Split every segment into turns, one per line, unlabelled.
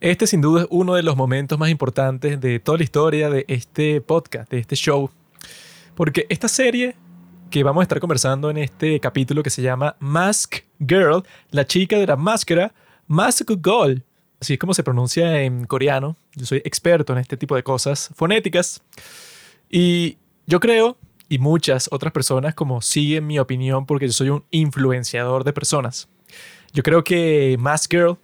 Este sin duda es uno de los momentos más importantes de toda la historia de este podcast, de este show. Porque esta serie que vamos a estar conversando en este capítulo que se llama Mask Girl, la chica de la máscara, Mask Girl. Así es como se pronuncia en coreano. Yo soy experto en este tipo de cosas fonéticas. Y yo creo, y muchas otras personas como siguen mi opinión porque yo soy un influenciador de personas. Yo creo que Mask Girl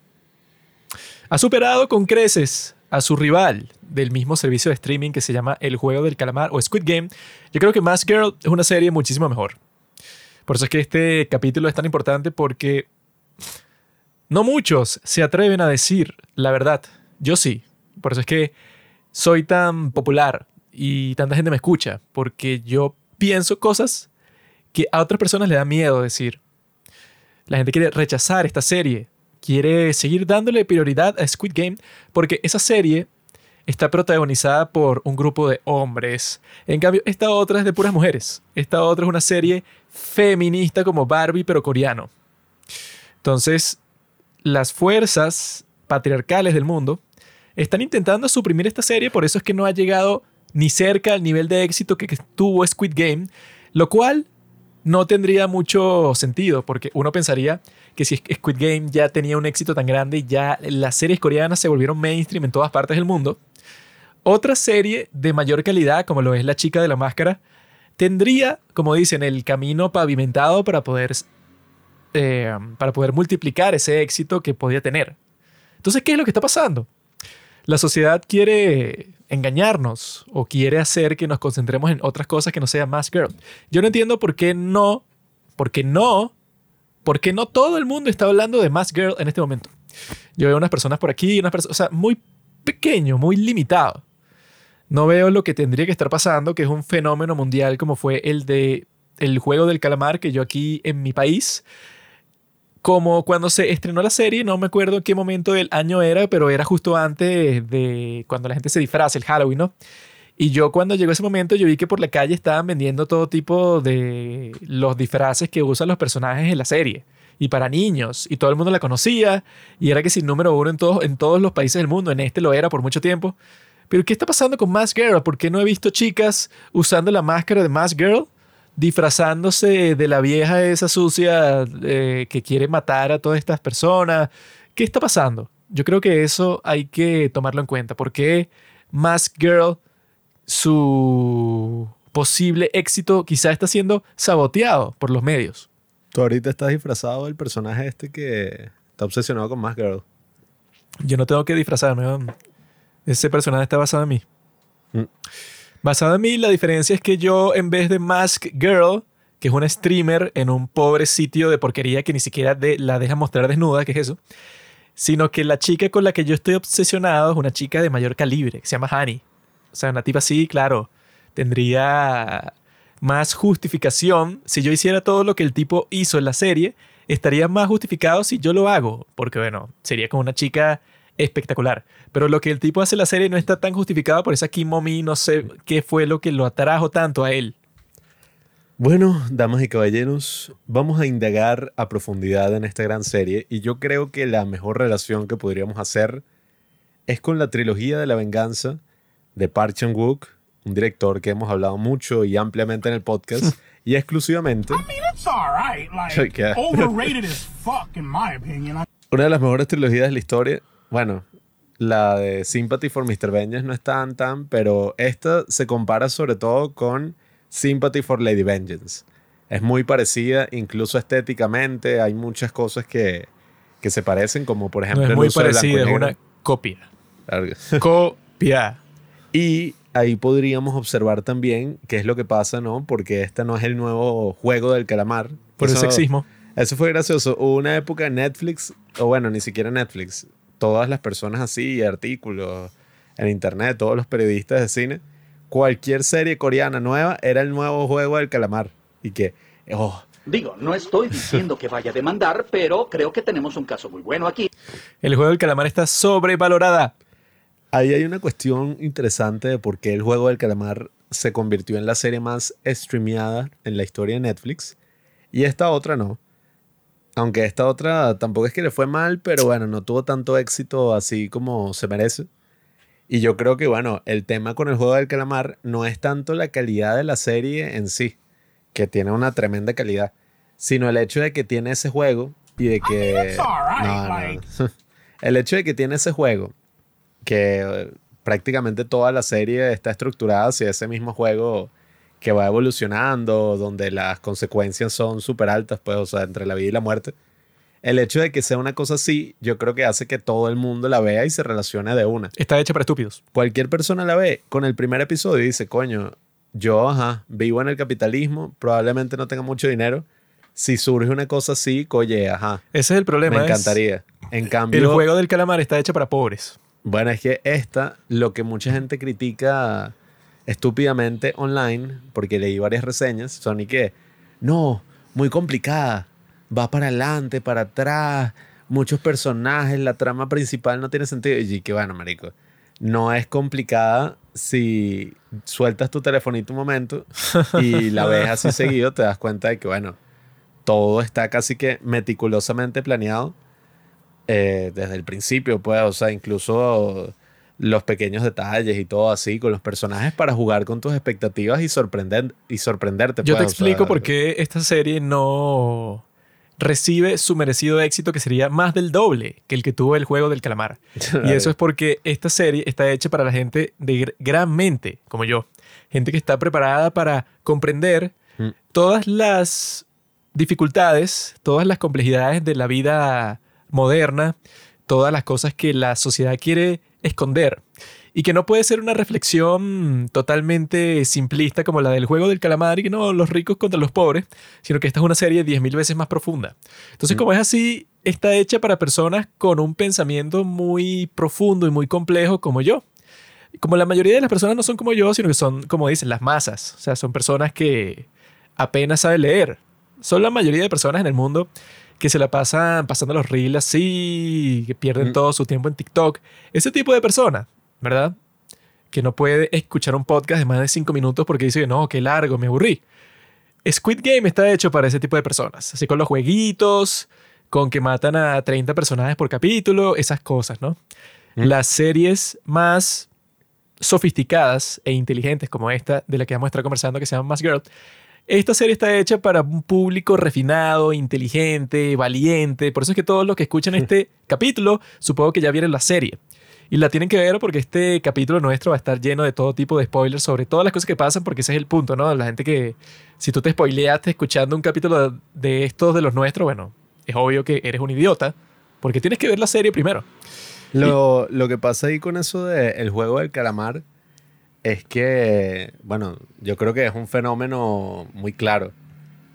ha superado con creces a su rival del mismo servicio de streaming que se llama El Juego del Calamar o Squid Game. Yo creo que Mask Girl es una serie muchísimo mejor. Por eso es que este capítulo es tan importante porque no muchos se atreven a decir la verdad. Yo sí. Por eso es que soy tan popular y tanta gente me escucha, porque yo pienso cosas que a otras personas le da miedo decir. La gente quiere rechazar esta serie quiere seguir dándole prioridad a Squid Game porque esa serie está protagonizada por un grupo de hombres. En cambio, esta otra es de puras mujeres. Esta otra es una serie feminista como Barbie, pero coreano. Entonces, las fuerzas patriarcales del mundo están intentando suprimir esta serie, por eso es que no ha llegado ni cerca al nivel de éxito que tuvo Squid Game, lo cual no tendría mucho sentido, porque uno pensaría que si Squid Game ya tenía un éxito tan grande y ya las series coreanas se volvieron mainstream en todas partes del mundo, otra serie de mayor calidad, como lo es La chica de la máscara, tendría, como dicen, el camino pavimentado para poder, eh, para poder multiplicar ese éxito que podía tener. Entonces, ¿qué es lo que está pasando? La sociedad quiere engañarnos o quiere hacer que nos concentremos en otras cosas que no sea Mask Girl. Yo no entiendo por qué no, por qué no porque no todo el mundo está hablando de Mask Girl en este momento. Yo veo unas personas por aquí, unas personas, o sea, muy pequeño, muy limitado. No veo lo que tendría que estar pasando, que es un fenómeno mundial como fue el de el juego del calamar que yo aquí en mi país como cuando se estrenó la serie, no me acuerdo en qué momento del año era, pero era justo antes de cuando la gente se disfraza, el Halloween, ¿no? Y yo cuando llegó ese momento, yo vi que por la calle estaban vendiendo todo tipo de los disfraces que usan los personajes en la serie. Y para niños. Y todo el mundo la conocía. Y era que sin número uno en, todos en todos los países del mundo. En este lo era por mucho tiempo. Pero ¿qué está pasando con Mask Girl? ¿Por qué no he visto chicas usando la máscara de Mask Girl? Disfrazándose de la vieja esa sucia eh, que quiere matar a todas estas personas. ¿Qué está pasando? Yo creo que eso hay que tomarlo en cuenta. ¿Por qué Mask Girl su posible éxito quizá está siendo saboteado por los medios.
Tú ahorita estás disfrazado del personaje este que está obsesionado con Mask Girl.
Yo no tengo que disfrazarme. Ese personaje está basado en mí. Mm. Basado en mí, la diferencia es que yo, en vez de Mask Girl, que es una streamer en un pobre sitio de porquería que ni siquiera la deja mostrar desnuda, que es eso, sino que la chica con la que yo estoy obsesionado es una chica de mayor calibre, que se llama Honey. O sea, una tipa así, claro, tendría más justificación. Si yo hiciera todo lo que el tipo hizo en la serie, estaría más justificado si yo lo hago, porque bueno, sería como una chica espectacular. Pero lo que el tipo hace en la serie no está tan justificado por esa Kim Momi, no sé qué fue lo que lo atrajo tanto a él.
Bueno, damas y caballeros, vamos a indagar a profundidad en esta gran serie y yo creo que la mejor relación que podríamos hacer es con la trilogía de la venganza de Park Chan-wook, un director que hemos hablado mucho y ampliamente en el podcast y exclusivamente. Una de las mejores trilogías de la historia. Bueno, la de Sympathy for Mr. Vengeance no es tan tan, pero esta se compara sobre todo con Sympathy for Lady Vengeance. Es muy parecida, incluso estéticamente. Hay muchas cosas que, que se parecen, como por ejemplo.
No es muy parecida, es una copia. Copia.
Y ahí podríamos observar también qué es lo que pasa, ¿no? Porque este no es el nuevo juego del calamar.
Por el sexismo.
Eso fue gracioso. Hubo una época en Netflix, o bueno, ni siquiera Netflix, todas las personas así, artículos en internet, todos los periodistas de cine, cualquier serie coreana nueva era el nuevo juego del calamar. Y que, oh,
Digo, no estoy diciendo que vaya a demandar, pero creo que tenemos un caso muy bueno aquí.
El juego del calamar está sobrevalorada.
Ahí hay una cuestión interesante de por qué el juego del calamar se convirtió en la serie más streameada en la historia de Netflix y esta otra no. Aunque esta otra tampoco es que le fue mal, pero bueno, no tuvo tanto éxito así como se merece. Y yo creo que, bueno, el tema con el juego del calamar no es tanto la calidad de la serie en sí, que tiene una tremenda calidad, sino el hecho de que tiene ese juego y de que... No, no. El hecho de que tiene ese juego, que eh, prácticamente toda la serie está estructurada hacia ese mismo juego que va evolucionando, donde las consecuencias son súper altas, pues, o sea, entre la vida y la muerte. El hecho de que sea una cosa así, yo creo que hace que todo el mundo la vea y se relacione de una.
Está hecha para estúpidos.
Cualquier persona la ve con el primer episodio y dice, coño, yo, ajá, vivo en el capitalismo, probablemente no tenga mucho dinero. Si surge una cosa así, coye, ajá.
Ese es el problema.
Me encantaría. En cambio,
El juego del calamar está hecho para pobres.
Bueno, es que esta, lo que mucha gente critica estúpidamente online, porque leí varias reseñas, son y que, no, muy complicada, va para adelante, para atrás, muchos personajes, la trama principal no tiene sentido. Y que bueno, marico, no es complicada si sueltas tu telefonito un momento y la ves así seguido, te das cuenta de que, bueno, todo está casi que meticulosamente planeado eh, desde el principio, pues, o sea, incluso los pequeños detalles y todo así con los personajes para jugar con tus expectativas y sorprender y sorprenderte.
Yo te
pues, o sea,
explico por qué esta serie no recibe su merecido éxito, que sería más del doble que el que tuvo el juego del calamar. Y eso es porque esta serie está hecha para la gente de gr- gran mente, como yo. Gente que está preparada para comprender
Mm.
todas las dificultades, todas las complejidades de la vida moderna, todas las cosas que la sociedad quiere esconder. Y que no puede ser una reflexión totalmente simplista como la del juego del calamar y que no, los ricos contra los pobres, sino que esta es una serie 10.000 veces más profunda. Entonces,
Mm.
como es así, está hecha para personas con un pensamiento muy profundo y muy complejo como yo. Como la mayoría de las personas no son como yo, sino que son, como dicen, las masas. O sea, son personas que apenas saben leer. Son la mayoría de personas en el mundo que se la pasan pasando los reels así, que pierden
Mm.
todo su tiempo en TikTok. Ese tipo de persona, ¿verdad? Que no puede escuchar un podcast de más de cinco minutos porque dice que no, qué largo, me aburrí. Squid Game está hecho para ese tipo de personas. Así con los jueguitos, con que matan a 30 personajes por capítulo, esas cosas, ¿no?
Mm.
Las series más sofisticadas e inteligentes como esta, de la que vamos a estar conversando, que se llama Mass Girl, esta serie está hecha para un público refinado, inteligente, valiente. Por eso es que todos los que escuchan este capítulo, supongo que ya vieron la serie. Y la tienen que ver porque este capítulo nuestro va a estar lleno de todo tipo de spoilers sobre todas las cosas que pasan, porque ese es el punto, ¿no? La gente que, si tú te spoileaste escuchando un capítulo de, de estos de los nuestros, bueno, es obvio que eres un idiota, porque tienes que ver la serie primero.
Lo, lo que pasa ahí con eso del juego del calamar es que, bueno, yo creo que es un fenómeno muy claro,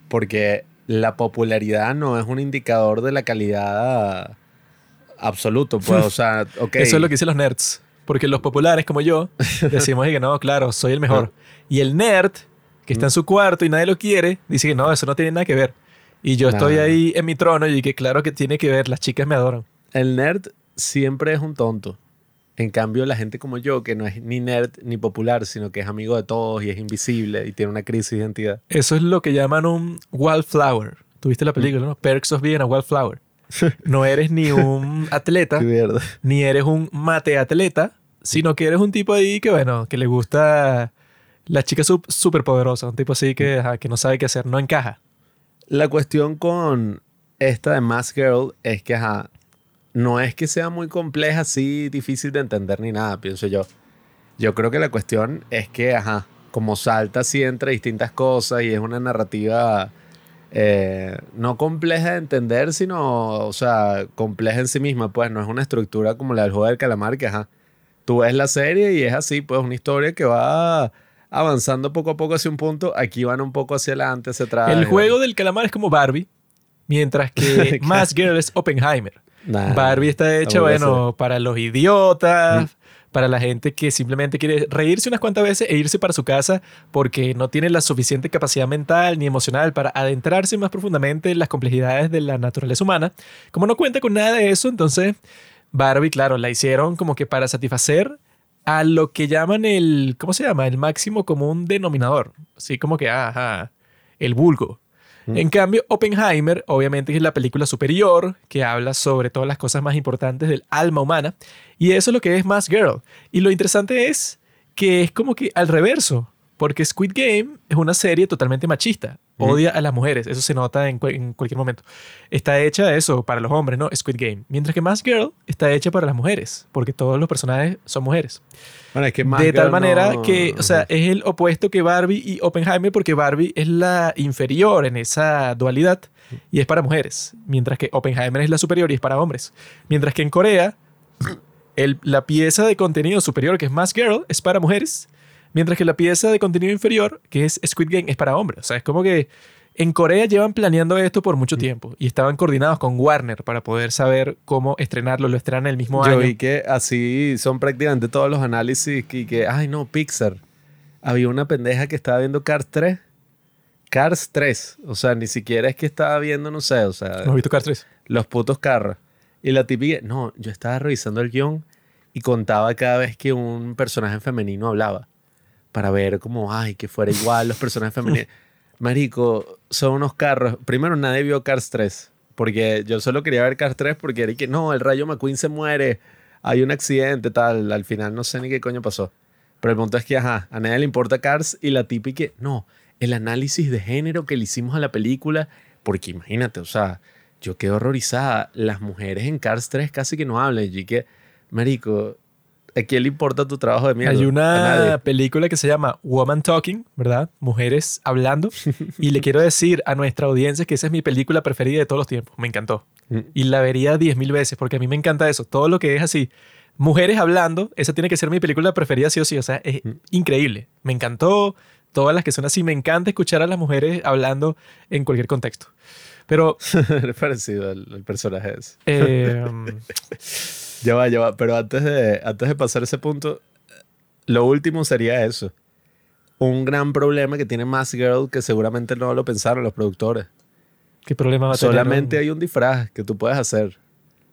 porque la popularidad no es un indicador de la calidad absoluto, pues, o sea, ok.
Eso es lo que dicen los nerds. Porque los populares como yo decimos que no, claro, soy el mejor. Y el nerd, que está en su cuarto y nadie lo quiere, dice que no, eso no tiene nada que ver. Y yo estoy
Nah.
ahí en mi trono y que claro que tiene que ver, las chicas me adoran.
El nerd siempre es un tonto. En cambio, la gente como yo, que no es ni nerd ni popular, sino que es amigo de todos y es invisible y tiene una crisis de identidad.
Eso es lo que llaman un wallflower. ¿Tuviste la película, no? Perks of being a wallflower. No eres ni un atleta, ni eres un mate atleta, sino que eres un tipo ahí que, bueno, que le gusta la chica súper poderosa, un tipo así que, ajá, que no sabe qué hacer, no encaja.
La cuestión con esta de Mask Girl es que, ajá, no es que sea muy compleja, así difícil de entender ni nada, pienso yo. Yo creo que la cuestión es que, ajá, como salta así entre distintas cosas y es una narrativa eh, no compleja de entender, sino, o sea, compleja en sí misma, pues no es una estructura como la del juego del calamar, que, ajá, tú ves la serie y es así, pues una historia que va avanzando poco a poco hacia un punto, aquí van un poco hacia adelante, hacia atrás.
El juego del calamar es como Barbie, mientras que. Mass Girl es Oppenheimer.
Nah.
Barbie está hecha, bueno, para los idiotas, para la gente que simplemente quiere reírse unas cuantas veces e irse para su casa porque no tiene la suficiente capacidad mental ni emocional para adentrarse más profundamente en las complejidades de la naturaleza humana. Como no cuenta con nada de eso, entonces Barbie, claro, la hicieron como que para satisfacer a lo que llaman el, ¿cómo se llama? El máximo común denominador. Así como que, ajá, el vulgo. En cambio, Oppenheimer, obviamente, es la película superior que habla sobre todas las cosas más importantes del alma humana. Y eso es lo que es Mass Girl. Y lo interesante es que es como que al reverso. Porque Squid Game es una serie totalmente machista. Odia a las mujeres. Eso se nota en, cu- en cualquier momento. Está hecha eso para los hombres, ¿no? Squid Game. Mientras que Mass Girl está hecha para las mujeres. Porque todos los personajes son mujeres.
Bueno, es que más
de tal
girl
manera
no-
que, o sea, es el opuesto que Barbie y Oppenheimer porque Barbie es la inferior en esa dualidad y es para mujeres, mientras que Oppenheimer es la superior y es para hombres. Mientras que en Corea, el- la pieza de contenido superior, que es Mass Girl, es para mujeres, mientras que la pieza de contenido inferior, que es Squid Game, es para hombres. O sea, es como que en Corea llevan planeando esto por mucho tiempo y estaban coordinados con Warner para poder saber cómo estrenarlo. Lo estrenan el mismo
Yo
año.
vi que así son prácticamente todos los análisis y que, ay no, Pixar. Había una pendeja que estaba viendo Cars 3. Cars 3. O sea, ni siquiera es que estaba viendo, no sé, o sea,
¿No has visto Cars 3?
los putos carros. Y la típica, no, yo estaba revisando el guion y contaba cada vez que un personaje femenino hablaba. Para ver como, ay, que fuera igual los personajes femeninos. Marico, son unos carros. Primero, nadie vio Cars 3. Porque yo solo quería ver Cars 3 porque era que, no, el Rayo McQueen se muere. Hay un accidente, tal. Al final no sé ni qué coño pasó. Pero el punto es que, ajá, a nadie le importa Cars y la típica, no, el análisis de género que le hicimos a la película. Porque imagínate, o sea, yo quedo horrorizada. Las mujeres en Cars 3 casi que no hablan. Y que, marico, ¿a quién le importa tu trabajo de mierda?
Hay una película que se llama Woman Talking, ¿verdad? Mujeres hablando. y le quiero decir a nuestra audiencia que esa es mi película preferida de todos los tiempos. Me encantó.
Mm.
Y la vería 10.000 veces porque a mí me encanta eso. Todo lo que es así. Mujeres hablando, esa tiene que ser mi película preferida sí o sí. O sea, es
Mm.
increíble. Me encantó. Todas las que son así. Me encanta escuchar a las mujeres hablando en cualquier contexto. Pero...
Eres parecido al, al personaje ese.
eh,
Ya va, ya va. Pero antes de, antes de pasar ese punto, lo último sería eso. Un gran problema que tiene Mass Girl que seguramente no lo pensaron los productores.
¿Qué problema va a tener?
Solamente
un-
hay un disfraz que tú puedes hacer.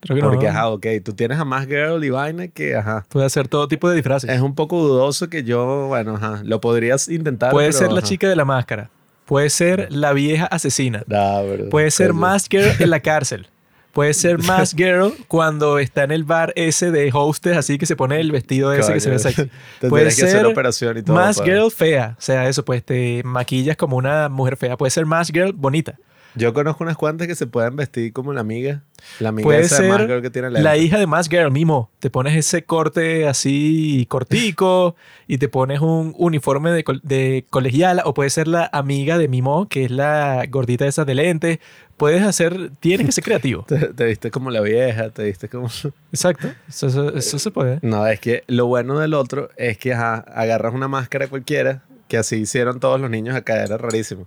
Creo que no.
Porque, ajá, ok, tú tienes a Mass Girl y vaina que, ajá.
Puede hacer todo tipo de disfraces.
Es un poco dudoso que yo, bueno, ajá, lo podrías intentar.
Puede
pero,
ser la
ajá.
chica de la máscara. Puede ser la vieja asesina.
Nah, bro.
Puede ser
Coño.
Mask Girl en la cárcel. Puede ser Mask Girl cuando está en el bar ese de hostess, así que se pone el vestido ese que se ve
Coño.
sexy. Puede
que hacer
ser
operación y todo. Para-
Girl fea. O sea, eso, pues te maquillas como una mujer fea. Puede ser Mask Girl bonita.
Yo conozco unas cuantas que se pueden vestir como la amiga. La amiga
Puede
esa de
ser
Girl que tiene
la
lentes.
hija de Mask Girl, Mimo. Te pones ese corte así cortico y te pones un uniforme de, col- de colegiala o puede ser la amiga de Mimo, que es la gordita esa de lentes. Puedes hacer, tienes que ser creativo.
Te, te viste como la vieja, te viste como...
Exacto. Eso, eso- eso se puede.
No, es que lo bueno del otro es que ajá, agarras una máscara cualquiera, que así hicieron todos los niños acá, era rarísimo.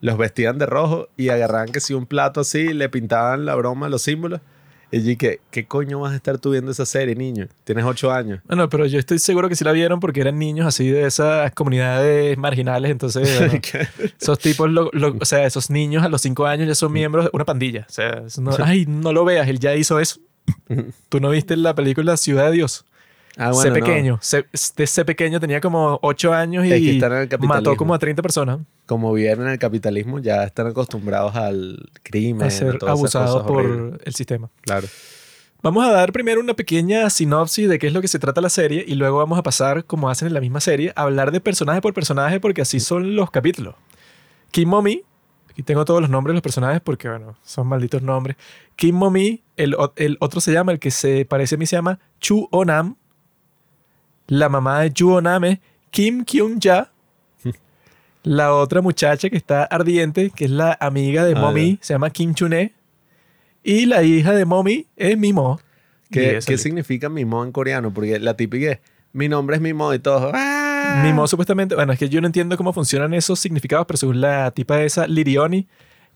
Los vestían de rojo y agarraban que si un plato así, le pintaban la broma, los símbolos. Y que, ¿qué coño vas a estar tú viendo esa serie, niño? Tienes ocho años.
Bueno, pero yo estoy seguro que sí la vieron porque eran niños así de esas comunidades marginales. Entonces, bueno, esos tipos, lo- lo- o sea, esos niños a los cinco años ya son miembros de una pandilla. O sea, no- ay, no lo veas, él ya hizo eso. Tú no viste la película Ciudad de Dios.
Ah,
sé
bueno, no.
pequeño. Sé, sé pequeño tenía como ocho años
Es que
y mató como a 30 personas
Como viven en el capitalismo, ya están acostumbrados al crimen.
a ser abusados por
horribles.
el sistema.
Claro.
Vamos a dar primero una pequeña sinopsis de qué es lo que se trata la serie y luego vamos a pasar, como hacen en la misma serie, a hablar de personaje por personaje porque así son los capítulos. Kim Mommy, aquí tengo todos los nombres de los personajes porque, bueno, son malditos nombres. Kim Mommy, el, el otro se llama, el que se parece a mí se llama Chu Onam. La mamá de Chu Onam es Kim Kyung Ja. La otra muchacha que está ardiente, que es la amiga de
Ah,
Mommy, se llama Kim Chune. Y la hija de Mommy es Mimo.
¿Qué, ¿qué significa mimo en coreano? Porque la típica es, mi nombre es mimo y todo. ¡ah!
Mimo supuestamente, bueno, es que yo no entiendo cómo funcionan esos significados, pero según la tipa esa, Lirioni,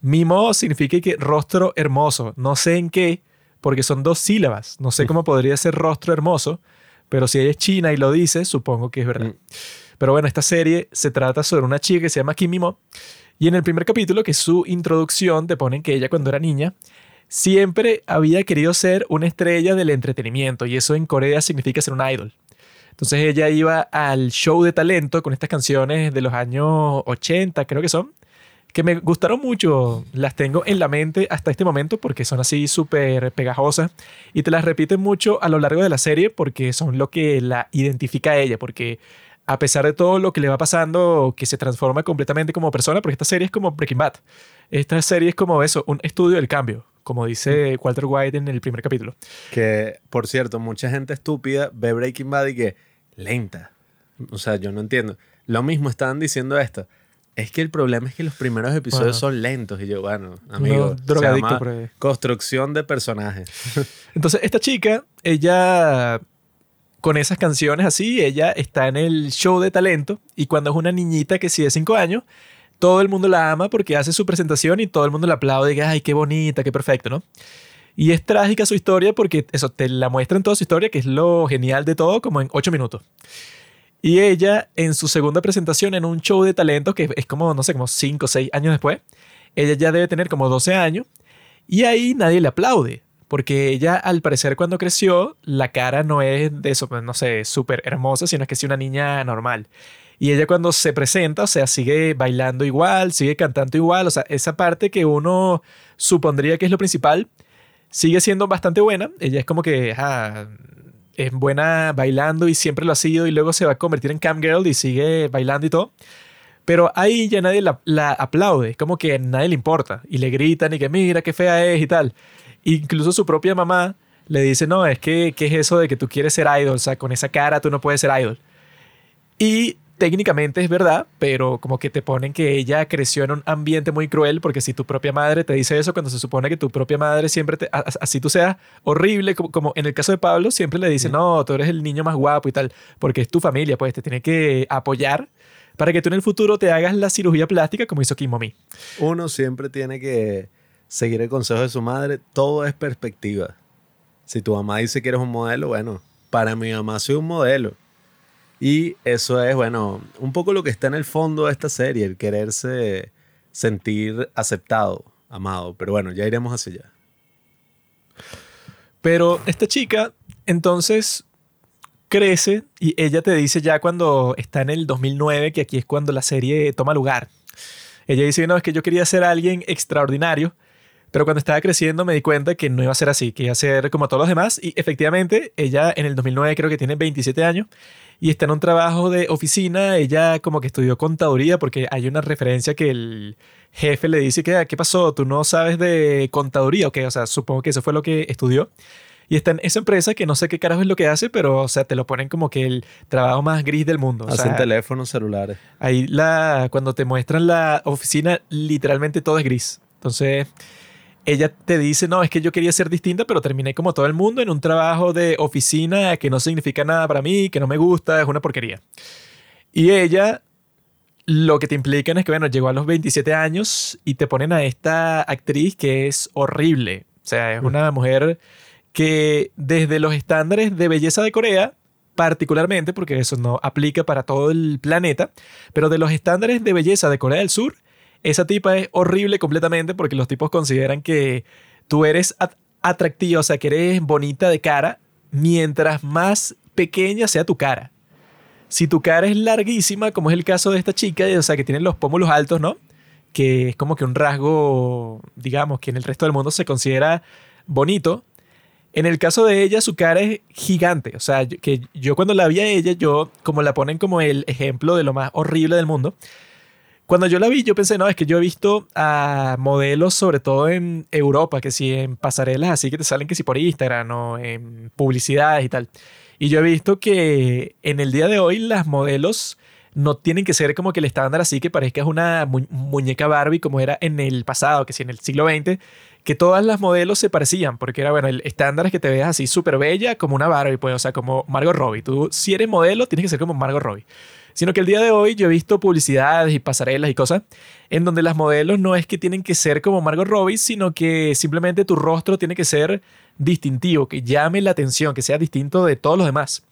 Mimo significa que rostro hermoso. No sé en qué, porque son dos sílabas. No sé cómo podría ser rostro hermoso, pero si ella es china y lo dice, supongo que es verdad.
Mm.
Pero bueno, esta serie se trata sobre una chica que se llama Kim Mimo. Y en el primer capítulo, que es su introducción, te ponen que ella cuando era niña siempre había querido ser una estrella del entretenimiento. Y eso en Corea significa ser un idol. Entonces ella iba al show de talento con estas canciones de los años 80, creo que son, que me gustaron mucho. Las tengo en la mente hasta este momento porque son así súper pegajosas y te las repiten mucho a lo largo de la serie porque son lo que la identifica a ella, porque a pesar de todo lo que le va pasando, que se transforma completamente como persona, porque esta serie es como Breaking Bad. Esta serie es como eso, un estudio del cambio, como dice Walter White en el primer capítulo.
Que, por cierto, mucha gente estúpida ve Breaking Bad y que lenta. O sea, yo no entiendo. Lo mismo estaban diciendo esto. Es que el problema es que los primeros episodios
Bueno.
son lentos. Y yo, bueno, amigo,
No,
se llama
por ahí.
construcción de personajes.
Entonces, esta chica, ella, con esas canciones así, ella está en el show de talento y cuando es una niñita que sí de 5 años, todo el mundo la ama porque hace su presentación y todo el mundo la aplaude y dice, ay, qué bonita, qué perfecto, ¿no? Y es trágica su historia porque eso te la muestra en toda su historia, que es lo genial de todo, como en 8 minutos. Y ella, en su segunda presentación en un show de talentos, que es como, no sé, como 5 o 6 años después, ella ya debe tener como 12 años, y ahí nadie le aplaude, porque ella, al parecer, cuando creció, la cara no es de eso, pues, no sé, súper hermosa, sino que es una niña normal. Y ella cuando se presenta, o sea, sigue bailando igual, sigue cantando igual, o sea, esa parte que uno supondría que es lo principal, sigue siendo bastante buena. Ella es como que ajá, es buena bailando y siempre lo ha sido y luego se va a convertir en cam girl y sigue bailando y todo. Pero ahí ya nadie la, la aplaude, como que a nadie le importa y le gritan y que mira qué fea es y tal. Incluso su propia mamá le dice, no, es que ¿qué es eso de que tú quieres ser idol? O sea, con esa cara tú no puedes ser idol. Y técnicamente es verdad, pero como que te ponen que ella creció en un ambiente muy cruel, porque si tu propia madre te dice eso, cuando se supone que tu propia madre siempre te, así tú seas horrible, como, como en el caso de Pablo, siempre le dice, no, tú eres el niño más guapo y tal, porque es tu familia, pues te tiene que apoyar para que tú en el futuro te hagas la cirugía plástica como hizo Kim Mommy.
Uno siempre tiene que seguir el consejo de su madre. Todo es perspectiva. Si tu mamá dice que eres un modelo, bueno, para mi mamá soy un modelo. Y eso es, bueno, un poco lo que está en el fondo de esta serie, el quererse sentir aceptado, amado. Pero bueno, ya iremos hacia allá.
Pero esta chica, entonces, crece y ella te dice ya cuando está en el 2009, que aquí es cuando la serie toma lugar. Ella dice, no, es que yo quería ser alguien extraordinario, pero cuando estaba creciendo me di cuenta que no iba a ser así, que iba a ser como todos los demás. Y efectivamente, ella en el 2009 creo que tiene 27 años y está en un trabajo de oficina. Ella como que estudió contaduría porque hay una referencia que el jefe le dice que, "Ah, ¿qué pasó? ¿Tú no sabes de contaduría? Ok, o sea, supongo que eso fue lo que estudió. Y está en esa empresa que no sé qué carajo es lo que hace, pero, o sea, te lo ponen como que el trabajo más gris del mundo. O
Hacen
sea,
teléfonos celulares.
Ahí la, cuando te muestran la oficina, literalmente todo es gris. Entonces, ella te dice, no, es que yo quería ser distinta, pero terminé como todo el mundo en un trabajo de oficina que no significa nada para mí, que no me gusta, es una porquería. Y ella, lo que te implican es que, bueno, llegó a los 27 años y te ponen a esta actriz que es horrible. O sea, es una mujer que desde los estándares de belleza de Corea, particularmente, porque eso no aplica para todo el planeta, pero de los estándares de belleza de Corea del Sur, esa tipa es horrible completamente porque los tipos consideran que tú eres at- atractiva, o sea, que eres bonita de cara, mientras más pequeña sea tu cara. Si tu cara es larguísima, como es el caso de esta chica, o sea, que tiene los pómulos altos, ¿no? Que es como que un rasgo, digamos, que en el resto del mundo se considera bonito. En el caso de ella, su cara es gigante. O sea, que yo cuando la vi a ella, yo, como la ponen como el ejemplo de lo más horrible del mundo, cuando yo la vi, yo pensé, no, es que yo he visto a modelos, sobre todo en Europa, que sí, en pasarelas así que te salen que sí por Instagram o en publicidades y tal. Y yo he visto que en el día de hoy las modelos no tienen que ser como que el estándar así que parezcas una mu- muñeca Barbie como era en el pasado, que sí, en el siglo XX, que todas las modelos se parecían, porque era, bueno, el estándar es que te veas así súper bella como una Barbie, pues, o sea, como Margot Robbie. Tú, si eres modelo, tienes que ser como Margot Robbie. Sino que el día de hoy yo he visto publicidades y pasarelas y cosas en donde las modelos no es que tienen que ser como Margot Robbie, sino que simplemente tu rostro tiene que ser distintivo, que llame la atención, que sea distinto de todos los demás.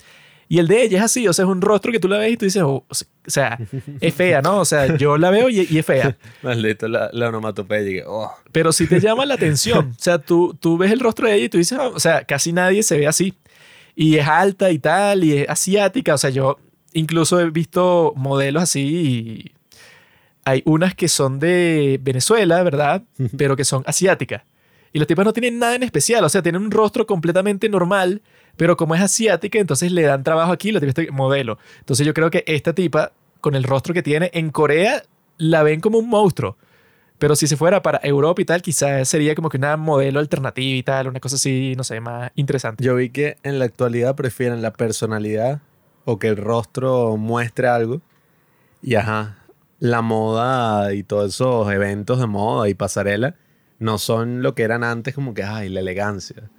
Y el de ella es así, o sea, es un rostro que tú la ves y tú dices, oh, o sea, es fea, ¿no? O sea, yo la veo y, y es fea.
Maldito la, la onomatopeya. y que, oh.
Pero si te llama la atención, o sea, tú, tú ves el rostro de ella y tú dices, "Ah", o sea, casi nadie se ve así. Y es alta y tal, y es asiática, o sea, yo incluso he visto modelos así hay unas que son de Venezuela, ¿verdad? Pero que son asiáticas. Y las tipas no tienen nada en especial, o sea, tienen un rostro completamente normal, pero como es asiática, entonces le dan trabajo aquí, la tipa este modelo. Entonces yo creo que esta tipa, con el rostro que tiene, en Corea la ven como un monstruo. Pero si se fuera para Europa y tal, quizás sería como que una modelo alternativa y tal, una cosa así, no sé, más interesante.
Yo vi que en la actualidad prefieren la personalidad o que el rostro muestre algo. Y ajá, la moda y todos esos eventos de moda y pasarela no son lo que eran antes, como que, ay, la elegancia.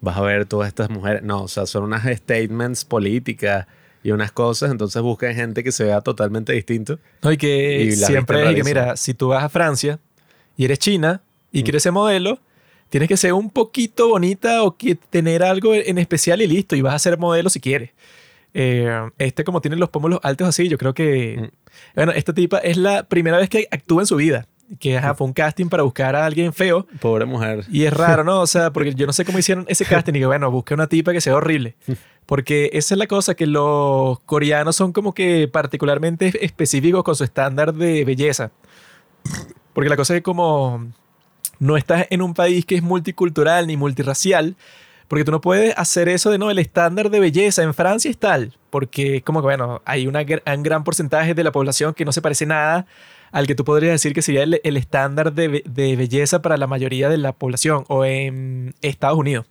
Vas a ver todas estas mujeres. No, o sea, son unas statements políticas y unas cosas, entonces buscan gente que se vea totalmente distinto.
No, y que
Y
siempre es que, mira, si tú vas a Francia y eres china y
Mm.
quieres ser modelo, tienes que ser un poquito bonita o que tener algo en especial y listo, y vas a ser modelo si quieres. Eh, este, como tiene los pómulos altos así, yo creo que.
Mm.
Bueno, esta tipa es la primera vez que actúa en su vida. Que ajá, fue un casting para buscar a alguien feo.
Pobre mujer.
Y es raro, ¿no? O sea, porque yo no sé cómo hicieron ese casting. Y que, bueno, busqué una tipa que sea horrible. Porque esa es la cosa, que los coreanos son como que particularmente específicos con su estándar de belleza. Porque la cosa es que como no estás en un país que es multicultural ni multirracial, porque tú no puedes hacer eso de, no, el estándar de belleza en Francia es tal, porque como que, bueno, hay una un gran porcentaje de la población que no se parece nada al que tú podrías decir que sería el, el estándar de, de belleza para la mayoría de la población, o en Estados Unidos,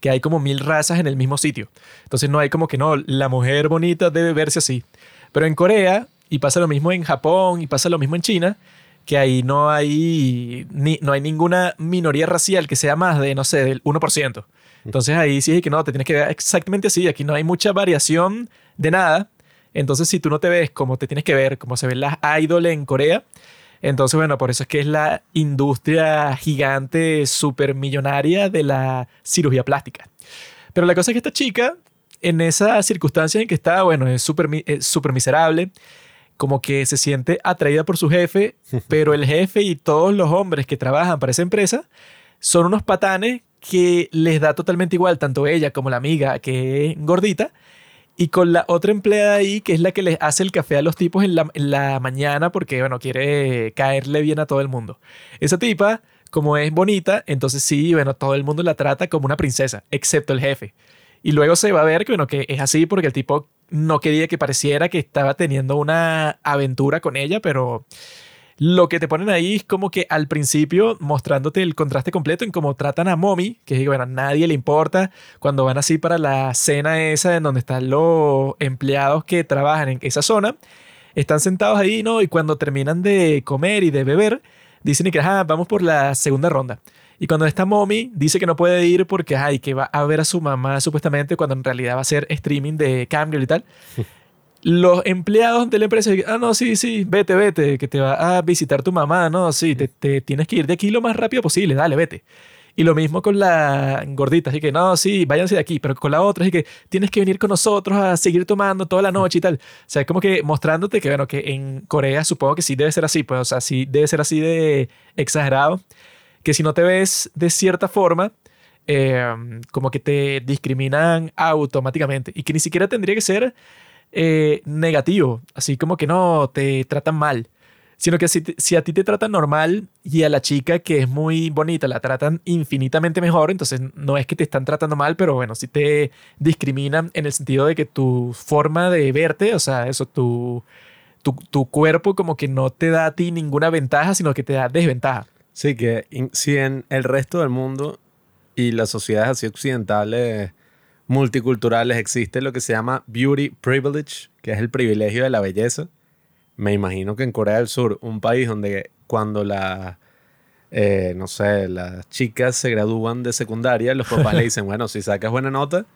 que hay como mil razas en el mismo sitio. Entonces no hay como que no, la mujer bonita debe verse así. Pero en Corea, y pasa lo mismo en Japón, y pasa lo mismo en China, que ahí no hay, ni, no hay ninguna minoría racial que sea más de, no sé, del 1%. Entonces ahí sí es que no, te tienes que ver exactamente así. Aquí no hay mucha variación de nada. Entonces si tú no te ves como te tienes que ver, como se ven las idol en Corea, entonces bueno, por eso es que es la industria gigante, súper millonaria de la cirugía plástica. Pero la cosa es que esta chica, en esa circunstancia en que está, bueno, es súper súper miserable, como que se siente atraída por su jefe, pero el jefe y todos los hombres que trabajan para esa empresa son unos patanes que les da totalmente igual, tanto ella como la amiga que es gordita, y con la otra empleada ahí, que es la que les hace el café a los tipos en la, en la mañana porque, bueno, quiere caerle bien a todo el mundo. Esa tipa, como es bonita, entonces sí, bueno, todo el mundo la trata como una princesa, excepto el jefe. Y luego se va a ver que, bueno, que es así porque el tipo no quería que pareciera que estaba teniendo una aventura con ella, pero lo que te ponen ahí es como que al principio mostrándote el contraste completo en cómo tratan a Mommy, que es bueno, a nadie le importa cuando van así para la cena esa en donde están los empleados que trabajan en esa zona. Están sentados ahí, ¿no? Y cuando terminan de comer y de beber, dicen que, ajá, vamos por la segunda ronda. Y cuando está Mommy, dice que no puede ir porque, ay, que va a ver a su mamá supuestamente cuando en realidad va a ser streaming de Camgirl y tal. Los empleados de la empresa, ah, no, sí, sí, vete, vete, que te va a visitar tu mamá, no, sí, te, te tienes que ir de aquí lo más rápido posible, dale, vete. Y lo mismo con la gordita, así que no, sí, váyanse de aquí, pero con la otra, así que tienes que venir con nosotros a seguir tomando toda la noche y tal. O sea, es como que mostrándote que, bueno, que en Corea supongo que sí debe ser así, pues, o sea, sí debe ser así de exagerado, que si no te ves de cierta forma, eh, como que te discriminan automáticamente y que ni siquiera tendría que ser eh, negativo, así como que no te tratan mal, sino que si, si a ti te tratan normal y a la chica que es muy bonita la tratan infinitamente mejor, entonces no es que te están tratando mal, pero bueno, si te discriminan en el sentido de que tu forma de verte, o sea, eso, tu, tu, tu cuerpo como que no te da a ti ninguna ventaja, sino que te da desventaja.
Sí, que si en el resto del mundo y las sociedades así occidentales multiculturales existe lo que se llama beauty privilege, que es el privilegio de la belleza, me imagino que en Corea del Sur, un país donde cuando la, eh, no sé, las chicas se gradúan de secundaria, los papás le dicen, bueno, si sacas buena nota,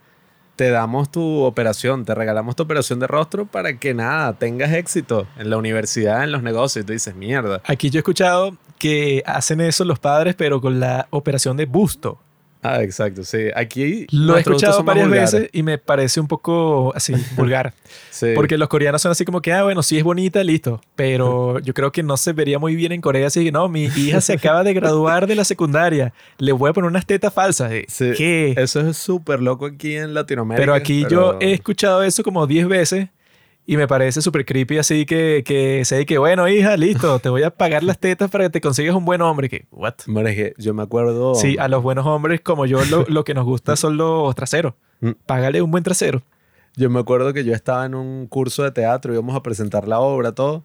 te damos tu operación, te regalamos tu operación de rostro para que nada, tengas éxito en la universidad, en los negocios. Y tú dices, mierda.
Aquí yo he escuchado que hacen eso los padres, pero con la operación de busto.
Ah, exacto, sí. Aquí
Lo he escuchado varias veces y me parece un poco así, vulgar.
Sí.
Porque los coreanos son así como que, ah, bueno, sí es bonita, listo. Pero yo creo que no se vería muy bien en Corea así que, no, mi hija se acaba de graduar de la secundaria. Le voy a poner unas tetas falsas. Eh,
Sí,
¿Qué?
Eso es súper loco aquí en Latinoamérica.
Pero aquí yo he escuchado eso como 10 veces Y me parece súper creepy así que, que se que, bueno, hija, listo, te voy a pagar las tetas para que te consigas un buen hombre. Que, what?
Es que yo me acuerdo...
Sí, a los buenos hombres como yo lo, lo que nos gusta son los traseros.
Mm.
Págale un buen trasero.
Yo me acuerdo que yo estaba en un curso de teatro, íbamos a presentar la obra, todo.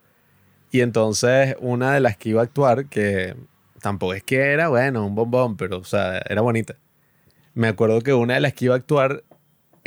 Y entonces una de las que iba a actuar, que tampoco es que era, bueno, un bombón, pero, o sea, era bonita. Me acuerdo que una de las que iba a actuar,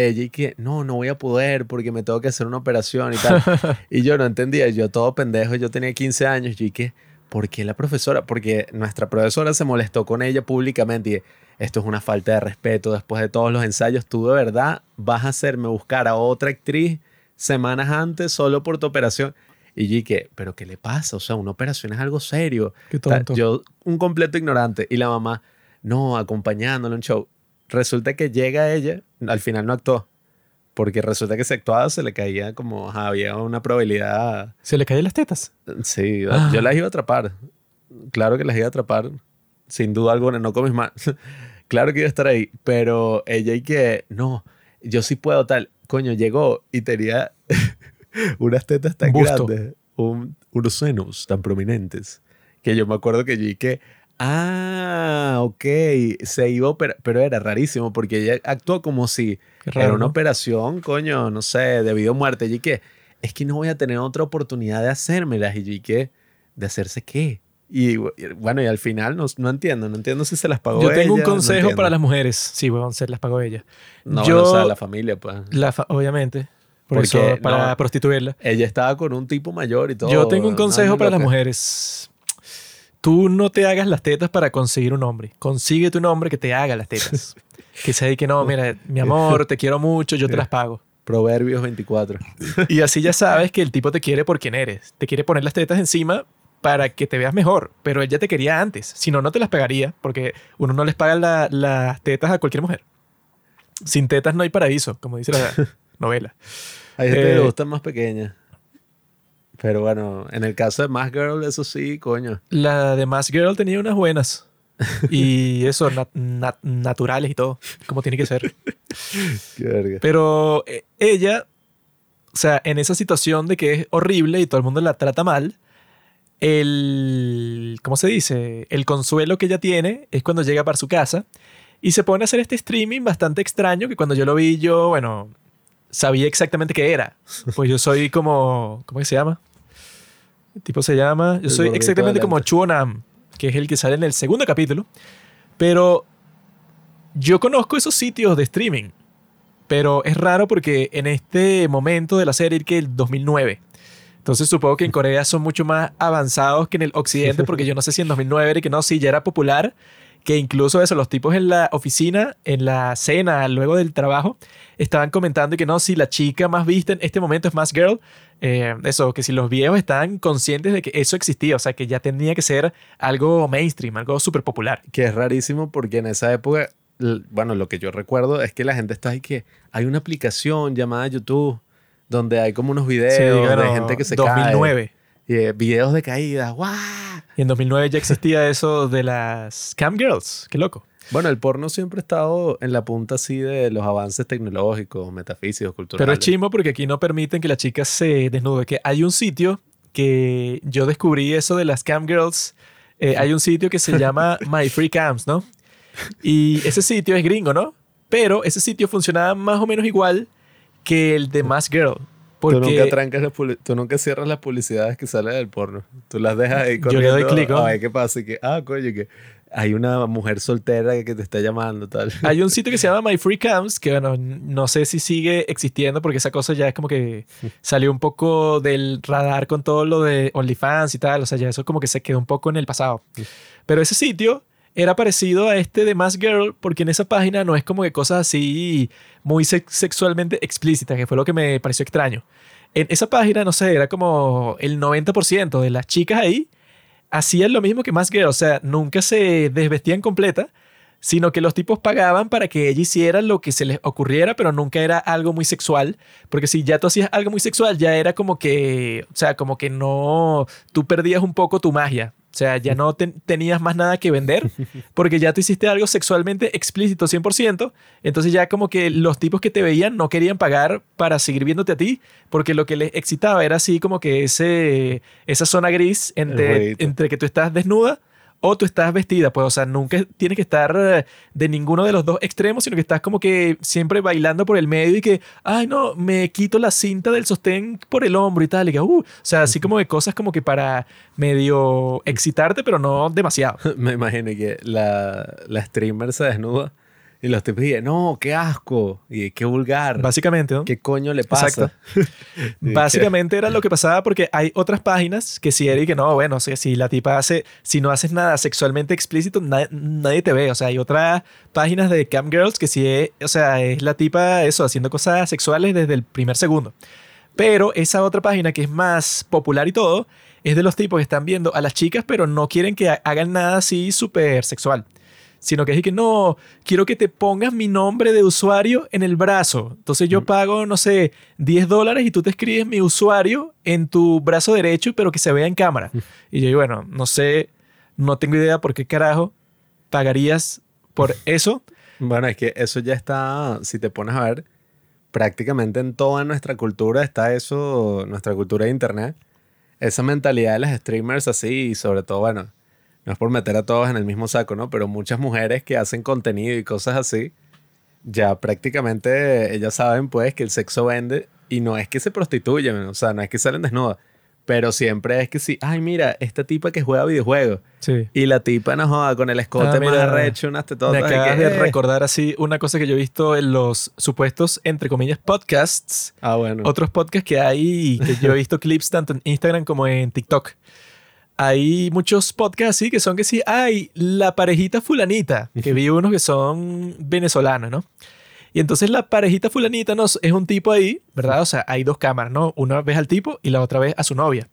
ella y que, no, no voy a poder porque me tengo que hacer una operación y tal. y yo no entendía, yo todo pendejo, yo tenía 15 años, y que, ¿por qué la profesora? Porque nuestra profesora se molestó con ella públicamente y esto es una falta de respeto después de todos los ensayos, tú de verdad vas a hacerme buscar a otra actriz semanas antes solo por tu operación. Y yo dije, ¿pero qué le pasa? O sea, una operación es algo serio.
Qué tonto.
Yo, un completo ignorante. Y la mamá, no, acompañándolo en show. Resulta que llega ella, al final no actuó. Porque resulta que si actuaba se le caía como, ajá, había una probabilidad.
¿Se le caen las tetas?
Sí,
Ah.
yo las iba a atrapar. Claro que las iba a atrapar. Sin duda alguna, no con mis manos. claro que iba a estar ahí. Pero ella y que, no, yo sí puedo tal. Coño, llegó y tenía unas tetas tan
Busto.
grandes, un- unos senos tan prominentes, que yo me acuerdo que yo y que, ah, ok, se iba a operar, pero era rarísimo porque ella actuó como si
Qué
era
raro,
una
¿no?
operación, coño, no sé, de vida o muerte. Y que, es que no voy a tener otra oportunidad de hacérmelas. Y que, ¿de hacerse qué? Y bueno, y al final no, no entiendo, no entiendo si se las pagó
Yo tengo un
ella,
consejo para las mujeres. Sí, weón, se las pagó ella.
No,
yo-
bueno, o sea, la familia, pues.
La fa- obviamente. Por
Porque,
eso, para prostituirla.
Ella estaba con un tipo mayor y todo.
Yo tengo un consejo para las mujeres. Tú no te hagas las tetas para conseguir un hombre. Consíguete un hombre que te haga las tetas. que de que no, mira, mi amor, te quiero mucho, yo te las pago.
Proverbios 24.
Y así ya sabes que el tipo te quiere por quien eres. Te quiere poner las tetas encima para que te veas mejor. Pero él ya te quería antes. Si no, no te las pegaría porque uno no les paga la- las tetas a cualquier mujer. Sin tetas no hay paraíso, como dice la novela.
Hay gente que
Eh,
le gustan más pequeñas. Pero bueno, en el caso de Más Girl, eso sí, coño.
La de Mask Girl tenía unas buenas. Y eso, nat- nat- naturales y todo, como tiene que ser.
Qué verga.
Pero eh, ella, o sea, en esa situación de que es horrible y todo el mundo la trata mal, el, ¿cómo se dice? El consuelo que ella tiene es cuando llega para su casa y se pone a hacer este streaming bastante extraño que cuando yo lo vi yo, bueno, sabía exactamente qué era. Pues yo soy como, ¿cómo que se llama? El tipo se llama, yo soy exactamente como. Chuonam, que es el que sale en el segundo capítulo. Pero yo conozco esos sitios de streaming, pero es raro porque en este momento de la serie, que el 2009. Entonces supongo que en Corea son mucho más avanzados que en el occidente, porque yo no sé si en 2009 era que no, sí, ya era popular, que incluso eso, los tipos en la oficina, en la cena, luego del trabajo, estaban comentando que no, si la chica más vista en este momento es más girl, eh, eso, que si los viejos estaban conscientes de que eso existía, o sea, que ya tenía que ser algo mainstream, algo súper popular.
Que es rarísimo porque en esa época, bueno, lo que yo recuerdo es que la gente está ahí que hay una aplicación llamada YouTube donde hay como unos videos
Sí,
de gente que se
2009.
cae. Eh, videos de caídas. ¡Guau!
Y en 2009 ya existía eso de las cam girls. Qué loco.
Bueno, el porno siempre ha estado en la punta así de los avances tecnológicos, metafísicos, culturales.
Pero es chimo porque aquí no permiten que la chica se desnude. Que hay un sitio que yo descubrí eso de las cam girls. eh, hay un sitio que se llama My Free Cams, ¿no? Y ese sitio es gringo, ¿no? Pero ese sitio funcionaba más o menos igual que el de Mass Girl.
Tú nunca,
Porque
trancas las tú nunca cierras las publicidades que salen del porno. Tú las dejas ahí
Yo le doy
corriendo
clic, ¿no?
A ver qué pasa. Y que, ah, coño, que hay una mujer soltera que te está llamando, tal.
hay un sitio que se llama My Free Cams, que bueno, no sé si sigue existiendo porque esa cosa ya es como que salió un poco del radar con todo lo de OnlyFans y tal. O sea, ya eso como que se quedó un poco en el pasado. Pero ese sitio era parecido a este de Mass Girl porque en esa página no es como que cosas así muy sex- sexualmente explícitas, que fue lo que me pareció extraño. En esa página, no sé, era como el 90% de las chicas ahí hacían lo mismo que Mass Girl, o sea, nunca se desvestían completa, sino que los tipos pagaban para que ella hiciera lo que se les ocurriera, pero nunca era algo muy sexual, porque si ya tú hacías algo muy sexual, ya era como que, o sea, como que no, tú perdías un poco tu magia, O sea, ya no ten- tenías más nada que vender porque ya tú hiciste algo sexualmente explícito 100%. Entonces ya como que los tipos que te veían no querían pagar para seguir viéndote a ti porque lo que les excitaba era así como que ese, esa zona gris entre, entre que tú estás desnuda o tú estás vestida. Pues, o sea, nunca tienes que estar eh, de ninguno de los dos extremos, sino que estás como que siempre bailando por el medio y que, ay, no, me quito la cinta del sostén por el hombro y tal. Y que, uh, o sea, así como de cosas como que para medio excitarte, pero no demasiado.
Me imagino que la, la streamer se desnuda y los tipos dicen, no, qué asco, y qué vulgar,
Básicamente, ¿no?
qué coño le pasa.
Exacto. Básicamente era lo que pasaba porque hay otras páginas que si era y que no, bueno, o sea, si la tipa hace, si no haces nada sexualmente explícito, na- nadie te ve. O sea, hay otras páginas de cam girls que sí es, o sea, es la tipa eso, haciendo cosas sexuales desde el primer segundo. Pero esa otra página que es más popular y todo, es de los tipos que están viendo a las chicas, pero no quieren que ha- hagan nada así súper sexual. Sino que es que no, quiero que te pongas mi nombre de usuario en el brazo. Entonces yo pago, no sé, 10 dólares y tú te escribes mi usuario en tu brazo derecho, pero que se vea en cámara. Y yo bueno, no sé, no tengo idea por qué carajo pagarías por eso.
Bueno, es que eso ya está, si te pones a ver, prácticamente en toda nuestra cultura está eso, nuestra cultura de internet, esa mentalidad de las streamers así, y sobre todo, bueno, no es por meter a todos en el mismo saco, ¿no? Pero muchas mujeres que hacen contenido y cosas así, ya prácticamente ellas saben pues que el sexo vende y no es que se prostituyen, o sea, no es que salen desnudas, pero siempre es que sí, ay mira, esta tipa que juega videojuegos
Sí.
y la tipa no joda con el escote
Ah,
más arrecho, unas
Me
tetotas.
acabas
que,
de recordar así una cosa que yo he visto en los supuestos, entre comillas, podcasts.
Ah, bueno.
Otros podcasts que hay, que yo he visto clips tanto en Instagram como en TikTok. Hay muchos podcasts así que son que sí, hay la parejita fulanita, que vi unos que son venezolanos, ¿no? Y entonces la parejita fulanita no, es un tipo ahí, ¿verdad? O sea, hay dos cámaras, ¿no? Una vez al tipo y la otra vez a su novia.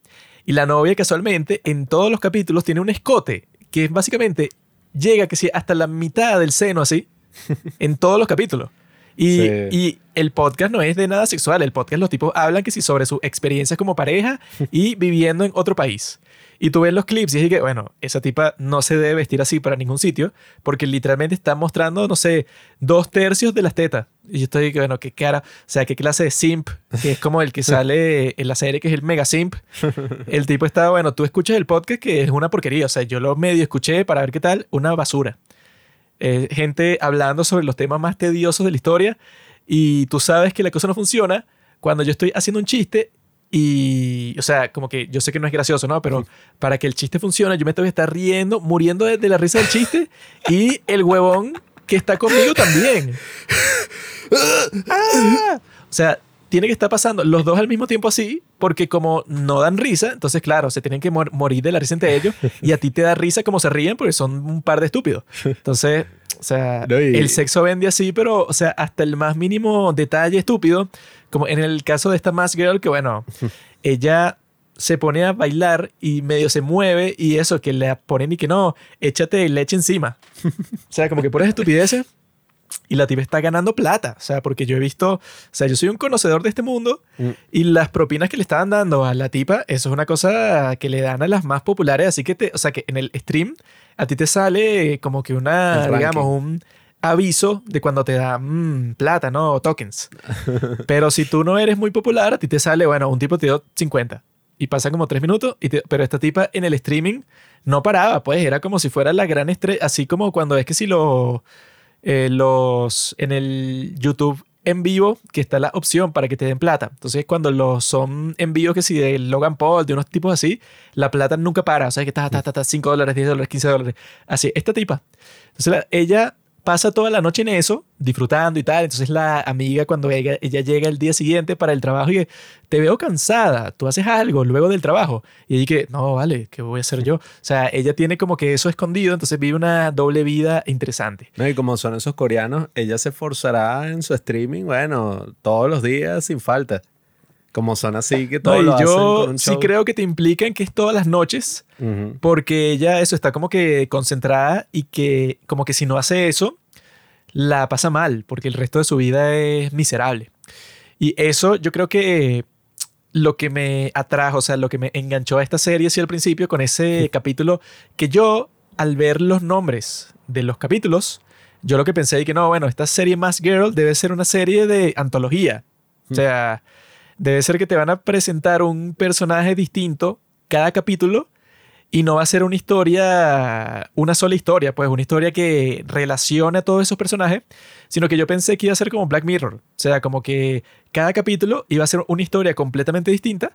Y la novia casualmente en todos los capítulos tiene un escote que básicamente llega que sí hasta la mitad del seno así en todos los capítulos. Y,
Sí.
y el podcast no es de nada sexual, el podcast los tipos hablan que sí sobre sus experiencias como pareja y viviendo en otro país. Y tú ves los clips y es que, bueno, esa tipa no se debe vestir así para ningún sitio porque literalmente está mostrando, no sé, dos tercios de las tetas. Y yo estoy que, bueno, qué cara, o sea, qué clase de simp, que es como el que sale en la serie que es el mega simp. El tipo está, bueno, tú escuchas el podcast que es una porquería, o sea, yo lo medio escuché para ver qué tal, una basura. Eh, gente hablando sobre los temas más tediosos de la historia y tú sabes que la cosa no funciona cuando yo estoy haciendo un chiste y, o sea, como que yo sé que no es gracioso, ¿no? Pero para que el chiste funcione, yo me tengo que estar riendo, muriendo de, de la risa del chiste y el huevón que está conmigo también. ¡Ah! O sea, tiene que estar pasando los dos al mismo tiempo así, porque como no dan risa, entonces, claro, se tienen que mor- morir de la risa entre ellos y a ti te da risa como se ríen porque son un par de estúpidos. Entonces, o sea,
No, y-
el sexo vende así, pero, o sea, hasta el más mínimo detalle estúpido, como en el caso de esta Mask Girl, que bueno, ella se pone a bailar y medio se mueve y eso, que le ponen y que no, échate leche encima. O sea, como que pones estupideces y la tipa está ganando plata. O sea, porque yo he visto, o sea, yo soy un conocedor de este mundo
Mm.
y las propinas que le estaban dando a la tipa, eso es una cosa que le dan a las más populares. Así que, te, o sea, que en el stream a ti te sale como que una, digamos, un aviso de cuando te dan mm, plata, ¿no? O tokens. Pero si tú no eres muy popular, a ti te sale, bueno, un tipo te dio 50 y pasa como tres minutos, y te- pero esta tipa en el streaming no paraba, pues era como si fuera la gran estrella, así como cuando es que si lo, eh, los, en el YouTube en vivo, que está la opción para que te den plata. Entonces cuando los son en vivo, que si de Logan Paul, de unos tipos así, la plata nunca para, o sea que está, está, está, está 5 dólares, 10 dólares, 15 dólares. Así, esta tipa. Entonces la- ella pasa toda la noche en eso, disfrutando y tal. Entonces la amiga cuando ella, ella llega el día siguiente para el trabajo y te veo cansada, tú haces algo luego del trabajo. Y ella que, no, vale, ¿qué voy a hacer yo? O sea, ella tiene como que eso escondido, entonces vive una doble vida interesante.
No, y como son esos coreanos, ella se esforzará en su streaming, bueno, todos los días sin falta. Como son así que
No,
todo
y
lo hacen
yo
con un
sí creo que te implican que es todas las noches, porque ella eso está como que concentrada y que como que si no hace eso, la pasa mal, porque el resto de su vida es miserable. Y eso yo creo que lo que me atrajo, o sea, lo que me enganchó a esta serie, sí, al principio, con ese capítulo que yo, al ver los nombres de los capítulos, yo lo que pensé y que no, bueno, esta serie Mask Girl debe ser una serie de antología. O sea, debe ser que te van a presentar un personaje distinto cada capítulo y no va a ser una historia, una sola historia, pues una historia que relacione a todos esos personajes, sino que yo pensé que iba a ser como Black Mirror. O sea, como que cada capítulo iba a ser una historia completamente distinta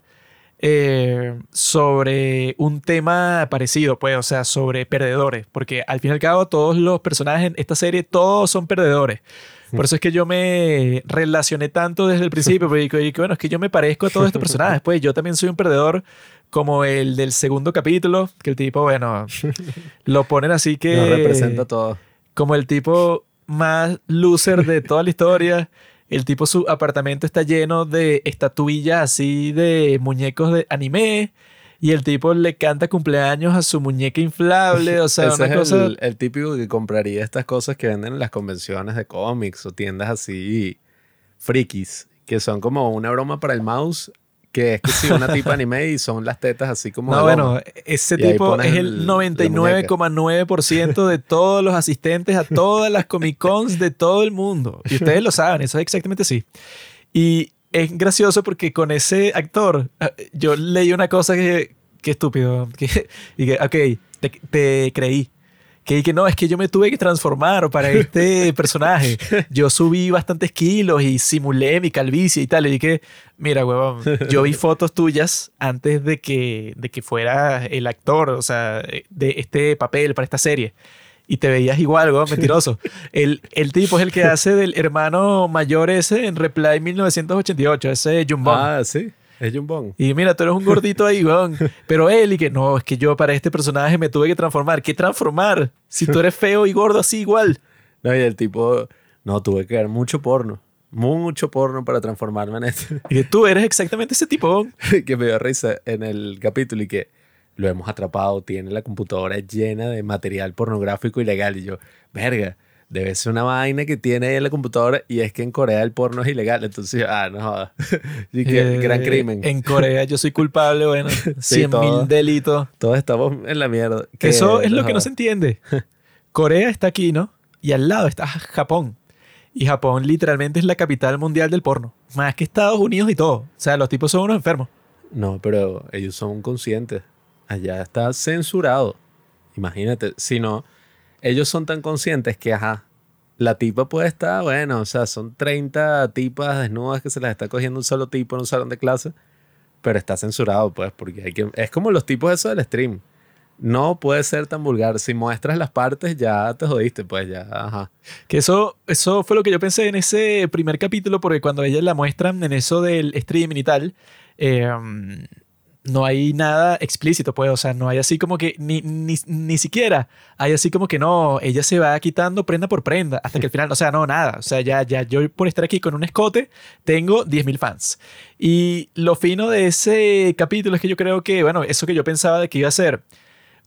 eh, sobre un tema parecido, pues, o sea, sobre perdedores, porque al fin y al cabo todos los personajes en esta serie, todos son perdedores. Por eso es que yo me relacioné tanto desde el principio, porque bueno, es que yo me parezco a todos estos personajes, pues yo también soy un perdedor como el del segundo capítulo, que el tipo, bueno, lo ponen así que...
Nos representa todo.
Como el tipo más loser de toda la historia. El tipo, su apartamento está lleno de estatuillas así de muñecos de anime. Y el tipo le canta cumpleaños a su muñeca inflable. O sea,
Ese
una
es
cosa.
el, el típico que compraría estas cosas que venden en las convenciones de cómics o tiendas así frikis, que son como una broma para el mouse, que es que si una tipa anime y son las tetas así como...
No, bueno, ese
Y
tipo es
el-
el
la
99,9% de todos los asistentes a todas las Comic Cons de todo el mundo. Y ustedes lo saben, eso es exactamente así. Y es gracioso porque con ese actor, eh, yo leí una cosa que, que estúpido. Que, y que, ok, te, te creí. Que, que no, es que yo me tuve que transformar para este personaje. Yo subí bastantes kilos y simulé mi calvicie y tal. Y dije, mira, huevón, yo vi fotos tuyas antes de que, de que fuera el actor, o sea, de este papel para esta serie. Y te veías igual, huevón, mentiroso. El, el tipo es el que hace del hermano mayor ese en Reply 1988, ese Jumbón.
Ah, sí, es Jumbón.
Y mira, tú eres un gordito ahí, weón. Pero él y que no, es que yo para este personaje me tuve que transformar. ¿Qué transformar? Si tú eres feo y gordo así igual.
No, y el tipo, no, tuve que ver mucho porno. Mucho porno para transformarme en este.
Y que tú eres exactamente ese tipo.
que me dio risa en el capítulo y que lo hemos atrapado, tiene la computadora llena de material pornográfico ilegal. Y yo, verga, debe ser una vaina que tiene ahí en la computadora y es que en Corea el porno es ilegal. Entonces, ah, no jodas. Y que
Eh,
gran crimen.
En Corea yo soy culpable, bueno. 100
todo.
mil delitos.
Todos estamos en la mierda. Que
Eso es lo que no se entiende. Corea está aquí, ¿no? Y al lado está Japón. Y Japón literalmente es la capital mundial del porno. Más que Estados Unidos y todo. O sea, los tipos son unos enfermos.
No, pero ellos son conscientes. Allá está censurado. Imagínate, si no, ellos son tan conscientes que, ajá, la tipa puede estar, bueno, o sea, son 30 tipas desnudas que se las está cogiendo un solo tipo en un salón de clase, pero está censurado, pues, porque hay que, es como los tipos esos del stream. No puede ser tan vulgar. Si muestras las partes, ya te jodiste, pues ya, ajá.
Que eso, eso fue lo que yo pensé en ese primer capítulo, porque cuando ellas la muestran en eso del streaming y tal, eh, no hay nada explícito, pues, o sea, no hay así como que, ni, ni, ni siquiera hay así como que no, ella se va quitando prenda por prenda, hasta que al final, o sea, no, nada, o sea, ya, ya yo por estar aquí con un escote, tengo 10.000 fans. Y lo fino de ese capítulo es que yo creo que, bueno, eso que yo pensaba de que iba a ser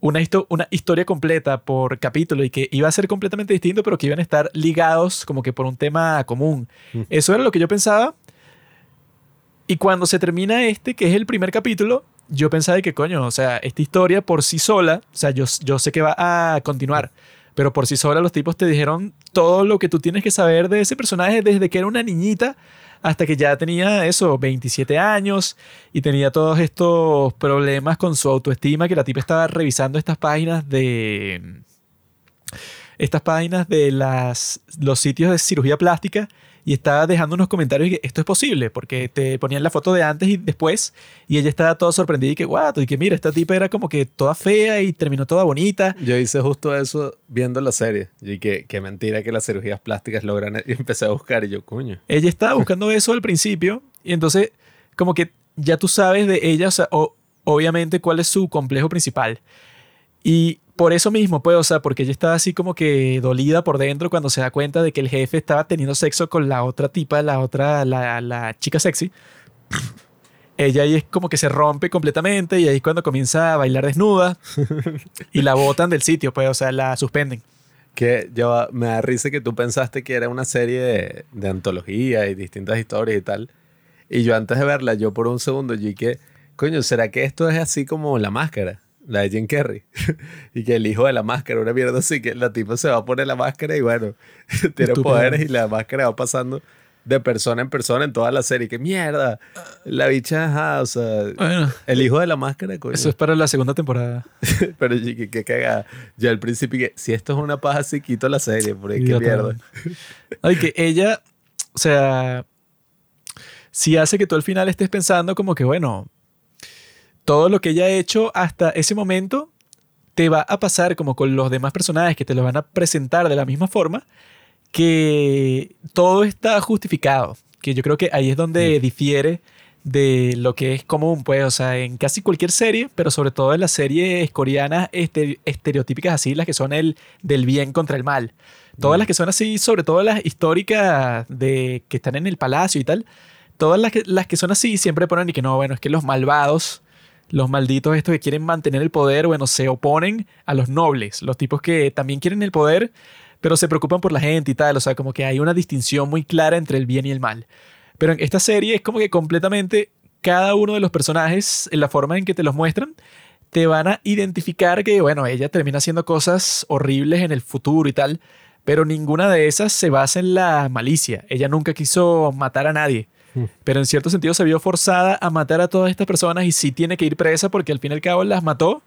una, histo- una historia completa por capítulo y que iba a ser completamente distinto, pero que iban a estar ligados como que por un tema común.
Mm.
Eso era lo que yo pensaba. Y cuando se termina este, que es el primer capítulo, yo pensaba que, coño, o sea, esta historia por sí sola, o sea, yo, yo sé que va a continuar, pero por sí sola los tipos te dijeron todo lo que tú tienes que saber de ese personaje desde que era una niñita hasta que ya tenía eso, 27 años y tenía todos estos problemas con su autoestima, que la tipa estaba revisando estas páginas de... Estas páginas de las, los sitios de cirugía plástica y estaba dejando unos comentarios y que esto es posible, porque te ponían la foto de antes y después y ella estaba toda sorprendida y que, guau, y que mira, esta tipa era como que toda fea y terminó toda bonita.
Yo hice justo eso viendo la serie. Y que, que mentira que las cirugías plásticas logran. Y empecé a buscar y yo, coño.
Ella estaba buscando eso al principio y entonces como que ya tú sabes de ella, o sea, o- obviamente cuál es su complejo principal. Y por eso mismo, pues, o sea, porque ella estaba así como que dolida por dentro cuando se da cuenta de que el jefe estaba teniendo sexo con la otra tipa, la otra, la, la chica sexy. Ella ahí es como que se rompe completamente y ahí es cuando comienza a bailar desnuda y la botan del sitio, pues, o sea, la suspenden.
Que yo, me da risa que tú pensaste que era una serie de, de antología y distintas historias y tal. Y yo antes de verla, yo por un segundo, yo dije, coño, ¿será que esto es así como la máscara? La de Jim Carrey. y que el hijo de la máscara, una mierda así, que la tipa se va a poner la máscara y bueno, tiene
Estúpido.
poderes y la máscara va pasando de persona en persona en toda la serie. ¡Qué mierda! La bicha, ajá, o sea,
Bueno,
el hijo de la máscara, coño.
eso es para la segunda temporada.
Pero dije, qué cagada. Yo al principio que si esto es una paja así, quito la serie, porque qué mierda.
Ay, que ella, o sea, sí hace que tú al final estés pensando como que, bueno, todo lo que ella ha hecho hasta ese momento te va a pasar como con los demás personajes que te lo van a presentar de la misma forma, que todo está justificado. Que yo creo que ahí es donde difiere de lo que es común, pues, o sea, en casi cualquier serie, pero sobre todo en las series coreanas este- estereotípicas así, las que son el del bien contra el mal. Todas
Mm.
las que son así, sobre todo las históricas de que están en el palacio y tal, todas las que, las que son así siempre ponen y que no, bueno, es que los malvados, los malditos estos que quieren mantener el poder, bueno, se oponen a los nobles, los tipos que también quieren el poder, pero se preocupan por la gente y tal, o sea, como que hay una distinción muy clara entre el bien y el mal. Pero en esta serie es como que completamente cada uno de los personajes, en la forma en que te los muestran, te van a identificar que, bueno, ella termina haciendo cosas horribles en el futuro y tal, pero ninguna de esas se basa en la malicia. Ella nunca quiso matar a nadie. Pero en cierto sentido se vio forzada a matar a todas estas personas y sí tiene que ir presa porque al fin y al cabo las mató,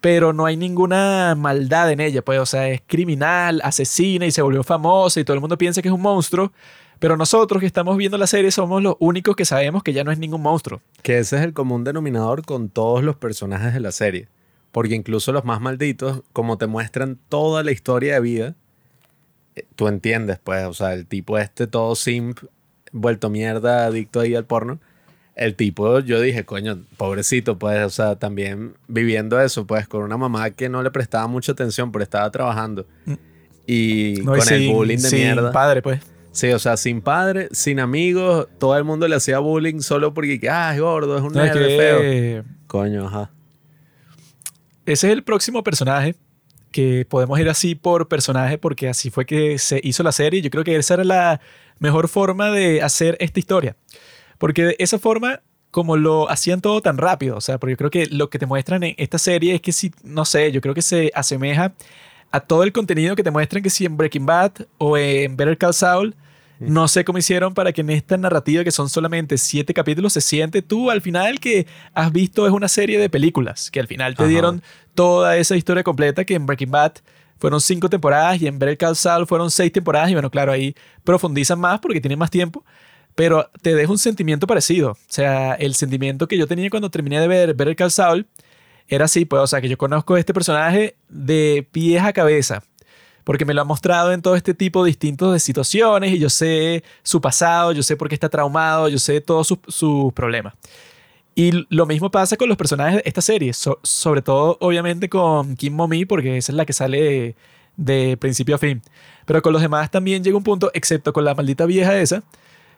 pero no hay ninguna maldad en ella, pues, o sea, es criminal, asesina y se volvió famosa y todo el mundo piensa que es un monstruo, pero nosotros que estamos viendo la serie somos los únicos que sabemos que ya no es ningún monstruo.
Que ese es el común denominador con todos los personajes de la serie. Porque incluso los más malditos, como te muestran toda la historia de vida, eh, tú entiendes, pues, o sea, el tipo este todo simp, vuelto mierda, adicto ahí al porno. El tipo, yo dije, coño, pobrecito, pues, o sea, también viviendo eso, pues, con una mamá que no le prestaba mucha atención, pero estaba trabajando.
Mm.
Y
No, y
con el bullying de
sin
mierda.
padre, pues.
Sí, o sea, sin padre, sin amigos, todo el mundo le hacía bullying solo porque, que, ah, es gordo, es un
No,
nerd, feo. Coño, ajá.
ese es el próximo personaje que podemos ir así por personaje porque así fue que se hizo la serie. Yo creo que esa era la mejor forma de hacer esta historia. Porque de esa forma, como lo hacían todo tan rápido, o sea, porque yo creo que lo que te muestran en esta serie es que si, no sé, yo creo que se asemeja a todo el contenido que te muestran que si en Breaking Bad o en Better Call Saul, no sé cómo hicieron para que en esta narrativa que son solamente siete capítulos se siente tú al final que has visto es una serie de películas, que al final te
Ajá.
dieron toda esa historia completa que en Breaking Bad fueron cinco temporadas y en Call Saul fueron seis temporadas y bueno, claro, ahí profundizan más porque tienen más tiempo, pero te deja un sentimiento parecido. O sea, el sentimiento que yo tenía cuando terminé de ver Call Saul era así, pues, o sea, que yo conozco a este personaje de pies a cabeza, porque me lo ha mostrado en todo este tipo distintos de situaciones y yo sé su pasado, yo sé por qué está traumado, yo sé todos sus, problemas. Y lo mismo pasa con los personajes de esta serie, so- sobre todo obviamente con Kim Momi, porque esa es la que sale de, de principio a fin. Pero con los demás también llega un punto, excepto con la maldita vieja esa.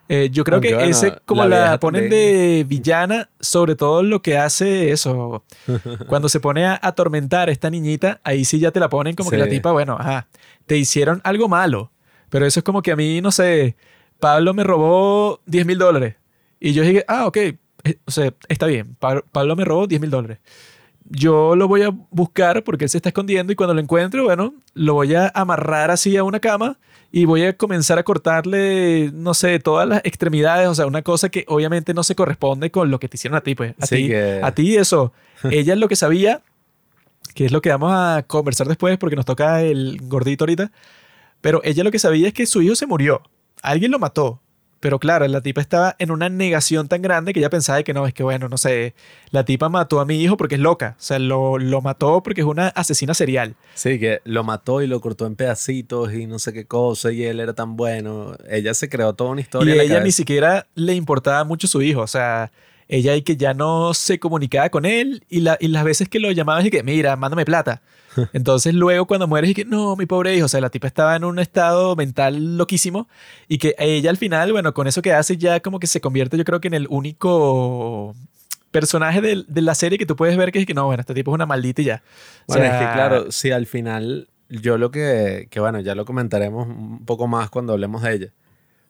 Eh, yo creo
Aunque
que
bueno,
ese, como
la
la, ponen
también.
de villana, sobre todo lo que hace eso, cuando se pone a atormentar a esta niñita, ahí sí ya te la ponen como que
Sí.
la tipa, bueno, ajá, te hicieron algo malo, pero eso es como que a mí, no sé, Pablo me robó 10 mil dólares. Y yo dije, ah, ok, eh, o sea, está bien, Pa- Pablo me robó 10 mil dólares. Yo lo voy a buscar porque él se está escondiendo y cuando lo encuentre, bueno, lo voy a amarrar así a una cama y voy a comenzar a cortarle, no sé, todas las extremidades, o sea, una cosa que obviamente no se corresponde con lo que te hicieron a ti, pues. A,
Sí,
ti,
que-
a ti eso. Ella es lo que sabía, que es lo que vamos a conversar después porque nos toca el gordito ahorita, pero ella lo que sabía es que su hijo se murió. Alguien lo mató. Pero claro, la tipa estaba en una negación tan grande que ella pensaba que no, es que bueno, no sé, la tipa mató a mi hijo porque es loca. O sea, lo, lo mató porque es una asesina serial.
Sí, que lo mató y lo cortó en pedacitos y no sé qué cosa y él era tan bueno. Ella se creó toda una
Y
historia. en la
ella ni siquiera le importaba mucho su hijo. O sea, ella y que ya no se comunicaba con él y, la, y las veces que lo llamaba y que, mira, mándame plata. Entonces luego cuando mueres y que, no, mi pobre hijo. O sea, la tipa estaba en un estado mental loquísimo y que ella al final, bueno, con eso que hace ya como que se convierte yo creo que en el único personaje de, de la serie que tú puedes ver que es que no, bueno, este tipo es una maldita y ya. O
Bueno, es que claro, si al final yo lo que, que bueno, ya lo comentaremos un poco más cuando hablemos de ella,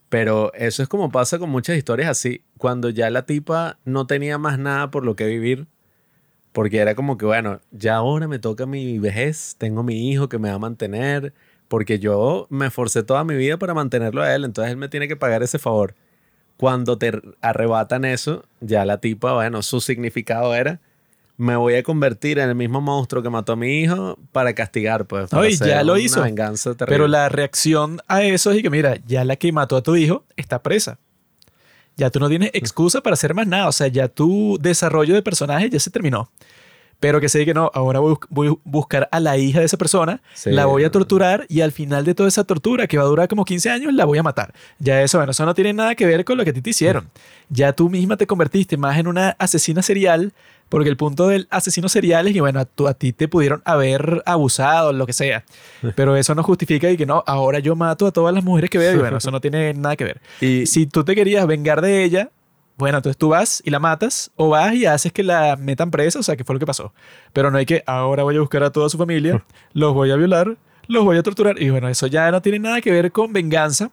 Pero eso es como pasa con muchas historias así. Cuando ya la tipa no tenía más nada por lo que vivir, porque era como que, bueno, ya ahora me toca mi vejez, tengo mi hijo que me va a mantener, porque yo me esforcé toda mi vida para mantenerlo a él, entonces él me tiene que pagar ese favor. Cuando te arrebatan eso, ya la tipa, bueno, su significado era, me voy a convertir en el mismo monstruo que mató a mi hijo para castigar, pues. para
No, y
hacer
ya lo hizo.
venganza.
Pero la reacción a eso es que, mira, ya la que mató a tu hijo está presa. Ya tú no tienes excusa para hacer más nada. O sea, ya tu desarrollo de personaje ya se terminó. Pero que sé que no, ahora voy, voy a buscar a la hija de esa persona,
Sí.
la voy a torturar y al final de toda esa tortura, que va a durar como 15 años, la voy a matar. Ya eso, bueno, eso no tiene nada que ver con lo que a ti te hicieron. Ya tú misma te convertiste más en una asesina serial, porque el punto del asesino serial es que, bueno, a, tú- a ti te pudieron haber abusado, lo que sea. Pero eso no justifica y que no, ahora yo mato a todas las mujeres que veo y bueno, eso no tiene nada que ver.
Y
Si tú te querías vengar de ella, bueno, entonces tú vas y la matas o vas y haces que la metan presa, o sea, que fue lo que pasó. Pero no hay que, ahora voy a buscar a toda su familia, los voy a violar, los voy a torturar. Y bueno, eso ya no tiene nada que ver con venganza,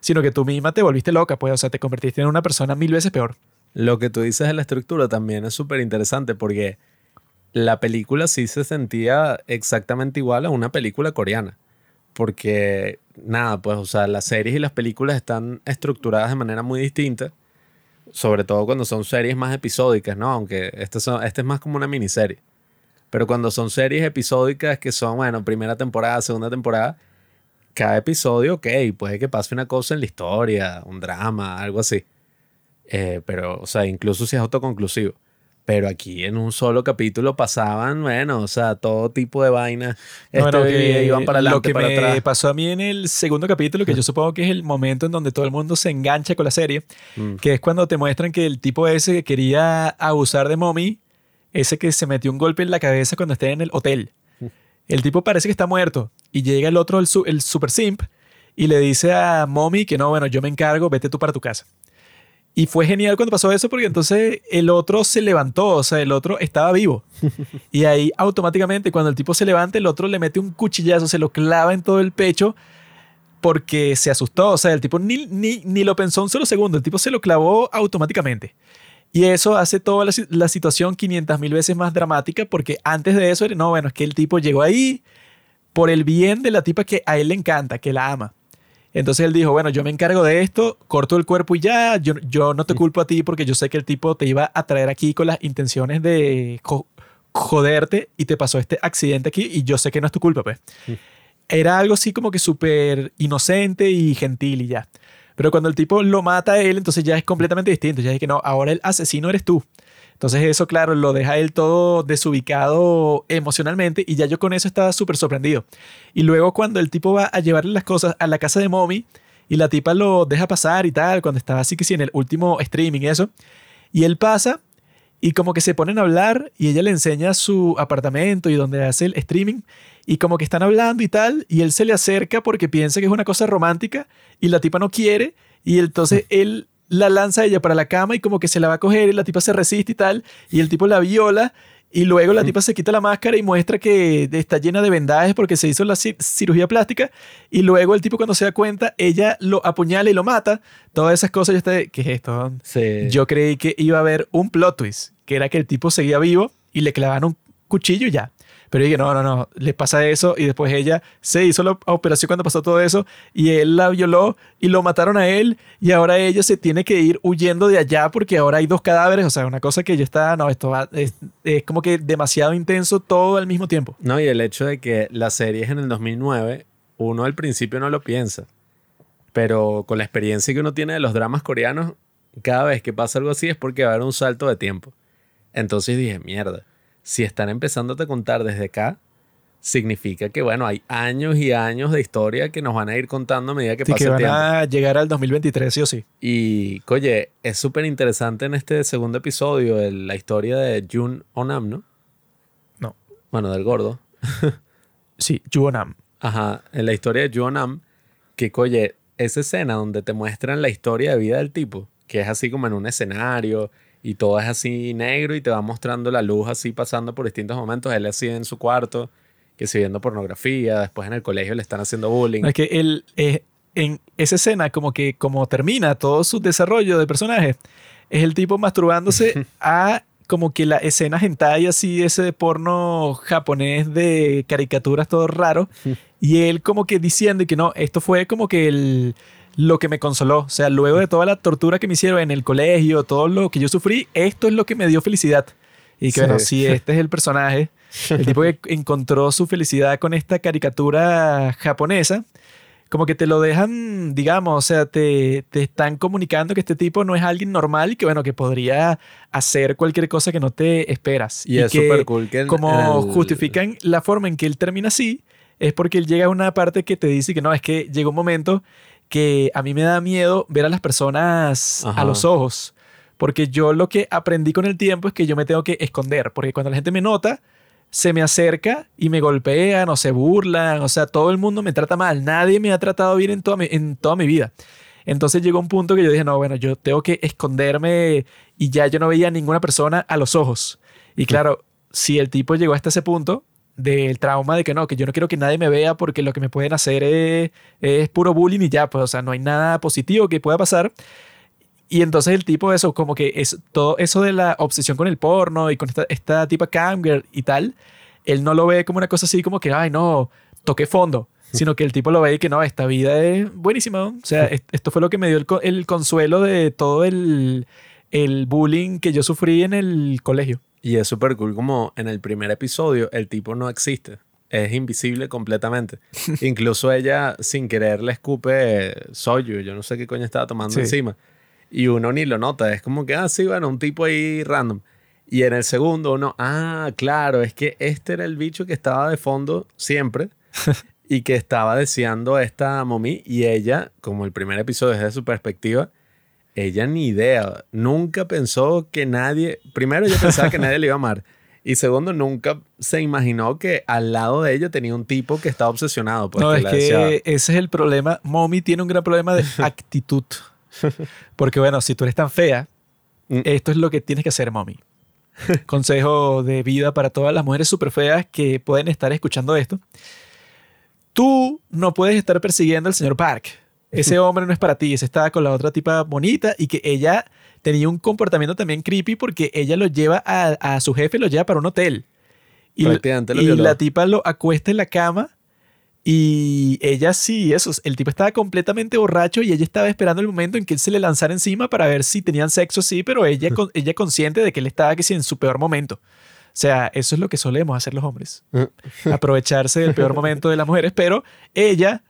sino que tú misma te volviste loca, pues, o sea, te convertiste en una persona mil veces peor.
Lo que tú dices de la estructura también es súper interesante porque la película sí se sentía exactamente igual a una película coreana. Porque, nada, pues, o sea, las series y las películas están estructuradas de manera muy distinta. Sobre todo cuando son series más episódicas, ¿no? Aunque este, este es más como una miniserie. Pero cuando son series episódicas que son, bueno, primera temporada, segunda temporada, cada episodio, ok, puede que pase una cosa en la historia, un drama, algo así. Eh, pero, o sea, incluso si es autoconclusivo. Pero aquí en un solo capítulo pasaban, bueno, o sea, todo tipo de vainas. Este
Bueno, que
iban para
lo
adelante,
que
para
me
atrás.
pasó a mí en el segundo capítulo, que yo supongo que es el momento en donde todo el mundo se engancha con la serie,
Mm.
que es cuando te muestran que el tipo ese que quería abusar de Mommy, ese que se metió un golpe en la cabeza cuando esté en el hotel, el tipo parece que está muerto y llega el otro, el, su- el super simp, y le dice a Mommy que no, bueno, yo me encargo, vete tú para tu casa. Y fue genial cuando pasó eso porque entonces el otro se levantó, o sea, el otro estaba vivo. Y ahí automáticamente cuando el tipo se levanta, el otro le mete un cuchillazo, se lo clava en todo el pecho porque se asustó. O sea, el tipo ni, ni, ni lo pensó un solo segundo, el tipo se lo clavó automáticamente. Y eso hace toda la, si- la situación 500 mil veces más dramática porque antes de eso, era, no, bueno, es que el tipo llegó ahí por el bien de la tipa que a él le encanta, que la ama. Entonces él dijo, bueno, yo me encargo de esto, corto el cuerpo y ya, yo, yo no te culpo a ti porque yo sé que el tipo te iba a traer aquí con las intenciones de jo- joderte y te pasó este accidente aquí y yo sé que no es tu culpa, pues. Era algo así como que súper inocente y gentil y ya. Pero cuando el tipo lo mata a él, entonces ya es completamente distinto. Ya es que no, ahora el asesino eres tú. Entonces eso, claro, lo deja él todo desubicado emocionalmente y ya yo con eso estaba súper sorprendido. Y luego cuando el tipo va a llevarle las cosas a la casa de Mommy y la tipa lo deja pasar y tal, cuando estaba así que sí en el último streaming y eso, y él pasa y como que se ponen a hablar y ella le enseña su apartamento y donde hace el streaming y como que están hablando y tal y él se le acerca porque piensa que es una cosa romántica y la tipa no quiere y entonces él la lanza ella para la cama y como que se la va a coger y la tipa se resiste y tal y el tipo la viola y luego la tipa se quita la máscara y muestra que está llena de vendajes porque se hizo la ci- cirugía plástica y luego el tipo cuando se da cuenta ella lo apuñala y lo mata todas esas cosas yo ¿qué es esto?
Sí.
Yo creí que iba a haber un plot twist, que era que el tipo seguía vivo y le clavaban un cuchillo y ya. Pero dije, no, no, no, le pasa eso y después ella se hizo la operación cuando pasó todo eso y él la violó y lo mataron a él y ahora ella se tiene que ir huyendo de allá porque ahora hay dos cadáveres, o sea, una cosa que yo estaba, no, esto es, es como que demasiado intenso todo al mismo tiempo.
No, y el hecho de que la serie es en el 2009, uno al principio no lo piensa. Pero con la experiencia que uno tiene de los dramas coreanos, cada vez que pasa algo así es porque va a haber un salto de tiempo. Entonces dije, mierda, si están empezando a contar desde acá, significa que, bueno, hay años y años de historia que nos van a ir contando a medida que
Así
pasa
que
el
van
tiempo.
a llegar al 2023, sí o sí.
Y, oye, es súper interesante en este segundo episodio el- la historia de Jun Onam, ¿no?
No.
Bueno, del gordo.
Sí, Juonam.
Ajá, en la historia de Jun Onam, que, oye, esa escena donde te muestran la historia de vida del tipo, que es así como en un escenario y todo es así negro y te va mostrando la luz así pasando por distintos momentos, él así en su cuarto, que si viendo pornografía, después en el colegio le están haciendo bullying.
Es que él, eh, en esa escena, como que como termina todo su desarrollo de personaje, es el tipo masturbándose a como que la escena hentai así, ese de porno japonés de caricaturas todo raro. y él como que diciendo que no, esto fue como que el, lo que me consoló. O sea, luego de toda la tortura que me hicieron en el colegio, todo lo que yo sufrí, esto es lo que me dio felicidad. Y que bueno, sí, este es el personaje. El tipo que encontró su felicidad con esta caricatura japonesa como que te lo dejan, digamos, o sea, te, te, están comunicando que este tipo no es alguien normal y que, bueno, que podría hacer cualquier cosa que no te esperas.
Y, es súper cool que
Como justifican la forma en que él termina así, es porque él llega a una parte que te dice que no, es que llega un momento que a mí me da miedo ver a las personas a los ojos. Porque yo lo que aprendí con el tiempo es que yo me tengo que esconder. Porque cuando la gente me nota, se me acerca y me golpean o se burlan, o sea, todo el mundo me trata mal, nadie me ha tratado bien en toda mi, en toda mi vida. Entonces llegó un punto que yo dije, no, bueno, yo tengo que esconderme y ya yo no veía a ninguna persona a los ojos. Y claro, si el tipo llegó hasta ese punto del trauma de que no, que yo no quiero que nadie me vea porque lo que me pueden hacer es, es puro bullying y ya, pues, o sea, no hay nada positivo que pueda pasar. Y entonces el tipo, eso, como que es todo eso de la obsesión con el porno y con esta, esta tipa camgirl y tal, él no lo ve como una cosa así como que, ay, no, toqué fondo, sino que el tipo lo ve y que no, esta vida es buenísima. O sea, esto fue lo que me dio el, el consuelo de todo el, el bullying que yo sufrí en el colegio.
Y es súper cool como en el primer episodio el tipo no existe. Es invisible completamente. Incluso ella sin querer le escupe soyu. Yo no sé qué coño estaba tomando encima y uno ni lo nota. Es como que, ah, sí, bueno, un tipo ahí random. Y en el segundo uno, ah, claro, es que este era el bicho que estaba de fondo siempre y que estaba deseando a esta mommy y ella, como el primer episodio desde su perspectiva, ella ni idea, nunca pensó que nadie, primero ella pensaba que nadie le iba a amar y segundo nunca se imaginó que al lado de ella tenía un tipo que estaba obsesionado.
Pues, no, es que ese es el problema, mommy tiene un gran problema de actitud. Porque bueno, si tú eres tan fea, mm. esto es lo que tienes que hacer, mommy. Consejo de vida para todas las mujeres súper feas que pueden estar escuchando esto. Tú no puedes estar persiguiendo al señor Park. Ese hombre no es para ti. Ese estaba con la otra tipa bonita y que ella tenía un comportamiento también creepy porque ella lo lleva a, su jefe, lo lleva para un hotel. Y, y la tipa lo acuesta en la cama y ella sí, eso, el tipo estaba completamente borracho y ella estaba esperando el momento en que él se le lanzara encima para ver si tenían sexo, sí, pero ella, ella consciente de que él estaba que sí, en su peor momento. O sea, eso es lo que solemos hacer los hombres. Aprovecharse del peor momento de las mujeres, pero ella,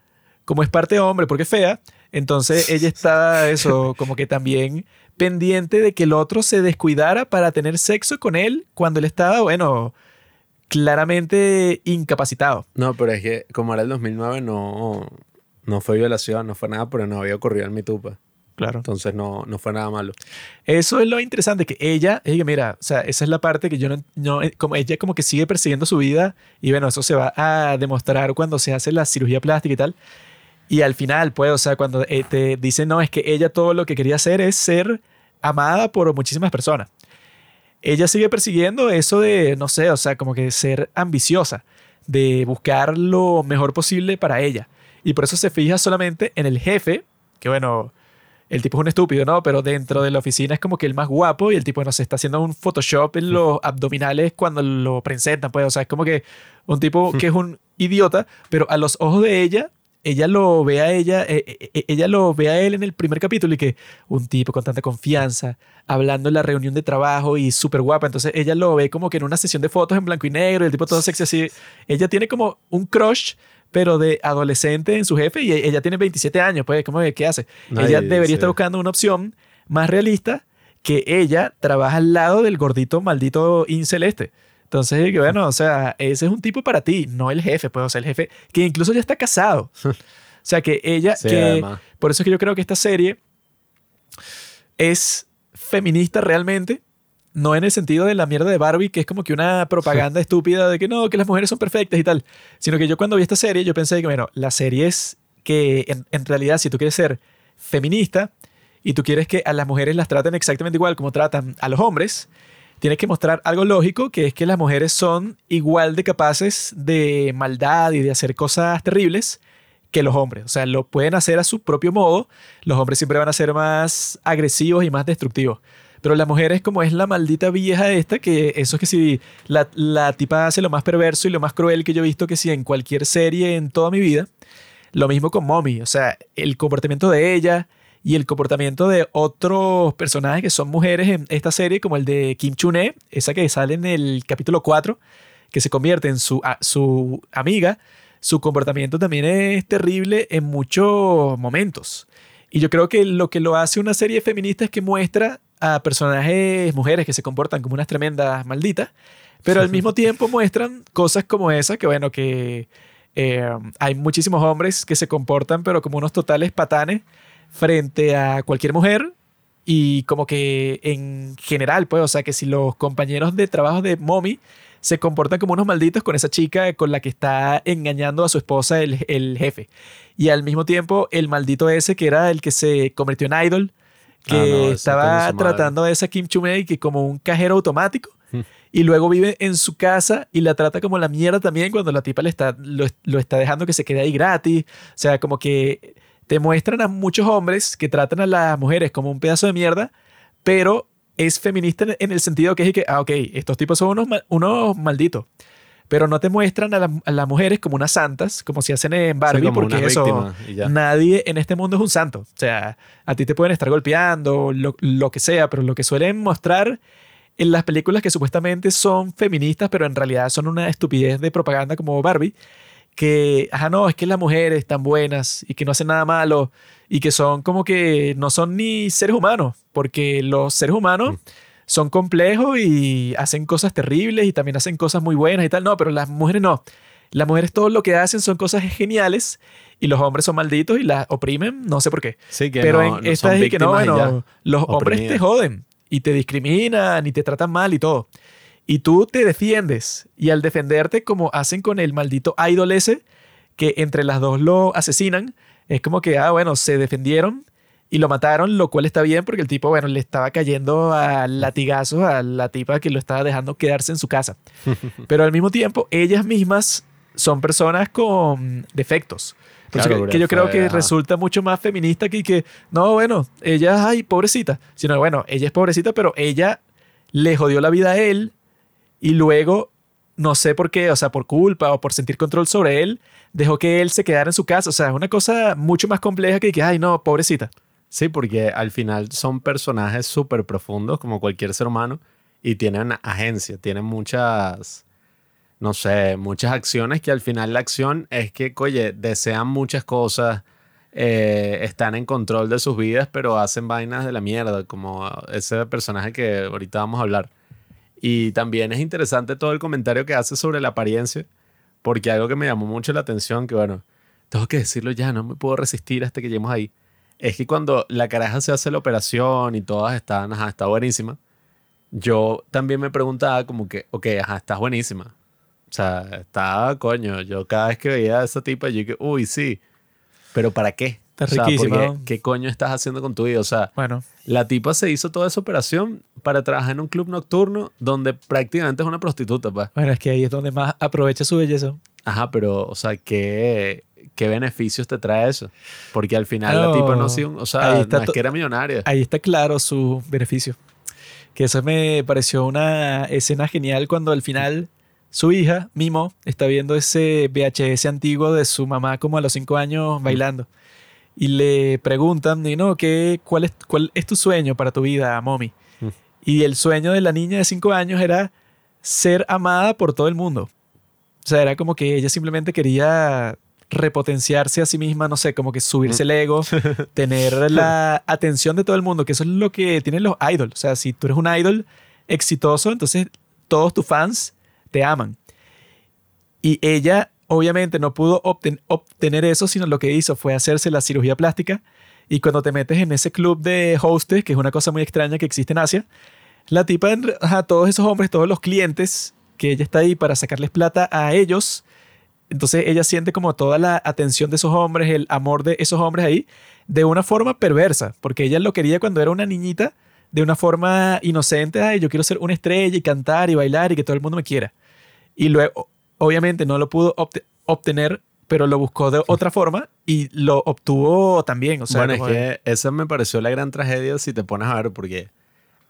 como es parte hombre porque es fea, entonces ella estaba eso, como que también pendiente de que el otro se descuidara para tener sexo con él cuando él estaba, bueno, claramente incapacitado.
No, pero es que como era el 2009 no, no fue violación, no fue nada, pero no había ocurrido en mi tupa.
Claro.
Entonces no, no fue nada malo.
Eso es lo interesante, que ella, ella, mira, o sea, esa es la parte que yo no, no, como ella como que sigue persiguiendo su vida y bueno, eso se va a demostrar cuando se hace la cirugía plástica y tal. Y al final, pues, o sea, cuando eh, te dicen, no, es que ella todo lo que quería hacer es ser amada por muchísimas personas ella sigue persiguiendo eso de, no sé, o sea, como que ser ambiciosa, de buscar lo mejor posible para ella. Y por eso se fija solamente en el jefe, que bueno, el tipo es un estúpido, ¿no? Pero dentro de la oficina es como que el más guapo y el tipo, no se está haciendo un Photoshop en los abdominales cuando lo presentan, pues, o sea, es como que un tipo que es un idiota, pero a los ojos de ella ella lo ve a ella, eh, eh, eh, ella lo ve a él en el primer capítulo y que un tipo con tanta confianza, hablando en la reunión de trabajo y súper guapa. Entonces ella lo ve como que en una sesión de fotos en blanco y negro, el tipo todo sexy así. Ella tiene como un crush, pero de adolescente en su jefe y ella tiene 27 años, pues, ¿cómo qué hace? ella debería estar buscando una opción más realista que ella trabaja al lado del gordito maldito inceleste. Entonces, bueno, o sea, ese es un tipo para ti, no el jefe, pues, o sea, el jefe que incluso ya está casado. O sea, que ella, que, por eso es que yo creo que esta serie es feminista realmente, no en el sentido de la mierda de Barbie, que es como que una propaganda estúpida de que no, que las mujeres son perfectas y tal, sino que yo cuando vi esta serie, yo pensé que, bueno, la serie es que en, en realidad si tú quieres ser feminista y tú quieres que a las mujeres las traten exactamente igual como tratan a los hombres, tiene que mostrar algo lógico, que es que las mujeres son igual de capaces de maldad y de hacer cosas terribles que los hombres. O sea, lo pueden hacer a su propio modo. Los hombres siempre van a ser más agresivos y más destructivos. Pero la mujer es como es la maldita vieja esta, que eso es que si la, la tipa hace lo más perverso y lo más cruel que yo he visto que si en cualquier serie en toda mi vida. Lo mismo con Mommy. O sea, el comportamiento de ella y el comportamiento de otros personajes que son mujeres en esta serie, como el de Kim Chune, esa que sale en el capítulo 4, que se convierte en su, su amiga, su comportamiento también es terrible en muchos momentos. Y yo creo que lo que lo hace una serie feminista es que muestra a personajes mujeres que se comportan como unas tremendas malditas, pero al mismo tiempo muestran cosas como esa, que bueno, que eh, hay muchísimos hombres que se comportan pero como unos totales patanes frente a cualquier mujer y como que en general, pues, o sea, que si los compañeros de trabajo de Mommy se comportan como unos malditos con esa chica con la que está engañando a su esposa el, el jefe. Y al mismo tiempo, el maldito ese que era el que se convirtió en idol, que
Ah, no,
estaba tratando a esa Kim Chumei que como un cajero automático. Y luego vive en su casa y la trata como la mierda también cuando la tipa le está, lo, lo está dejando que se quede ahí gratis. O sea, como que te muestran a muchos hombres que tratan a las mujeres como un pedazo de mierda, pero es feminista en- el sentido que es que, ah, ok, estos tipos son unos, unos malditos. Pero no te muestran a, la- a las mujeres como unas santas, como si hacen en Barbie, porque eso, nadie en este mundo es un santo. O sea, a ti te pueden estar golpeando, lo, lo que sea, pero lo que suelen mostrar en las películas que supuestamente son feministas, pero en realidad son una estupidez de propaganda como Barbie, que, ajá, no, es que las mujeres están buenas y que no hacen nada malo y que son como que no son ni seres humanos, porque los seres humanos son complejos y hacen cosas terribles y también hacen cosas muy buenas y tal, no, pero las mujeres no. Las mujeres todo lo que hacen son cosas geniales y los hombres son malditos y las oprimen, no sé por qué.
Sí, que
Pero
no,
en
no
esta es que no, bueno, los hombres te
oprimidas.
joden y te discriminan y te tratan mal y todo. Y tú te defiendes y al defenderte como hacen con el maldito idol ese, que entre las dos lo asesinan, es como que, ah, bueno, se defendieron y lo mataron, lo cual está bien porque el tipo, bueno, le estaba cayendo a latigazos a la tipa que lo estaba dejando quedarse en su casa. Pero al mismo tiempo, ellas mismas son personas con defectos.
Claro,
que, que yo creo que resulta mucho más feminista que, que, no, bueno, ella, ay, pobrecita. Sino, bueno, ella es pobrecita, pero ella le jodió la vida a él y luego, no sé por qué, o sea, por culpa o por sentir control sobre él, dejó que él se quedara en su casa. O sea, es una cosa mucho más compleja que que, ay, no, pobrecita.
Sí, porque al final son personajes súper profundos, como cualquier ser humano, y tienen agencia, tienen muchas, no sé, muchas acciones que al final la acción es que, oye, desean muchas cosas, eh, están en control de sus vidas, pero hacen vainas de la mierda, como ese personaje que ahorita vamos a hablar. Y también es interesante todo el comentario que hace sobre la apariencia, porque algo que me llamó mucho la atención, que bueno, tengo que decirlo ya, no me puedo resistir hasta que lleguemos ahí es que cuando la caraja se hace la operación y todas están, ajá, está buenísima, yo también me preguntaba como que, ok, ajá, estás buenísima. O sea, está, coño, yo cada vez que veía a esa tipa, yo que, uy, sí, pero ¿para qué?
Está
O sea,
riquísima.
¿Qué coño estás haciendo con tu vida? O sea,
Bueno,
la tipa se hizo toda esa operación para trabajar en un club nocturno donde prácticamente es una prostituta, pues.
bueno, es que ahí es donde más aprovecha su belleza.
Ajá, pero, o sea, ¿qué, qué beneficios te trae eso? Porque al final la tipa no, ha sido un- o sea,
ahí está
no es
to-
que era millonaria.
Ahí está claro su beneficio. Que eso me pareció una escena genial cuando al final su hija, Mimo, está viendo ese VHS antiguo de su mamá como a los cinco años bailando. Y le preguntan, y no, ¿qué, cuál, es, ¿cuál es tu sueño para tu vida, mommy? Y el sueño de la niña de cinco años era ser amada por todo el mundo. O sea, era como que ella simplemente quería repotenciarse a sí misma, no sé, como que subirse el ego, tener la atención de todo el mundo, que eso es lo que tienen los idols. O sea, si tú eres un idol exitoso, entonces todos tus fans te aman. Y ella obviamente no pudo obten- obtener eso, sino lo que hizo fue hacerse la cirugía plástica. Y cuando te metes en ese club de hostes, que es una cosa muy extraña que existe en Asia, la tipa, ajá, todos esos hombres, todos los clientes, que ella está ahí para sacarles plata a ellos, entonces ella siente como toda la atención de esos hombres, el amor de esos hombres ahí, de una forma perversa, porque ella lo quería cuando era una niñita, de una forma inocente, ay, yo quiero ser una estrella y cantar y bailar y que todo el mundo me quiera. Y luego, obviamente, no lo pudo obte- obtener pero lo buscó de otra forma y lo obtuvo también. O sea,
bueno, es que esa me pareció la gran tragedia si te pones a ver, porque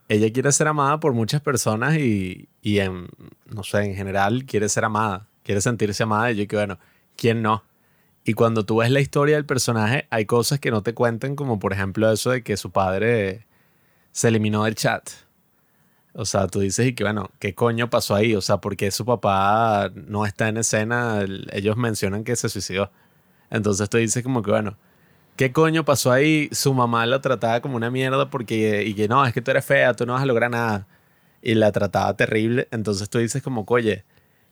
ella quiere ser amada por muchas personas y, y en, no sé, en general quiere ser amada, quiere sentirse amada. Y yo que, bueno, ¿quién no? Y cuando tú ves la historia del personaje, hay cosas que no te cuentan, como por ejemplo eso de que su padre se eliminó del chat. O sea, tú dices, y que bueno, ¿qué coño pasó ahí? O sea, ¿por qué su papá no está en escena? El- Ellos mencionan que se suicidó. Entonces tú dices como que bueno, ¿qué coño pasó ahí? Su mamá la trataba como una mierda porque, y que no, es que tú eres fea, tú no vas a lograr nada. Y la trataba terrible. Entonces tú dices como, oye,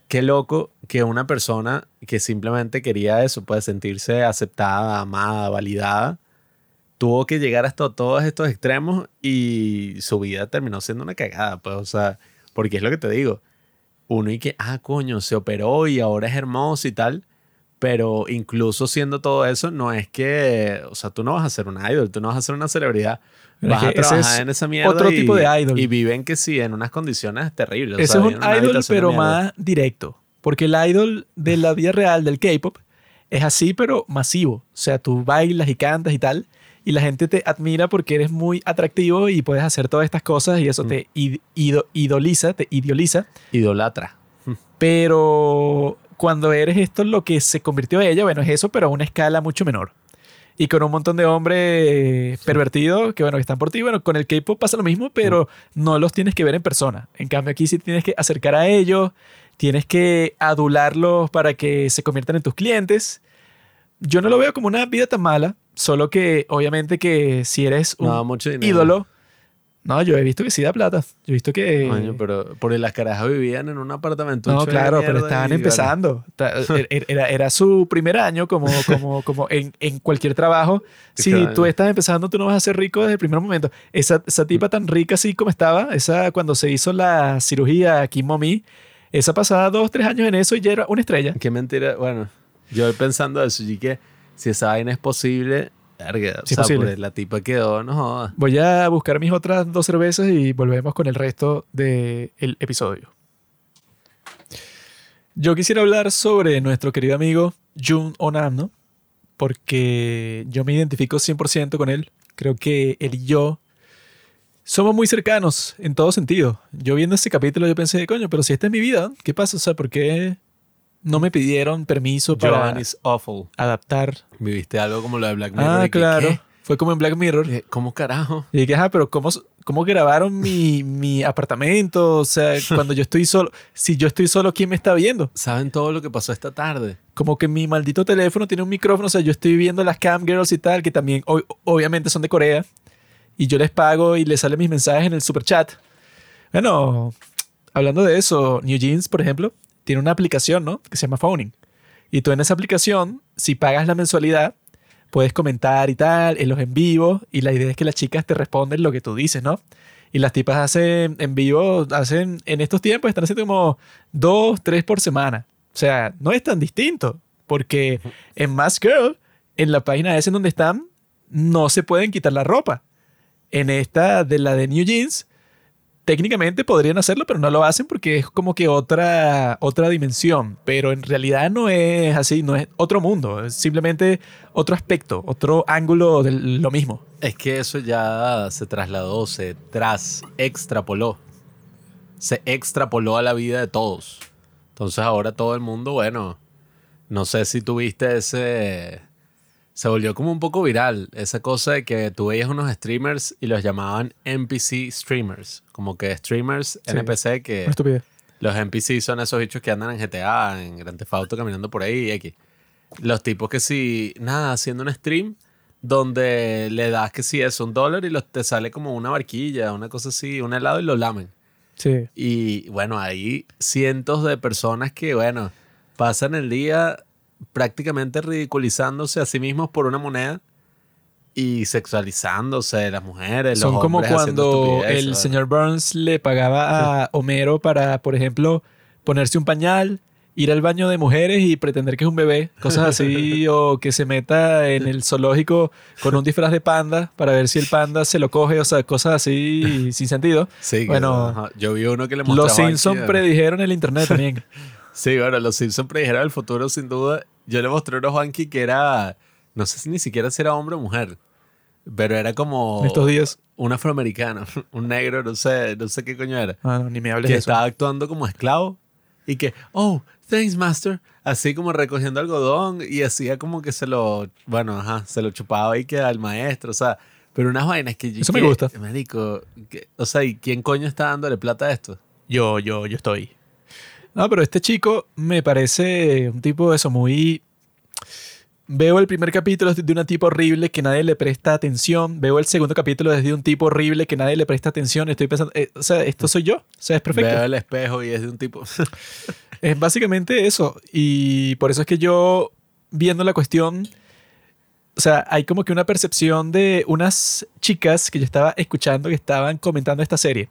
qué loco que una persona que simplemente quería eso, puede sentirse aceptada, amada, validada, tuvo que llegar hasta todos estos extremos y su vida terminó siendo una cagada, pues, o sea, porque es lo que te digo, uno y que, ah, coño, se operó y ahora es hermoso y tal, pero incluso siendo todo eso, no es que, o sea, tú no vas a ser un idol, tú no vas a ser una celebridad,
Pero
vas a trabajar
es
en esa mierda
otro
y-
tipo de idol.
Y viven que sí, en unas condiciones terribles. o
Ese
sea,
es un idol, pero más directo. Porque el idol de la vida real del K-pop es así, pero masivo. O sea, tú bailas y cantas y tal, y la gente te admira porque eres muy atractivo y puedes hacer todas estas cosas y
Mm.
eso te id- ido- idoliza, te idealiza.
Idolatra.
Pero cuando eres esto lo que se convirtió en ella, bueno, es eso, pero a una escala mucho menor. Y con un montón de hombres pervertidos que, bueno, que están por ti. Bueno, con el K-pop pasa lo mismo, pero no los tienes que ver en persona. En cambio, aquí sí tienes que acercar a ellos, tienes que adularlos para que se conviertan en tus clientes. Yo no lo veo como una vida tan mala, solo que obviamente que si eres un
No mucho
ídolo, no, yo he visto que sí da plata. Yo he visto que...
Coño, pero porque las carajas vivían en un apartamento.
No, claro, pero estaban empezando. Ta- er- er- Era, era su primer año, como, como, como en, en cualquier trabajo. Si
Claro.
tú estás empezando, tú no vas a ser rico desde el primer momento. Esa, esa tipa tan rica así como estaba, esa cuando se hizo la cirugía Kim Momi, esa pasaba dos, tres años en eso y ya era una estrella.
Qué mentira. Bueno, yo pensando eso, y que si esa vaina es posible, verga, o
Sí es
sea,
posible.
pues, la tipa quedó, no jodas.
Voy a buscar mis otras dos cervezas y volvemos con el resto del episodio. Yo quisiera hablar sobre nuestro querido amigo Jun Onam, ¿no? Porque yo me identifico 100% con él. Creo que él y yo somos muy cercanos en todo sentido. Yo viendo este capítulo yo pensé, coño, pero si esta es mi vida, ¿qué pasa? O sea, ¿por qué no me pidieron permiso para
Johan is awful.
adaptar?
Viviste algo como lo de Black Mirror.
Ah,
y que,
claro.
¿qué?
Fue como en Black Mirror.
¿Qué? ¿Cómo carajo?
Y dije, ajá, pero ¿cómo, cómo grabaron mi, mi apartamento? O sea, cuando yo estoy solo, si yo estoy solo, ¿quién me está viendo?
¿Saben todo lo que pasó esta tarde?
Como que mi maldito teléfono tiene un micrófono, o sea, yo estoy viendo las cam girls y tal, que también o- obviamente son de Corea, y yo les pago y les salen mis mensajes en el super chat. Bueno, hablando de eso, New Jeans, por ejemplo, tiene una aplicación, ¿no? Que se llama Phoning. Y tú en esa aplicación, si pagas la mensualidad, puedes comentar y tal, en los en vivo, y la idea es que las chicas te responden lo que tú dices, ¿no? Y las tipas hacen en vivo, hacen en estos tiempos, están haciendo como dos, tres por semana. O sea, no es tan distinto, porque en Mask Girl, en la página esa en donde están, no se pueden quitar la ropa. En esta de la de New Jeans, técnicamente podrían hacerlo, pero no lo hacen porque es como que otra, otra dimensión. Pero en realidad no es así, no es otro mundo, es simplemente otro aspecto, otro ángulo de lo mismo.
Es que eso ya se trasladó, se tras extrapoló. Se extrapoló a la vida de todos. Entonces ahora todo el mundo, bueno, no sé si tuviste ese... Se volvió como un poco viral esa cosa de que tú veías unos streamers y los llamaban NPC streamers. Como que streamers
Sí.
NPC que...
Estupidez.
Los NPC son esos bichos que andan en GTA, en Grand Theft Auto, caminando por ahí. X. Los tipos que si, nada, haciendo un stream donde le das que si es un dólar y los, te sale como una barquilla, una cosa así, un helado y lo lamen.
Sí.
Y bueno, hay cientos de personas que, bueno, pasan el día prácticamente ridiculizándose a sí mismos por una moneda y sexualizándose las mujeres.
Son
los
como cuando el
¿verdad?
señor Burns le pagaba a Homero para, por ejemplo, ponerse un pañal, ir al baño de mujeres y pretender que es un bebé, cosas así, o que se meta en el zoológico con un disfraz de panda para ver si el panda se lo coge, o sea, cosas así sin sentido.
Sí, que-
Bueno,
ajá. yo vi uno que le
Los Simpsons predijeron el internet también.
Sí, bueno, los Simpsons predijeron el futuro sin duda yo le mostré uno a Juanqui que era, no sé si ni siquiera si era hombre o mujer, pero era como
estos días.
un afroamericano, un negro, no sé, no sé qué coño era,
Ah, no, ni me hables
que
de eso.
estaba actuando como esclavo y que, oh, thanks master, así como recogiendo algodón y hacía como que se lo, bueno, ajá, se lo chupaba y que al maestro, o sea, pero unas vainas que yo...
Eso me
que,
gusta.
Marico, que- o sea, ¿y quién coño está dándole plata a esto?
Yo, yo, yo estoy. No, pero este chico me parece un tipo de eso muy... Veo el primer capítulo de un tipo horrible que nadie le presta atención. Veo el segundo capítulo desde un tipo horrible que nadie le presta atención. Estoy pensando, eh, o sea, esto soy yo. O sea, es perfecto.
Veo el espejo y es de un tipo...
Es básicamente eso. Y por eso es que yo, viendo la cuestión, o sea, hay como que una percepción de unas chicas que yo estaba escuchando que estaban comentando esta serie.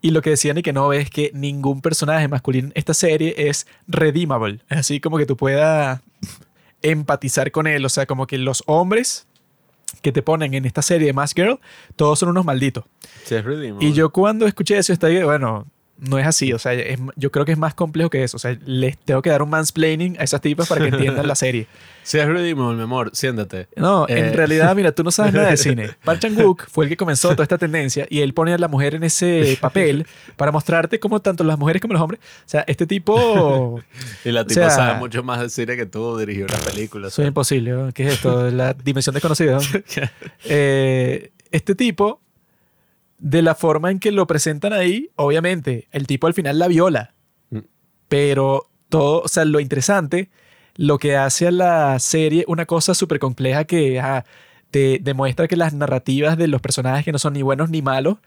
Y lo que decían y que no es que ningún personaje masculino en esta serie es redeemable. Es así como que tú puedas empatizar con él. O sea, como que los hombres que te ponen en esta serie de Mask Girl, todos son unos malditos.
Sí, es redeemable.
Y yo cuando escuché eso, estaba, bueno, no es así. O sea, es- yo creo que es más complejo que eso. O sea, les tengo que dar un mansplaining a esas tipas para que entiendan la serie.
Sí, es redeemable, mi amor, siéntate.
No,
Eh.
en realidad, mira, tú no sabes nada de cine. Park Chan-wook fue el que comenzó toda esta tendencia y él pone a la mujer en ese papel para mostrarte cómo tanto las mujeres como los hombres. O sea, este tipo...
Y la
O
tipa
sea-
sabe mucho más de cine que tú, dirigió una película.
Soy imposible. ¿no? ¿Qué es esto? La dimensión desconocida. ¿no? Eh, este tipo, de la forma en que lo presentan ahí, obviamente, el tipo al final la viola.
Mm.
Pero todo, o sea, lo interesante, lo que hace a la serie una cosa súper compleja que te demuestra que las narrativas de los personajes que no son ni buenos ni malos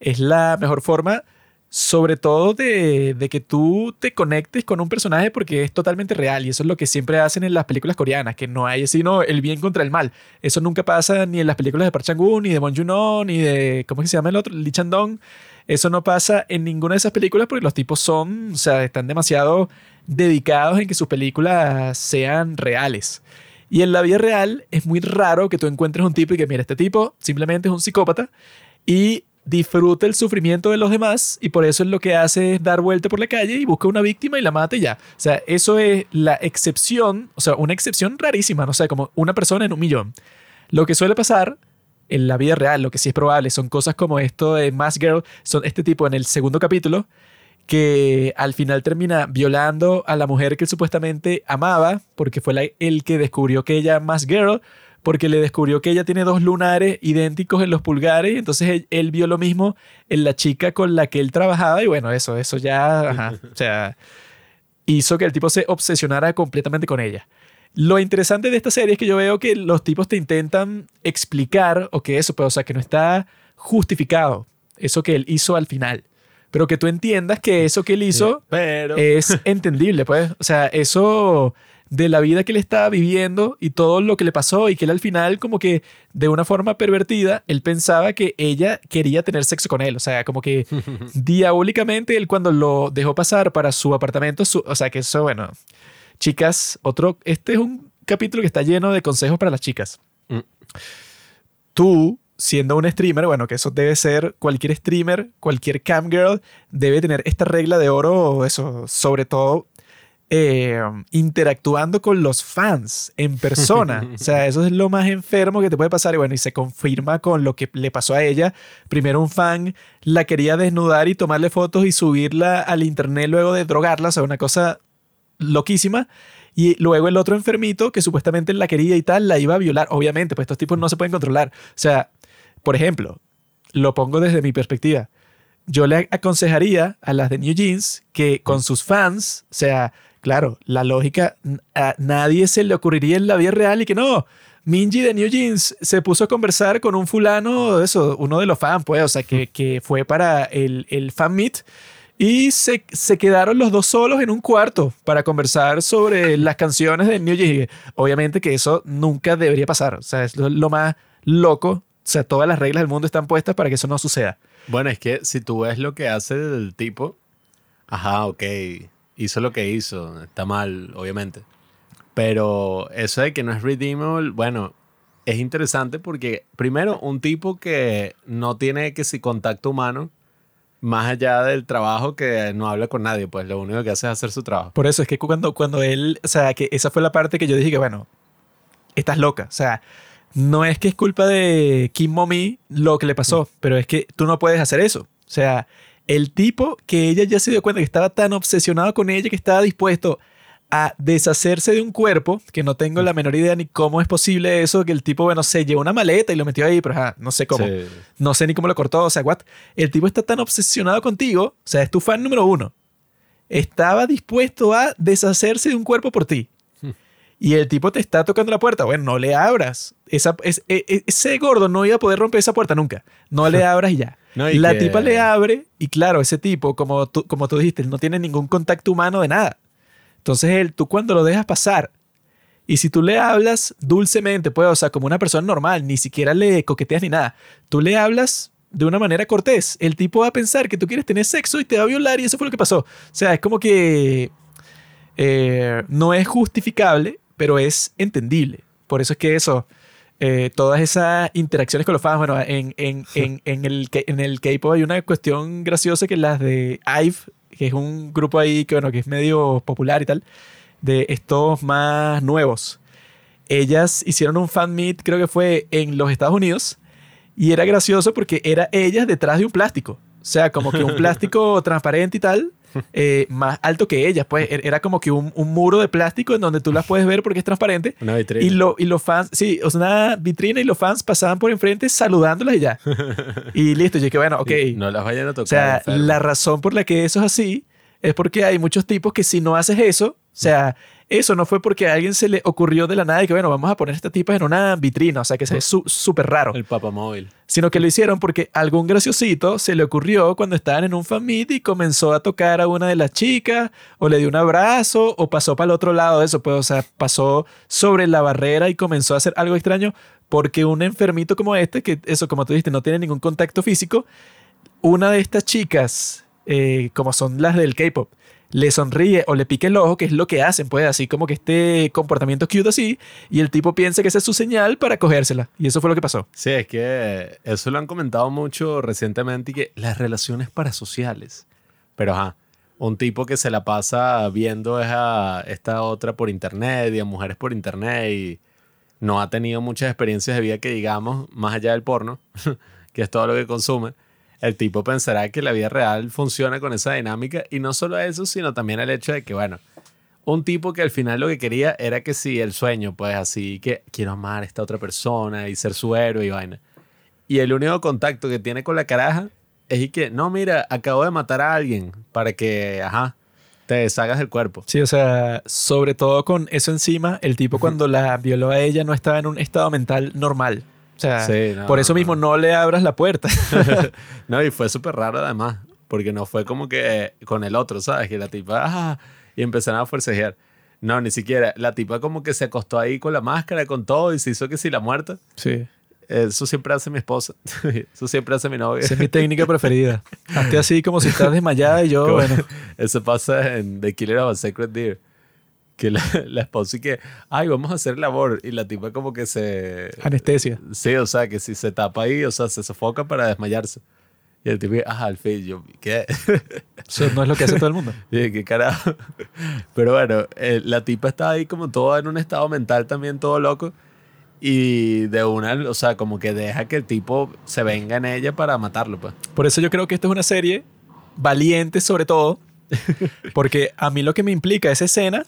es la mejor forma, sobre todo de, de que tú te conectes con un personaje porque es totalmente real y eso es lo que siempre hacen en las películas coreanas, que no hay sino el bien contra el mal. Eso nunca pasa ni en las películas de Park Chan-wook, ni de Bong Joon-ho, ni de, ¿cómo es que se llama el otro? Lee Chan-dong. Eso no pasa en ninguna de esas películas porque los tipos son, o sea, están demasiado dedicados en que sus películas sean reales. Y en la vida real es muy raro que tú encuentres un tipo y que, mira, este tipo simplemente es un psicópata y disfruta el sufrimiento de los demás y por eso es lo que hace es dar vuelta por la calle y busca una víctima y la mata y ya. O sea, eso es la excepción, o sea, una excepción rarísima, no sé, como una persona en un millón. Lo que suele pasar en la vida real, lo que sí es probable, son cosas como esto de Mask Girl, son este tipo en el segundo capítulo, que al final termina violando a la mujer que él supuestamente amaba, porque fue la- el que descubrió que ella es Mask Girl, porque le descubrió que ella tiene dos lunares idénticos en los pulgares, y entonces él, él vio lo mismo en la chica con la que él trabajaba, y bueno, eso, eso ya, ajá, o sea, hizo que el tipo se obsesionara completamente con ella. Lo interesante de esta serie es que yo veo que los tipos te intentan explicar, o que eso, pues, o sea, que no está justificado, eso que él hizo al final, pero que tú entiendas que eso que él hizo
Pero...
es entendible, pues. O sea, eso de la vida que él estaba viviendo y todo lo que le pasó y que él al final como que de una forma pervertida, él pensaba que ella quería tener sexo con él. O sea, como que diabólicamente él cuando lo dejó pasar para su apartamento, su- o sea, que eso, bueno, chicas, otro, este es un capítulo que está lleno de consejos para las chicas.
Mm.
Tú, siendo un streamer, bueno, que eso debe ser cualquier streamer, cualquier cam girl, debe tener esta regla de oro, eso, sobre todo eh, interactuando con los fans en persona. o sea, eso es lo más enfermo que te puede pasar. Y bueno, y se confirma con lo que le pasó a ella. Primero un fan la quería desnudar y tomarle fotos y subirla al internet luego de drogarla. O sea, una cosa loquísima. Y luego el otro enfermito que supuestamente la quería y tal, la iba a violar. Obviamente, pues estos tipos no se pueden controlar. O sea, por ejemplo, lo pongo desde mi perspectiva. Yo le aconsejaría a las de New Jeans que con sus fans, o sea, claro, la lógica, a nadie se le ocurriría en la vida real y que no, Minji de New Jeans se puso a conversar con un fulano, eso, uno de los fans, pues, o sea, que, que fue para el, el fan meet y se, se quedaron los dos solos en un cuarto para conversar sobre las canciones de New Jeans. Obviamente que eso nunca debería pasar, o sea, es lo, lo más loco, o sea, todas las reglas del mundo están puestas para que eso no suceda.
Bueno, es que si tú ves lo que hace el tipo, ajá, ok, hizo lo que hizo, está mal, obviamente. Pero eso de que no es redeemable, bueno, es interesante porque primero un tipo que no tiene que si contacto humano, Más allá del trabajo que no habla con nadie, pues lo único que hace es hacer su trabajo.
Por eso es que cuando, cuando él, o sea, que esa fue la parte que yo dije que, bueno, estás loca. O sea, no es que es culpa de Kim Mommy lo que le pasó, pero es que tú no puedes hacer eso. O sea, el tipo que ella ya se dio cuenta que estaba tan obsesionado con ella que estaba dispuesto a deshacerse de un cuerpo, que no tengo la menor idea ni cómo es posible eso, que el tipo, bueno, se llevó una maleta y lo metió ahí, pero ajá, no sé cómo.
Sí.
No sé ni cómo lo cortó, o sea, what? El tipo está tan obsesionado contigo, o sea, es tu fan número uno. Estaba dispuesto a deshacerse de un cuerpo por ti. Y el tipo te está tocando la puerta. Bueno, no le abras. Esa, es- e- e- ese gordo no iba a poder romper esa puerta nunca. No le abras y ya.
No, y
la
que-
tipa le abre y claro, ese tipo, como tú, como tú dijiste, no tiene ningún contacto humano de nada. Entonces él, tú cuando lo dejas pasar y si tú le hablas dulcemente, pues, o sea, como una persona normal, ni siquiera le coqueteas ni nada, tú le hablas de una manera cortés, el tipo va a pensar que tú quieres tener sexo y te va a violar y eso fue lo que pasó. O sea, es como que eh, no es justificable, pero es entendible. Por eso es que eso, eh, todas esas interacciones con los fans, bueno, en, en, en, en el, en el K-pop hay una cuestión graciosa que las de IVE, que es un grupo ahí que, bueno, que es medio popular y tal, de estos más nuevos. Ellas hicieron un fan meet, creo que fue en los Estados Unidos, y era gracioso porque era ellas detrás de un plástico. O sea, como que un plástico transparente y tal, eh, más alto que ellas. Pues er- era como que un, un muro de plástico en donde tú las puedes ver porque es transparente.
Una vitrina.
Y, lo, y los fans, sí, o sea, una vitrina y los fans pasaban por enfrente saludándolas y ya. y listo, yo dije, bueno, ok.
Y No las vayan a tocar.
O sea, la razón por la que eso es así es porque hay muchos tipos que si no haces eso, o sea, eso no fue porque a alguien se le ocurrió de la nada y que, bueno, vamos a poner a esta tipa en una vitrina, o sea, que se ve su- súper raro,
El papamóvil.
sino que lo hicieron porque algún graciosito se le ocurrió cuando estaban en un fan meet y comenzó a tocar a una de las chicas, o le dio un abrazo, o pasó para el otro lado de eso, pues, o sea, pasó sobre la barrera y comenzó a hacer algo extraño porque un enfermito como este, que eso, como tú dijiste, no tiene ningún contacto físico, una de estas chicas, eh, como son las del K-pop, le sonríe o le pique el ojo, que es lo que hacen, pues así como que este comportamiento cute así, y el tipo piensa que esa es su señal para cogérsela. Y eso fue lo que pasó.
Sí, es que eso lo han comentado mucho recientemente y que las relaciones parasociales. Pero ajá, un tipo que se la pasa viendo a esta otra por internet y a mujeres por internet y no ha tenido muchas experiencias de vida que digamos, más allá del porno, que es todo lo que consume. El tipo pensará que la vida real funciona con esa dinámica y no solo eso, sino también el hecho de que, bueno, un tipo que al final lo que quería era que sí, el sueño, pues así que quiero amar a esta otra persona y ser su héroe y vaina. Y el único contacto que tiene con la caraja es y que, no, mira, acabo de matar a alguien para que, ajá, te deshagas del cuerpo.
Sí, o sea, sobre todo con eso encima, el tipo cuando la violó a ella no estaba en un estado mental normal. O sea,
Sí, no,
por eso mismo no le abras la puerta.
no, y fue súper raro además, porque no fue como que con el otro, ¿sabes? Que la tipa, ah, y empezaron a forcejear. No, ni siquiera. La tipa como que se acostó ahí con la máscara, con todo, y se hizo que si la muerta.
Sí.
Eso siempre hace mi esposa. Eso siempre hace mi novia.
Esa es mi técnica preferida. Hazte así como si estás desmayada y yo,
Que
bueno.
Eso pasa en The Killer of a Sacred Deer. Que la, la esposa y que, ay, vamos a hacer labor. Y la tipa como que se...
Anestesia.
Sí, o sea, que si se tapa ahí, o sea, se sofoca para desmayarse. Y el tipo, ah, al fin, yo, ¿qué?
Eso no es lo que hace todo el mundo.
Y ¿qué carajo? Pero bueno, eh, la tipa está ahí como toda en un estado mental también, todo loco. Y de una, o sea, como que deja que el tipo se venga en ella para matarlo, pues.
Por eso yo creo que esta es una serie valiente sobre todo, porque a mí lo que me implica esa escena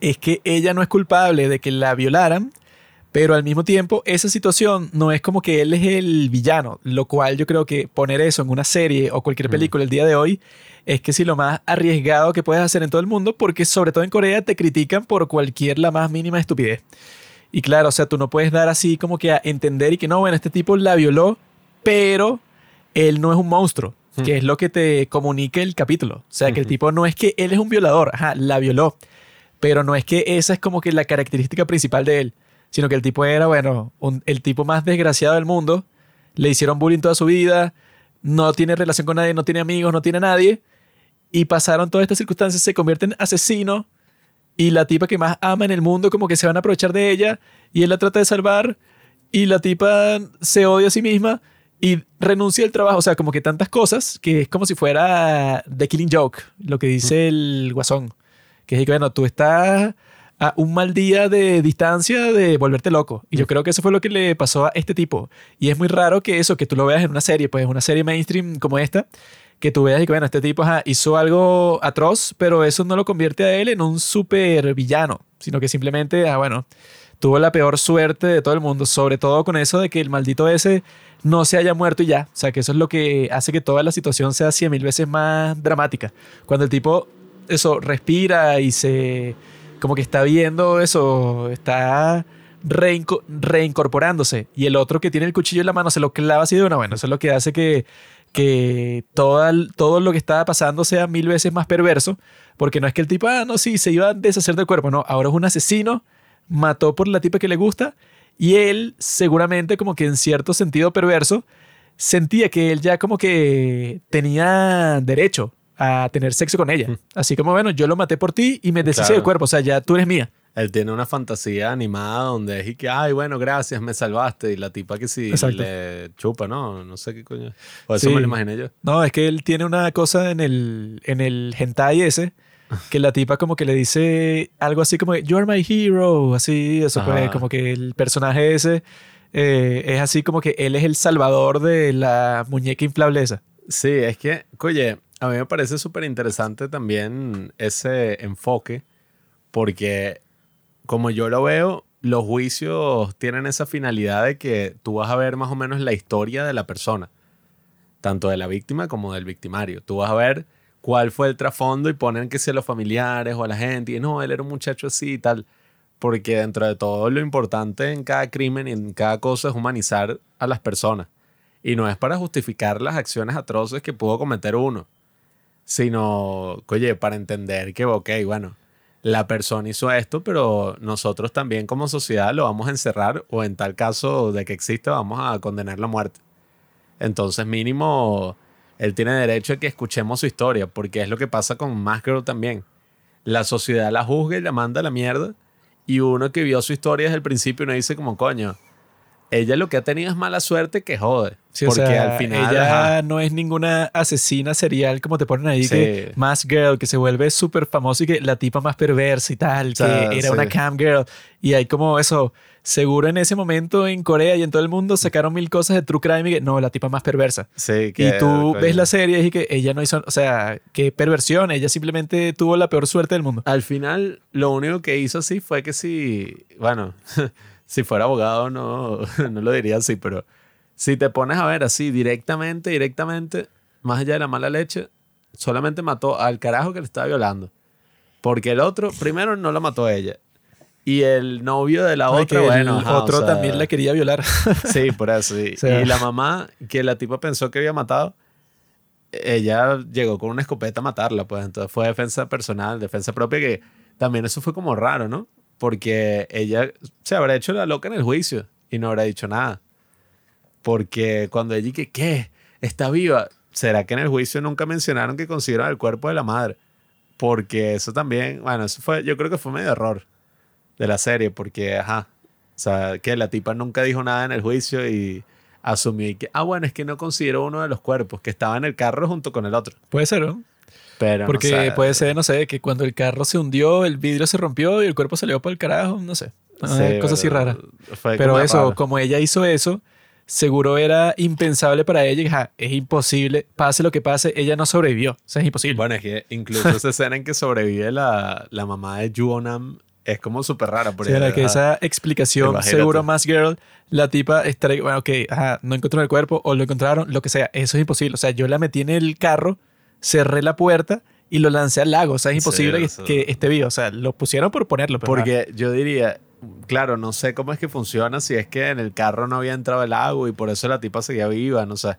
es que ella no es culpable de que la violaran, pero al mismo tiempo esa situación no es como que él es el villano, lo cual yo creo que poner eso en una serie o cualquier película el día de hoy es que si lo más arriesgado que puedes hacer en todo el mundo, porque sobre todo en Corea te critican por cualquier la más mínima estupidez. Y claro, o sea, tú no puedes dar así como que a entender y que no, bueno, este tipo la violó, pero él no es un monstruo, que es lo que te comunica el capítulo. O sea, que el tipo no es que él es un violador, ajá, la violó, pero no es que esa es como que la característica principal de él, sino que el tipo era, bueno, un- el tipo más desgraciado del mundo, le hicieron bullying toda su vida, no tiene relación con nadie, no tiene amigos, no tiene nadie, y pasaron todas estas circunstancias, se convierte en asesino, y la tipa que más ama en el mundo como que se van a aprovechar de ella, y él la trata de salvar, y la tipa se odia a sí misma, y renuncia al trabajo. O sea, como que tantas cosas que es como si fuera The Killing Joke, lo que dice el guasón. Que es que, bueno, tú estás a un mal día de distancia de volverte loco. Y yo creo que eso fue lo que le pasó a este tipo. Y es muy raro que eso, que tú lo veas en una serie, pues una serie mainstream como esta, que tú veas y que, bueno, este tipo ajá, hizo algo atroz, pero eso no lo convierte a él en un super villano, sino que simplemente, ah, bueno, tuvo la peor suerte de todo el mundo, sobre todo con eso de que el maldito ese no se haya muerto y ya. O sea, que eso es lo que hace que toda la situación sea cien mil veces más dramática. Cuando el tipo, eso, respira y se... como que está viendo eso, está reinco- reincorporándose. Y el otro que tiene el cuchillo en la mano se lo clava así de una. Bueno, eso es lo que hace que, que toda, el- todo lo que estaba pasando sea mil veces más perverso. Porque no es que el tipo, ah, no, sí, se iba a deshacer del cuerpo. No, ahora es un asesino, mató por la tipa que le gusta. Y él, seguramente, como que en cierto sentido perverso, sentía que él ya como que tenía derecho a tener sexo con ella. Así como, bueno, yo lo maté por ti y me deshice
Claro.
del cuerpo. O sea, ya tú eres mía.
Él tiene una fantasía animada donde es y que, ay, bueno, gracias, me salvaste. Y la tipa que sí
Exacto.
le chupa, ¿no? No sé qué coño. O eso
Sí.
me lo imaginé yo.
No, es que él tiene una cosa en el, en el hentai ese, que la tipa como que le dice algo así como, you are my hero, así, eso pues, como que el personaje ese eh, es así como que él es el salvador de la muñeca inflable esa.
Sí, es que, oye, a mí me parece súper interesante también ese enfoque, porque como yo lo veo, los juicios tienen esa finalidad de que tú vas a ver más o menos la historia de la persona, tanto de la víctima como del victimario. Tú vas a ver cuál fue el trasfondo y ponen que sea los familiares o a la gente, y no, él era un muchacho así y tal. Porque dentro de todo lo importante en cada crimen y en cada cosa es humanizar a las personas. Y no es para justificar las acciones atroces que pudo cometer uno, sino, oye, para entender que, ok, bueno, la persona hizo esto, pero nosotros también como sociedad lo vamos a encerrar o en tal caso de que exista vamos a condenar la muerte. Entonces mínimo, él tiene derecho a que escuchemos su historia, porque es lo que pasa con Girl también. La sociedad la juzga y la manda a la mierda, y uno que vio su historia desde el principio no dice como, coño, ella lo que ha tenido es mala suerte que jode.
Sí, o
porque
sea,
al final...
ella
ajá,
no es ninguna asesina serial como te ponen ahí,
Sí.
que más girl, que se vuelve súper famoso y que la tipa más perversa y tal,
sea,
que era
sí.
una cam girl. Y hay como eso, seguro en ese momento en Corea y en todo el mundo sacaron mil cosas de true crime y que no, la tipa más perversa.
sí, que,
y tú
coño.
ves la serie y que ella no hizo, o sea, qué perversión, ella simplemente tuvo la peor suerte del mundo.
Al final, lo único que hizo así fue que si, bueno, si fuera abogado no, no lo diría así, pero si te pones a ver así directamente, directamente, más allá de la mala leche, solamente mató al carajo que le estaba violando. Porque el otro, primero no lo mató ella. Y el novio de la otra, bueno,
el
ajá, o
otro
sea,
también la quería violar.
Sí, por eso. sí.
O sea.
Y la mamá, que la tipa pensó que había matado, ella llegó con una escopeta a matarla, pues entonces fue defensa personal, defensa propia, que también eso fue como raro, ¿no? Porque ella se habrá hecho la loca en el juicio y no habrá dicho nada. Porque cuando ella que, ¿qué? ¿Está viva? ¿Será que en el juicio nunca mencionaron que consiguieron el cuerpo de la madre? Porque eso también, bueno, eso fue, yo creo que fue medio error de la serie, porque, ajá, o sea, que la tipa nunca dijo nada en el juicio y asumió que, ah, bueno, es que no consideró uno de los cuerpos, que estaba en el carro junto con el otro.
Puede ser, ¿no?
Pero, no
Porque
sé,
puede ser, no sé, que cuando el carro se hundió, el vidrio se rompió y el cuerpo salió por el carajo, no sé. Una
sí,
cosa así
pero
rara.
fue
Pero eso, como ella hizo eso, seguro era impensable para ella. y, ja, es imposible, pase lo que pase, ella no sobrevivió. O sea, es imposible.
Bueno, es que incluso esa escena en que sobrevive la, la mamá de Juonam es como súper rara.
Sí,
Porque,
era que esa explicación,
Imagínate.
seguro más girl, la tipa estaría, bueno, ok, ajá, no encontraron el cuerpo o lo encontraron, lo que sea, eso es imposible. O sea, yo la metí en el carro, cerré la puerta y lo lancé al lago. O sea, es
Sí,
imposible que- esté vivo. O sea, lo pusieron por ponerlo. ajá.
Porque yo diría, claro, no sé cómo es que funciona, si es que en el carro no había entrado el agua y por eso la tipa seguía viva, no sé.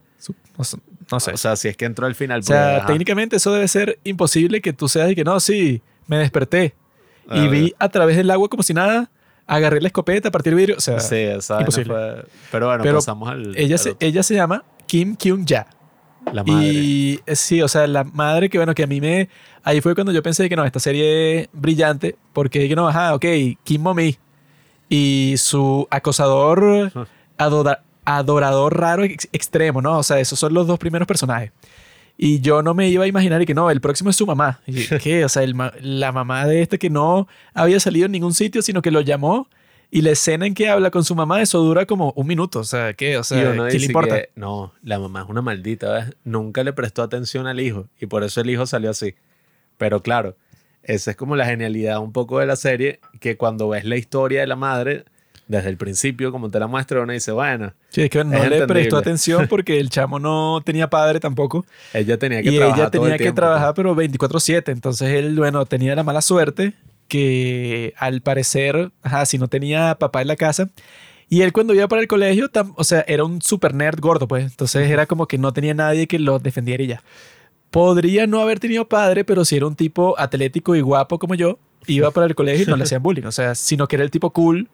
No, sé- no sé.
O sea, si es que entró al final.
O sea,
porque, ajá.
técnicamente eso debe ser imposible que tú seas y que no, sí, me desperté y vi a través del agua como si nada, agarré la escopeta, partí el vidrio. O sea,
Sí,
imposible.
fue- Pero bueno,
Pero
pasamos al.
ella,
al
se, ella se llama Kim Kyung-ja.
la madre.
Y sí, o sea, la madre que, bueno, que a mí me. Ahí fue cuando yo pensé que no, esta serie es brillante, porque que no, ajá, ok, Kim Mommy y su acosador adorador raro ex- extremo, ¿no? O sea, esos son los dos primeros personajes. Y yo no me iba a imaginar y que no, el próximo es su mamá. Y ¿qué? O sea, el la mamá de este que no había salido en ningún sitio, sino que lo llamó y la escena en que habla con su mamá, eso dura como un minuto. O sea, ¿qué? O sea, ¿qué le importa?
que, no, la mamá es una maldita, ¿ves? Nunca le prestó atención al hijo y por eso el hijo salió así. Pero claro, esa es como la genialidad un poco de la serie, que cuando ves la historia de la madre, desde el principio, como te la muestra, uno dice, bueno,
Sí, es que no
Es
le prestó atención porque el chamo no tenía padre tampoco.
ella tenía que
y
trabajar
ella
todo el
tenía que
tiempo,
trabajar, pero 24/7. Entonces él, bueno, tenía la mala suerte que al parecer, ajá, si no tenía papá en la casa. Y él cuando iba para el colegio, tam- o sea, era un super nerd gordo, pues. Entonces era como que no tenía nadie que lo defendiera y ya. Podría no haber tenido padre, pero si era un tipo atlético y guapo como yo, iba para el colegio y no le hacían bullying. O sea, sino que era el tipo cool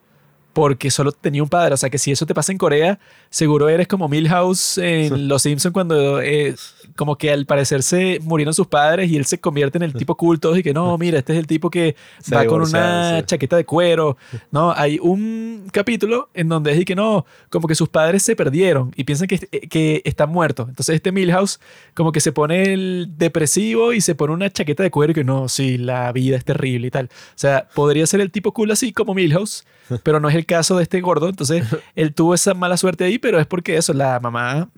porque solo tenía un padre. O sea, que si eso te pasa en Corea, seguro eres como Milhouse en Los Simpsons cuando eh, como que al parecer se murieron sus padres y él se convierte en el tipo todos y que no, mira, este es el tipo que
Se
va con una
sí.
chaqueta de cuero. No, hay un capítulo en donde es y que no, como que sus padres se perdieron y piensan que, que están muertos. Entonces este Milhouse como que se pone el depresivo y se pone una chaqueta de cuero y que no, sí, la vida es terrible y tal. O sea, podría ser el tipo cool así como Milhouse, pero no es el caso de este gordo. Entonces él tuvo esa mala suerte ahí, pero es porque eso, la mamá,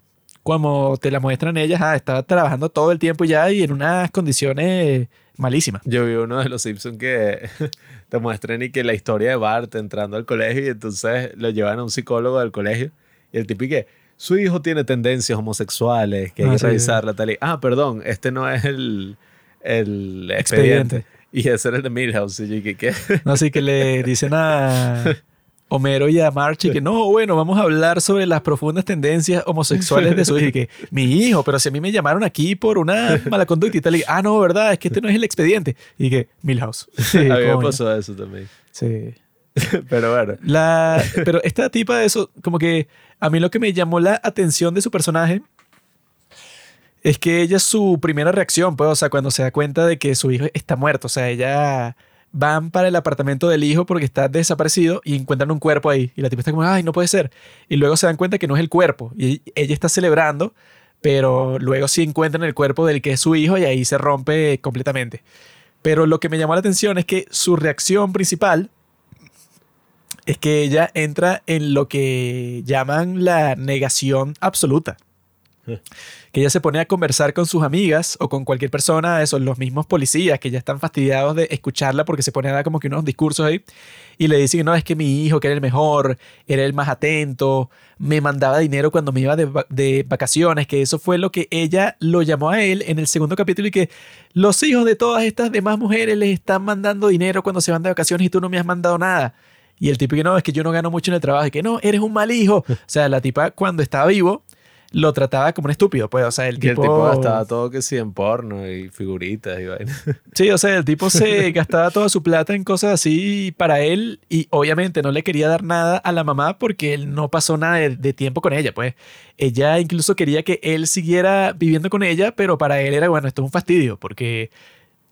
como te la muestran ellas, ah, estaba trabajando todo el tiempo ya y en unas condiciones malísimas.
Yo vi uno de los Simpsons que te muestran y que la historia de Bart entrando al colegio y entonces lo llevan a un psicólogo del colegio y el tipo y que su hijo tiene tendencias homosexuales, que hay
Ah,
que
sí.
revisarla tal y, ah, perdón, este no es el, el expediente.
Expediente.
Y ese era el de Milhouse. Y yo ¿qué?
No, así que le dicen a Homero y a March que no, bueno, vamos a hablar sobre las profundas tendencias homosexuales de su hijo. Y que mi hijo, pero si a mí me llamaron aquí por una mala conducta y tal. Y, ah, no, verdad, es que este no es el expediente. Y que Milhouse. Sí,
a mí me pasó eso también.
Sí.
Pero bueno,
La, pero esta tipa de eso, como que a mí lo que me llamó la atención de su personaje es que ella su primera reacción, pues, o sea, cuando se da cuenta de que su hijo está muerto, o sea, ella van para el apartamento del hijo porque está desaparecido y encuentran un cuerpo ahí y la tipa está como, ay, no puede ser. Y luego se dan cuenta que no es el cuerpo y ella está celebrando, pero luego sí encuentran el cuerpo del que es su hijo y ahí se rompe completamente. Pero lo que me llamó la atención es que su reacción principal es que ella entra en lo que llaman la negación absoluta. Que ella se pone a conversar con sus amigas o con cualquier persona, esos los mismos policías que ya están fastidiados de escucharla porque se pone a dar como que unos discursos ahí y le dicen, no, es que mi hijo, que era el mejor, era el más atento, me mandaba dinero cuando me iba de, va- de vacaciones, que eso fue lo que ella lo llamó a él en el segundo capítulo y que los hijos de todas estas demás mujeres les están mandando dinero cuando se van de vacaciones y tú no me has mandado nada. Y el tipo que no, es que yo no gano mucho en el trabajo y que no, eres un mal hijo. O sea, la tipa cuando estaba vivo lo trataba como un estúpido, pues, o sea, el
y
tipo...
el tipo gastaba todo que sí en porno y figuritas y vaina.
Sí, o sea, el tipo se gastaba toda su plata en cosas así para él y obviamente no le quería dar nada a la mamá porque él no pasó nada de, de tiempo con ella, pues. Ella incluso quería que él siguiera viviendo con ella, pero para él era, bueno, esto es un fastidio porque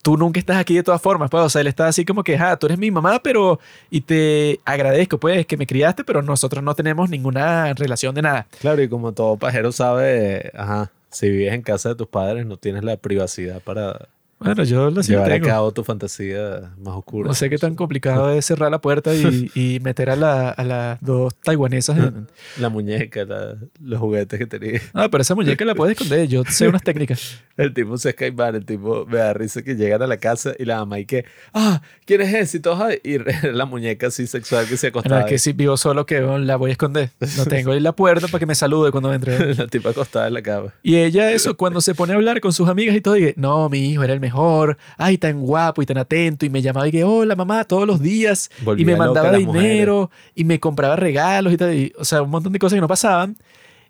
tú nunca estás aquí de todas formas, pues. O sea, él está así como que, ah, tú eres mi mamá, pero... Y te agradezco, pues, que me criaste, pero nosotros no tenemos ninguna relación de nada.
Claro, y como todo pajero sabe, ajá, si vives en casa de tus padres no tienes la privacidad para
Bueno, yo lo sí
llevar a
tengo.
cabo tu fantasía más oscura.
No sé qué tan complicado es cerrar la puerta y, y meter a, la- a las dos taiwanesas en...
La muñeca, la- los juguetes que tenía.
Ah, pero esa muñeca la puedes esconder. Yo sé unas técnicas.
El tipo se escaiman, el tipo me da risa que llegan a la casa y la mamá y que, ah, ¿quién es ese? Y todos, "Ay", y la muñeca así sexual que se acostaba.
es que si vivo solo, que la voy a esconder. No tengo ahí la puerta para que me salude cuando entre.
la tipa acostada en la cama.
Y ella, eso, cuando se pone a hablar con sus amigas y todo, dice, no, mi hijo era el mejor. Ay, tan guapo y tan atento. Y me llamaba y que, hola, mamá, todos los días.
Volvía
y me mandaba dinero. Y me compraba regalos y tal. y, o sea, un montón de cosas que no pasaban.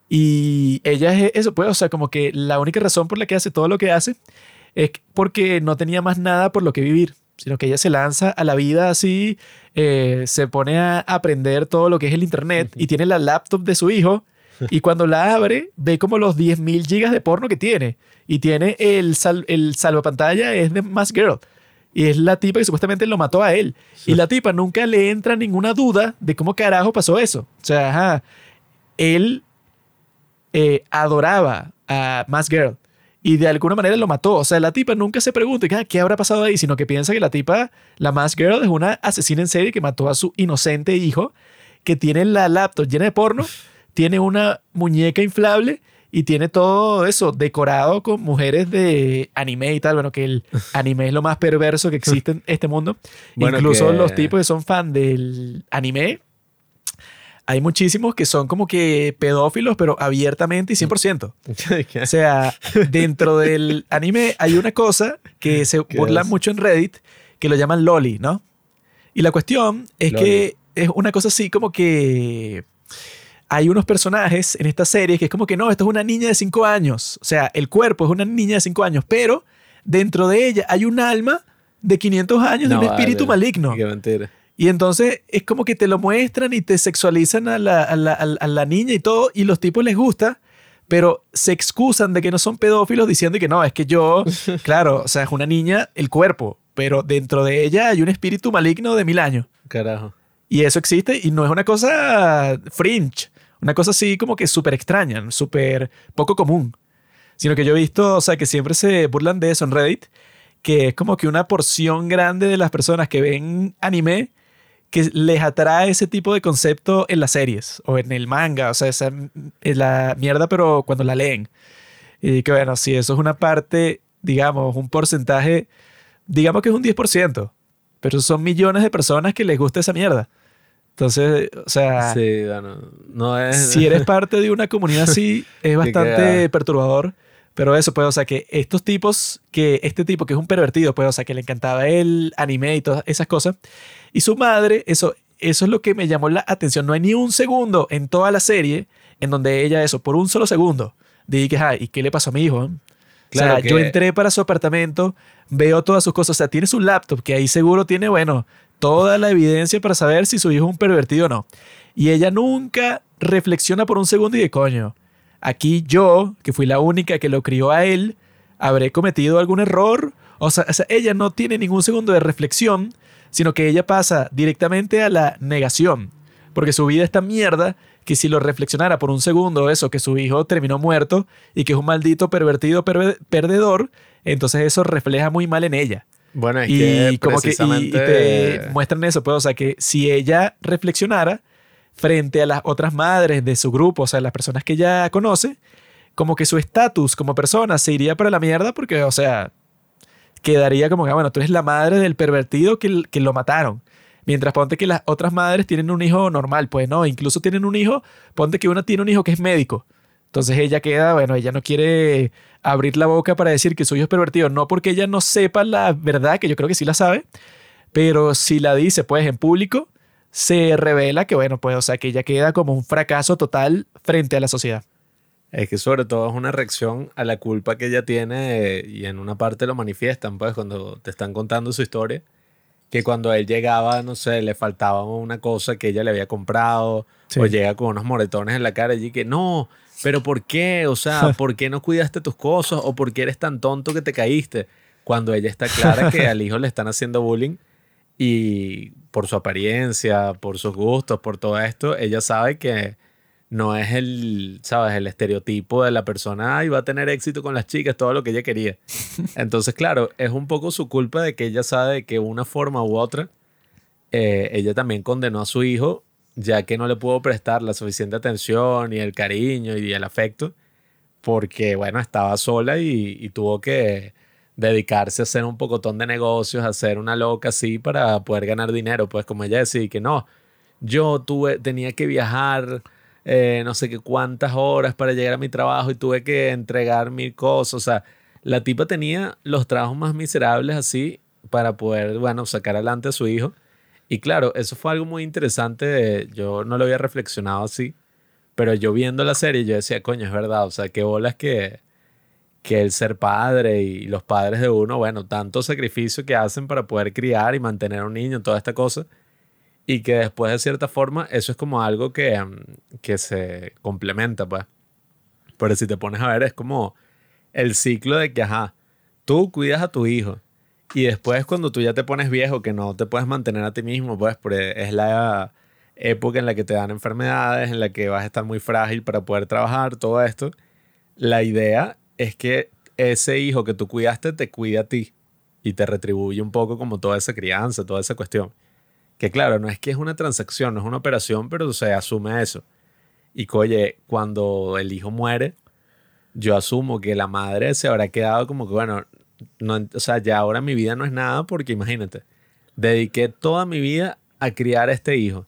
Y ella es eso, pues, o sea, como que la única razón por la que hace todo lo que hace es porque no tenía más nada por lo que vivir, sino que ella se lanza a la vida así, eh, se pone a aprender todo lo que es el Internet y tiene la laptop de su hijo y cuando la abre ve como los 10.000 gigas de porno que tiene y tiene el, sal, el salvapantalla es de Mass Girl. Y es la tipa que supuestamente lo mató a él. Y la tipa nunca le entra ninguna duda de cómo carajo pasó eso. O sea, ajá, él eh, adoraba a Mask Girl y de alguna manera lo mató. O sea, la tipa nunca se pregunta "Ah, qué habrá pasado ahí, sino que piensa que la tipa, la Mask Girl, es una asesina en serie que mató a su inocente hijo, que tiene la laptop llena de porno, tiene una muñeca inflable y tiene todo eso decorado con mujeres de anime y tal. Bueno, que el anime es lo más perverso que existe en este mundo.
Bueno,
Incluso
que-
los tipos que son fan del anime, hay muchísimos que son como que pedófilos, pero abiertamente y 100%. O sea, dentro del anime hay una cosa que se
¿Qué
burla
es?
mucho en Reddit, que lo llaman loli, ¿no? Y la cuestión es
Loli.
que es una cosa así como que hay unos personajes en esta serie que es como que no, esto es una niña de 5 años. O sea, el cuerpo es una niña de 5 años, pero dentro de ella hay un alma de 500 años de un espíritu
vale.
maligno.
Qué mentira.
Y entonces es como que te lo muestran y te sexualizan la- a la- a la niña y todo, y los tipos les gusta, pero se excusan de que no son pedófilos diciendo que no, es que yo, claro, o sea, es una niña, el cuerpo, pero dentro de ella hay un espíritu maligno de mil años.
Carajo.
Y eso existe y no es una cosa fringe, una cosa así como que súper extraña, súper poco común. Sino que yo he visto, o sea, que siempre se burlan de eso en Reddit, que es como que una porción grande de las personas que ven anime que les atrae ese tipo de concepto en las series o en el manga, o sea, esa es la mierda, pero cuando la leen. Y que bueno, si eso es una parte, digamos, un porcentaje, digamos que es un 10%, pero son millones de personas que les gusta esa mierda. Entonces, o sea,
Sí, bueno, no es...
si eres parte de una comunidad así, es bastante perturbador. Pero eso, pues, o sea, que estos tipos, que este tipo que es un pervertido, pues, o sea, que le encantaba el anime y todas esas cosas, y su madre, eso, eso es lo que me llamó la atención. No hay ni un segundo en toda la serie en donde ella, eso, por un solo segundo, dije que, "Ay, ¿y qué le pasó a mi hijo?
Claro
o sea,
que-
yo entré para su apartamento, veo todas sus cosas, o sea, tiene su laptop, que ahí seguro tiene, bueno, toda la evidencia para saber si su hijo es un pervertido o no. Y ella nunca reflexiona por un segundo y de coño, aquí yo, que fui la única que lo crió a él, habré cometido algún error. O sea, ella no tiene ningún segundo de reflexión, sino que ella pasa directamente a la negación. Porque su vida es tan mierda que si lo reflexionara por un segundo, eso, que su hijo terminó muerto y que es un maldito pervertido perve- perdedor, entonces eso refleja muy mal en ella.
Bueno, es
y
que
como que y- te muestran eso, pues, o sea, que si ella reflexionara frente a las otras madres de su grupo, o sea, las personas que ella conoce, como que su estatus como persona se iría para la mierda porque, o sea, quedaría como que, ah, bueno, tú eres la madre del pervertido que, que lo mataron. Mientras ponte que las otras madres tienen un hijo normal, pues no, incluso tienen un hijo, ponte que una tiene un hijo que es médico. Entonces ella queda, bueno, ella no quiere abrir la boca para decir que su hijo es pervertido, no porque ella no sepa la verdad, que yo creo que sí la sabe, pero si la dice pues en público, se revela que, bueno, pues, o sea, que ella queda como un fracaso total frente a la sociedad.
Es que sobre todo es una reacción a la culpa que ella tiene y en una parte lo manifiestan, pues, cuando te están contando su historia, que cuando él llegaba, no sé, le faltaba una cosa que ella le había comprado
Sí.
o llega con unos moretones en la cara y que no, pero ¿por qué? O sea, ¿por qué no cuidaste tus cosas o por qué eres tan tonto que te caíste? Cuando ella está clara que al hijo le están haciendo bullying y por su apariencia, por sus gustos, por todo esto, ella sabe que no es el, ¿sabes? El estereotipo de la persona, y va a tener éxito con las chicas, todo lo que ella quería. Entonces, claro, es un poco su culpa de que ella sabe que una forma u otra, eh, ella también condenó a su hijo, ya que no le pudo prestar la suficiente atención y el cariño y el afecto, porque, bueno, estaba sola y, y tuvo que dedicarse a hacer un pocotón de negocios, a hacer una loca así para poder ganar dinero. Pues como ella decía que no, yo tuve, tenía que viajar eh, no sé qué cuántas horas para llegar a mi trabajo y tuve que entregar mil cosas. O sea, la tipa tenía los trabajos más miserables así para poder, bueno, sacar adelante a su hijo. Y claro, eso fue algo muy interesante. Yo no lo había reflexionado así, pero yo viendo la serie yo decía, coño, es verdad. O sea, qué bolas que, que el ser padre y los padres de uno, bueno, tanto sacrificio que hacen para poder criar y mantener a un niño, toda esta cosa y que después de cierta forma eso es como algo que, mm, que se complementa, pues. Pero si te pones a ver, es como el ciclo de que, ajá, tú cuidas a tu hijo y después cuando tú ya te pones viejo, que no te puedes mantener a ti mismo, pues, es la, época en la que te dan enfermedades, en la que vas a estar muy frágil para poder trabajar, todo esto. La idea es que ese hijo que tú cuidaste te cuida a ti y te retribuye un poco como toda esa crianza, toda esa cuestión. Que claro, no es que es una transacción, no es una operación, pero se asume eso. Y oye, cuando el hijo muere, yo asumo que la madre se habrá quedado como que, bueno, no, o sea, ya ahora mi vida no es nada porque imagínate, dediqué toda mi vida a criar a este hijo.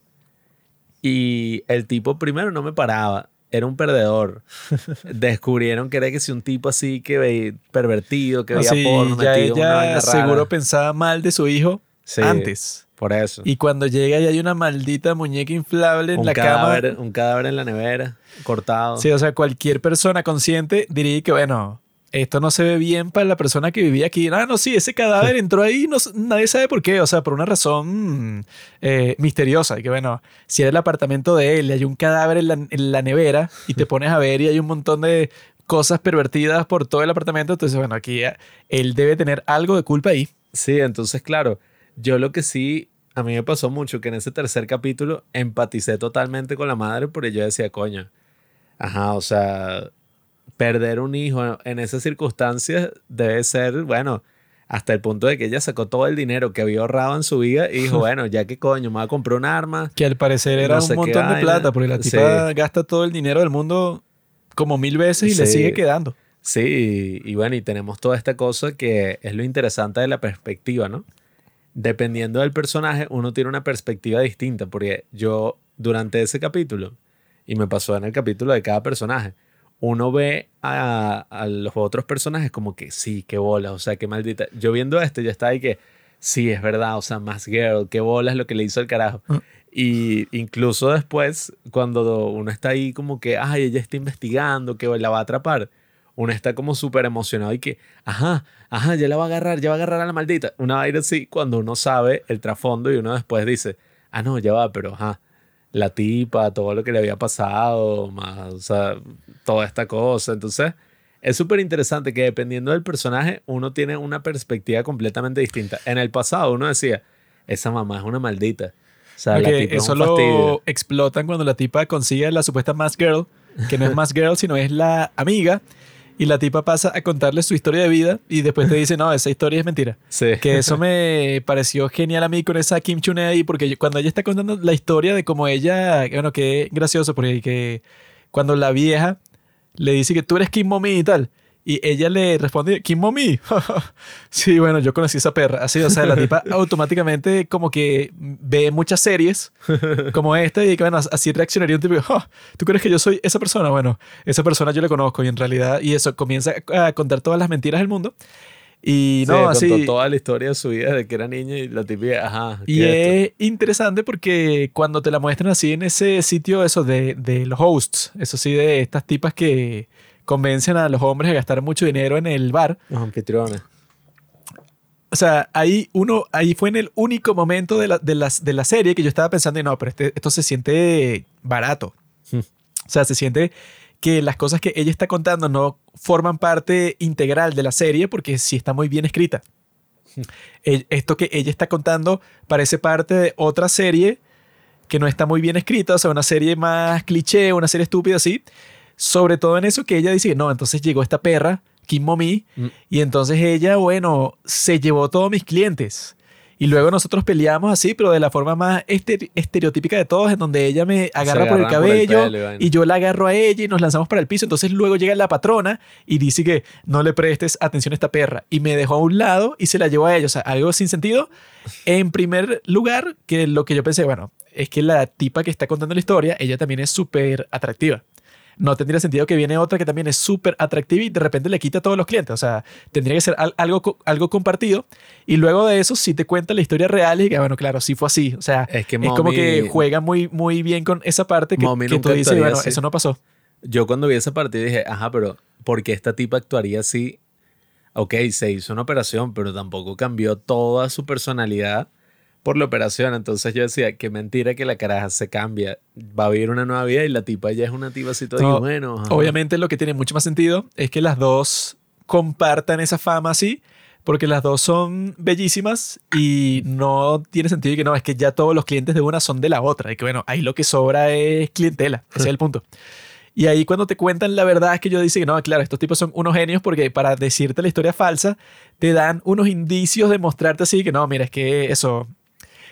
Y el tipo primero no me paraba, era un perdedor. Descubrieron que era que si un tipo así que ve pervertido, que veía
Así,
porno,
ya
metido una
ella
rara.
seguro pensaba mal de su hijo
Sí,
antes.
Por eso.
Y cuando llega y hay una maldita muñeca inflable en
un
la
cadáver,
cama.
un cadáver en la nevera, cortado.
Sí, o sea, cualquier persona consciente diría que, bueno, esto no se ve bien para la persona que vivía aquí. Ah, no, sí, ese cadáver entró ahí, no, nadie sabe por qué. O sea, por una razón mm, eh, misteriosa. Y que, bueno, si era el apartamento de él y hay un cadáver en la, en la nevera y te pones a ver y hay un montón de cosas pervertidas por todo el apartamento, entonces, bueno, aquí eh, él debe tener algo de culpa ahí.
Sí, entonces, claro, yo lo que sí, a mí me pasó mucho que en ese tercer capítulo empaticé totalmente con la madre porque yo decía, coño, ajá, o sea, perder un hijo en esas circunstancias debe ser, bueno, hasta el punto de que ella sacó todo el dinero que había ahorrado en su vida y dijo, bueno, ya que coño, me voy a comprar un arma.
Que al parecer era
No
un montón de plata, porque la
Sí.
tipa gasta todo el dinero del mundo como mil veces y le sigue quedando.
Sí, y bueno, y tenemos toda esta cosa que es lo interesante de la perspectiva, ¿no? Dependiendo del personaje, uno tiene una perspectiva distinta, porque yo durante ese capítulo, y me pasó en el capítulo de cada personaje, uno ve a, a los otros personajes como que sí, qué bolas, o sea, qué maldita. Yo viendo esto, ya está ahí que sí, es verdad, o sea, más girl, qué bolas lo que le hizo el carajo.
Mm.
Y incluso después, cuando uno está ahí como que, ay, ella está investigando, que la va a atrapar, uno está como súper emocionado y que, ajá, ajá, ya la va a agarrar, ya va a agarrar a la maldita. Una vaina así, cuando uno sabe el trasfondo y uno después dice, ah, no, ya va, pero ajá, la tipa, todo lo que le había pasado, más, o sea, toda esta cosa. Entonces, es súper interesante que dependiendo del personaje, uno tiene una perspectiva completamente distinta. En el pasado, uno decía, esa mamá es una maldita. O sea, la tipa es
eso
un
lo explotan cuando la tipa consigue la supuesta Mask Girl, que no es Mask Girl, sino es la amiga. Y la tipa pasa a contarle su historia de vida y después te dice, no, esa historia es mentira.
Sí.
Que eso me pareció genial a mí con esa Kim Chune ahí, porque yo- cuando ella está contando la historia de cómo ella, bueno, que gracioso, porque que cuando la vieja le dice que tú eres Kim Mommy y tal, y ella le responde, Kim Mommy, sí, bueno, yo conocí esa perra, así, o sea, la tipa automáticamente como que ve muchas series como esta y que, bueno, así reaccionaría un tipo, "Ah, ¿tú crees que yo soy esa persona? Bueno, esa persona yo la conozco y en realidad, y eso, comienza a contar todas las mentiras del mundo. Y
Sí,
no,
contó
así.
toda la historia de su vida desde que era niña y la tipa, ajá.
Y
¿qué es
es interesante porque cuando te la muestran así en ese sitio, eso de, de los hosts, eso sí, de estas tipas que convencen a los hombres a gastar mucho dinero en el bar.
Los anfitriones.
O sea, ahí uno, ahí fue en el único momento de la, de las, de la serie que yo estaba pensando, y no, pero este- esto se siente barato.
Hmm.
O sea, se siente que las cosas que ella está contando no forman parte integral de la serie porque sí está muy bien escrita. El- Esto que ella está contando parece parte de otra serie que no está muy bien escrita, o sea, una serie más cliché, una serie estúpida así. Sobre todo en eso que ella dice, no, entonces llegó esta perra, Kim Mommy,
Mm.
y entonces ella, bueno, se llevó todos mis clientes. Y luego nosotros peleamos así, pero de la forma más este- estereotípica de todos, en donde ella me agarra por el
agarran por el
cabello
pelo y
yo la agarro a ella y nos lanzamos para el piso. Entonces luego llega la patrona y dice que no le prestes atención a esta perra. Y me dejó a un lado y se la llevó a ella. O sea, algo sin sentido. En primer lugar, que lo que yo pensé, bueno, es que la tipa que está contando la historia, ella también es súper atractiva. No tendría sentido que viene otra que también es súper atractiva y de repente le quita a todos los clientes. O sea, tendría que ser al- algo, algo compartido. Y luego de eso, sí te cuenta la historia real y que, bueno, claro, sí fue así. O sea,
Es que
es como que juega muy, muy bien con esa parte que, que tú dices, bueno,
así.
eso no pasó.
Yo cuando vi esa partida dije, ajá, pero ¿por qué esta tipa actuaría así? Ok, se hizo una operación, pero tampoco cambió toda su personalidad por la operación. Entonces yo decía, qué mentira que la caraja se cambia. Va a vivir una nueva vida y la tipa ya es una tipa así todo
No,
bueno. ajá.
Obviamente lo que tiene mucho más sentido es que las dos compartan esa fama así, porque las dos son bellísimas y no tiene sentido que no, es que ya todos los clientes de una son de la otra. Y que bueno, ahí lo que sobra es clientela. Ese es el punto. Y ahí cuando te cuentan la verdad es que yo dice que no, claro, estos tipos son unos genios porque para decirte la historia falsa te dan unos indicios de mostrarte así que no, mira, es que eso,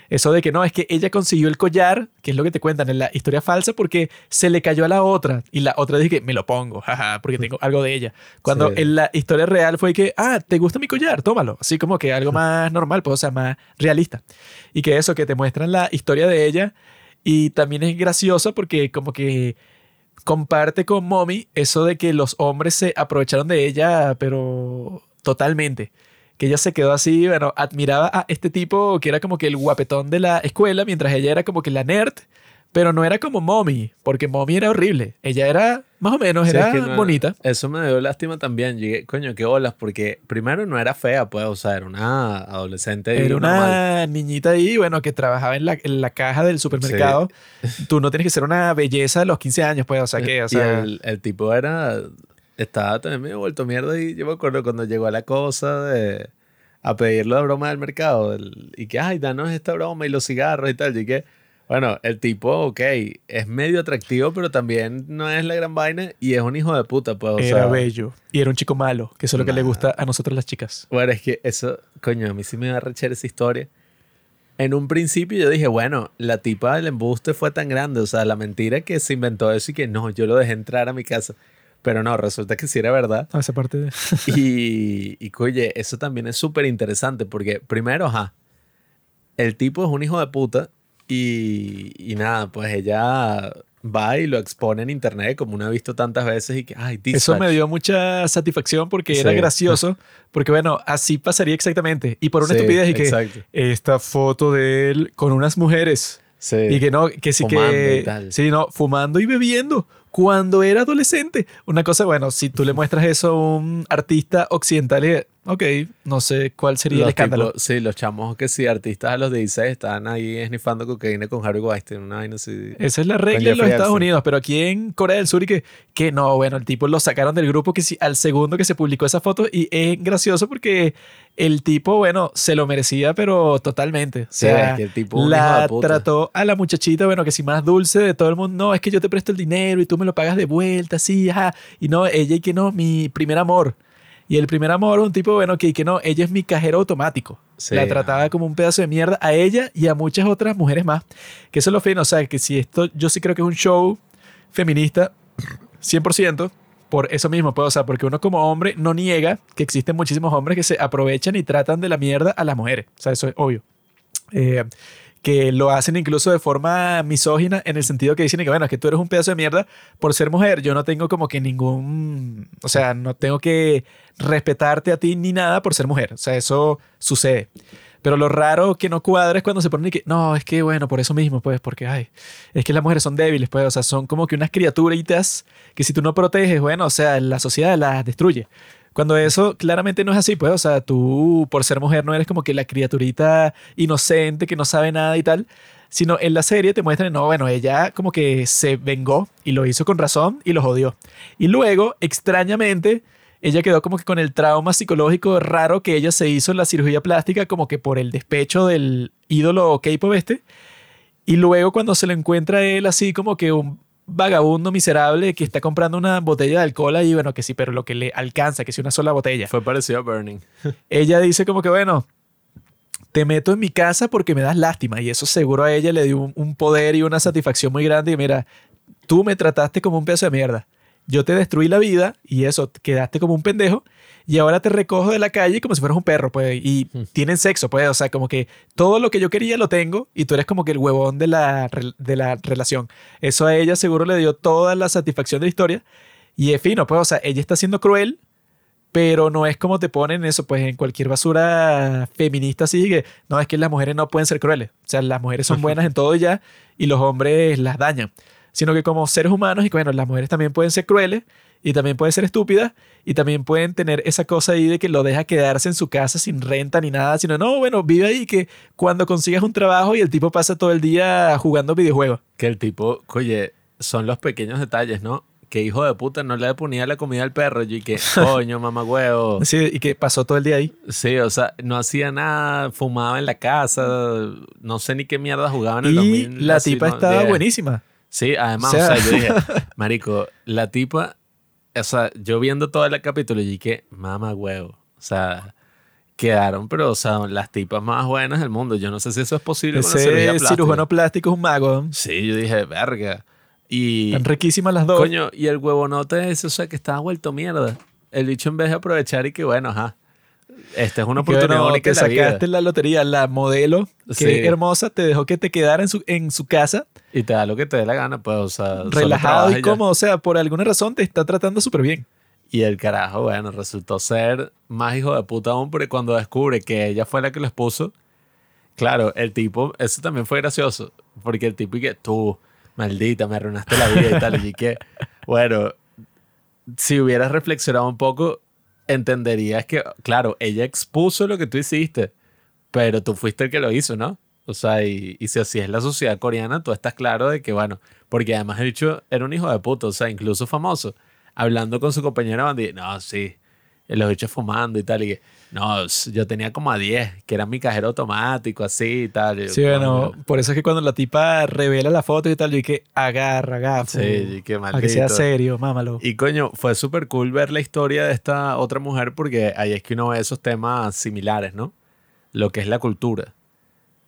eso de que no, es que ella consiguió el collar, que es lo que te cuentan en la historia falsa, porque se le cayó a la otra. Y la otra dice que me lo pongo, jaja, porque tengo algo de ella. Cuando
Sí.
en la historia real fue que, ah, ¿te gusta mi collar? Tómalo. Así como que algo más normal, pues, o sea, más realista. Y que eso, que te muestran la historia de ella. Y también es gracioso porque como que comparte con Mommy eso de que los hombres se aprovecharon de ella, pero totalmente. Que ella se quedó así, bueno, admiraba a este tipo que era como que el guapetón de la escuela, mientras ella era como que la nerd, pero no era como Mommy, porque Mommy era horrible. Ella era, más o menos,
Sí,
era
es que no-
bonita.
Eso me dio lástima también. Llegué, coño, qué olas, porque primero no era fea, pues, o sea, era una adolescente.
Era
normal.
una niñita ahí, bueno, que trabajaba en la, en la caja del supermercado. Tú no tienes que ser una belleza de los 15 años, pues, o sea, que, o
y
sea,
el, el tipo era. Estaba también medio vuelto mierda. Y yo me acuerdo cuando llegó a la cosa de. A pedir la broma del mercado. del- y que, ay, danos esta broma y los cigarros y tal. Y que, bueno, el tipo, ok, es medio atractivo, pero también no es la gran vaina. Y es un hijo de puta, pues. O
era
sea,
bello. Y era un chico malo, que eso es lo que le
Nah.
gusta a nosotras las chicas.
Bueno, es que eso, coño, a mí sí me va a rechar esa historia. En un principio yo dije, bueno, la tipa del embuste fue tan grande, o sea, la mentira que se inventó eso y que no, yo lo dejé entrar a mi casa. Pero no, resulta que sí era verdad.
No, esa parte de...
Y, y oye, eso también es súper interesante porque primero, ajá, el tipo es un hijo de puta y, y nada, pues ella va y lo expone en internet como uno ha visto tantas veces y que, ay,
Eso me
dispatch.
dio mucha satisfacción porque era gracioso. Porque bueno, así pasaría exactamente. Y por una
Sí,
estupidez y que
exacto.
esta foto de él con unas mujeres.
Sí.
Y que no, que sí
Fumando
que... Sí, no, fumando y bebiendo. Cuando era adolescente. Una cosa, bueno, si tú le muestras eso a un artista occidental, y, ok, no sé cuál sería el
Los
escándalo.
tipos- sí, los chamos que sí, artistas a los 16 estaban ahí esnifando cocaína con Harry Weinstein, una vaina así.
Esa es la regla en los Estados. Unidos, pero aquí en Corea del Sur y que, que no, bueno, el tipo lo sacaron del grupo que sí, al segundo que se publicó esa foto y es gracioso porque el tipo, bueno, se lo merecía, pero totalmente. O
Sí,
sea,
es que el tipo
la trató a la muchachita, bueno, que si más dulce de todo el mundo, no, es que yo te presto el dinero y tú me lo pagas de vuelta, sí, ajá. Y no, ella y que no, mi primer amor. Y el primer amor, un tipo, bueno, que, que no, ella es mi cajero automático.
Sí,
la trataba como un pedazo de mierda a ella y a muchas otras mujeres más. Que eso es lo fino, o sea, que si esto, yo sí creo que es un show feminista 100%, por eso mismo, pues, o sea, porque uno como hombre no niega que existen muchísimos hombres que se aprovechan y tratan de la mierda a las mujeres. O sea, eso es obvio. Eh, que lo hacen incluso de forma misógina en el sentido que dicen que, bueno, es que tú eres un pedazo de mierda por ser mujer. Yo no tengo como que ningún, o sea, no tengo que respetarte a ti ni nada por ser mujer. O sea, eso sucede. Pero lo raro que no cuadra es cuando se ponen y que, no, es que bueno, por eso mismo, pues, porque, ay, es que las mujeres son débiles, pues, o sea, son como que unas criaturitas que si tú no proteges, bueno, o sea, la sociedad las destruye. Cuando eso claramente no es así, pues, o sea, tú por ser mujer no eres como que la criaturita inocente que no sabe nada y tal, sino en la serie te muestran, no, bueno, ella como que se vengó y lo hizo con razón y lo jodió. Y luego, extrañamente, ella quedó como que con el trauma psicológico raro que ella se hizo en la cirugía plástica como que por el despecho del ídolo K-pop este. Y luego cuando se lo encuentra él así como que un vagabundo miserable que está comprando una botella de alcohol y bueno, que sí, pero lo que le alcanza, que sí una sola botella.
Fue parecido a Burning.
Ella dice como que bueno, te meto en mi casa porque me das lástima y eso seguro a ella le dio un, un poder y una satisfacción muy grande y mira, tú me trataste como un pedazo de mierda. Yo te destruí la vida y eso, quedaste como un pendejo y ahora te recojo de la calle como si fueras un perro, pues, y tienen sexo, pues, o sea, como que todo lo que yo quería lo tengo y tú eres como que el huevón de la, de la relación. Eso a ella seguro le dio toda la satisfacción de la historia y es fino, pues, o sea, ella está siendo cruel, pero no es como te ponen eso, pues en cualquier basura feminista así, que no, es que las mujeres no pueden ser crueles. O sea, las mujeres son buenas en todo ya y los hombres las dañan. Sino que como seres humanos, y que, bueno, las mujeres también pueden ser crueles y también pueden ser estúpidas y también pueden tener esa cosa ahí de que lo deja quedarse en su casa sin renta ni nada, sino no, bueno, vive ahí que cuando consigas un trabajo y el tipo pasa todo el día jugando videojuegos.
Que el tipo, oye, son los pequeños detalles, ¿no? qué hijo de puta, no le ponía la comida al perro. Y que, coño, mamá huevo.
Sí, y que pasó todo el día ahí.
Sí, o sea, no hacía nada, fumaba en la casa, no sé ni qué mierda jugaba en el
Y
2000,
la tipa estaba buenísima.
Sí, además,
O
o
sea-
sea, yo dije, marico, la tipa, o sea, yo viendo todo el capítulo y que, mamá huevo, o sea, quedaron, pero, o sea, las tipas más buenas del mundo. Yo no sé si eso es posible la
Ese cirujano plástico es un mago.
Sí, yo dije, verga. Y,
Están riquísimas las dos.
coño, y el huevonote ese, o sea, que estaba vuelto mierda. El dicho en vez de aprovechar y que, bueno, ajá, esta es una oportunidad
bueno,
única
te
en la
sacaste la lotería, la modelo,
Sí.
hermosa, te dejó que te quedara en su, en su casa,
Y te da lo que te dé la gana, pues, o sea,
relajado y cómodo. O sea, por alguna razón te está tratando súper bien.
Y el carajo, bueno, resultó ser más hijo de puta aún porque cuando descubre que ella fue la que lo expuso, claro, el tipo, eso también fue gracioso, porque el tipo y que tú, maldita, me arruinaste la vida y tal, y que, bueno, si hubieras reflexionado un poco, entenderías que, claro, ella expuso lo que tú hiciste, pero tú fuiste el que lo hizo, ¿no? O sea, y, y si así es la sociedad coreana, tú estás claro de que, bueno, porque además el dicho era un hijo de puta, o sea, incluso famoso, hablando con su compañera bandida, no, sí, los bichos fumando y tal, y que, no, yo tenía como a 10, que era mi cajero automático, así y tal. yo,
Sí, bueno, por eso es que cuando la tipa revela la foto y tal, yo dije, agarra, gafo.
Sí, qué
A que sea
maldito.
serio, mámalo.
Y coño, fue súper cool ver la historia de esta otra mujer porque ahí es que uno ve esos temas similares, ¿no? Lo que es la cultura.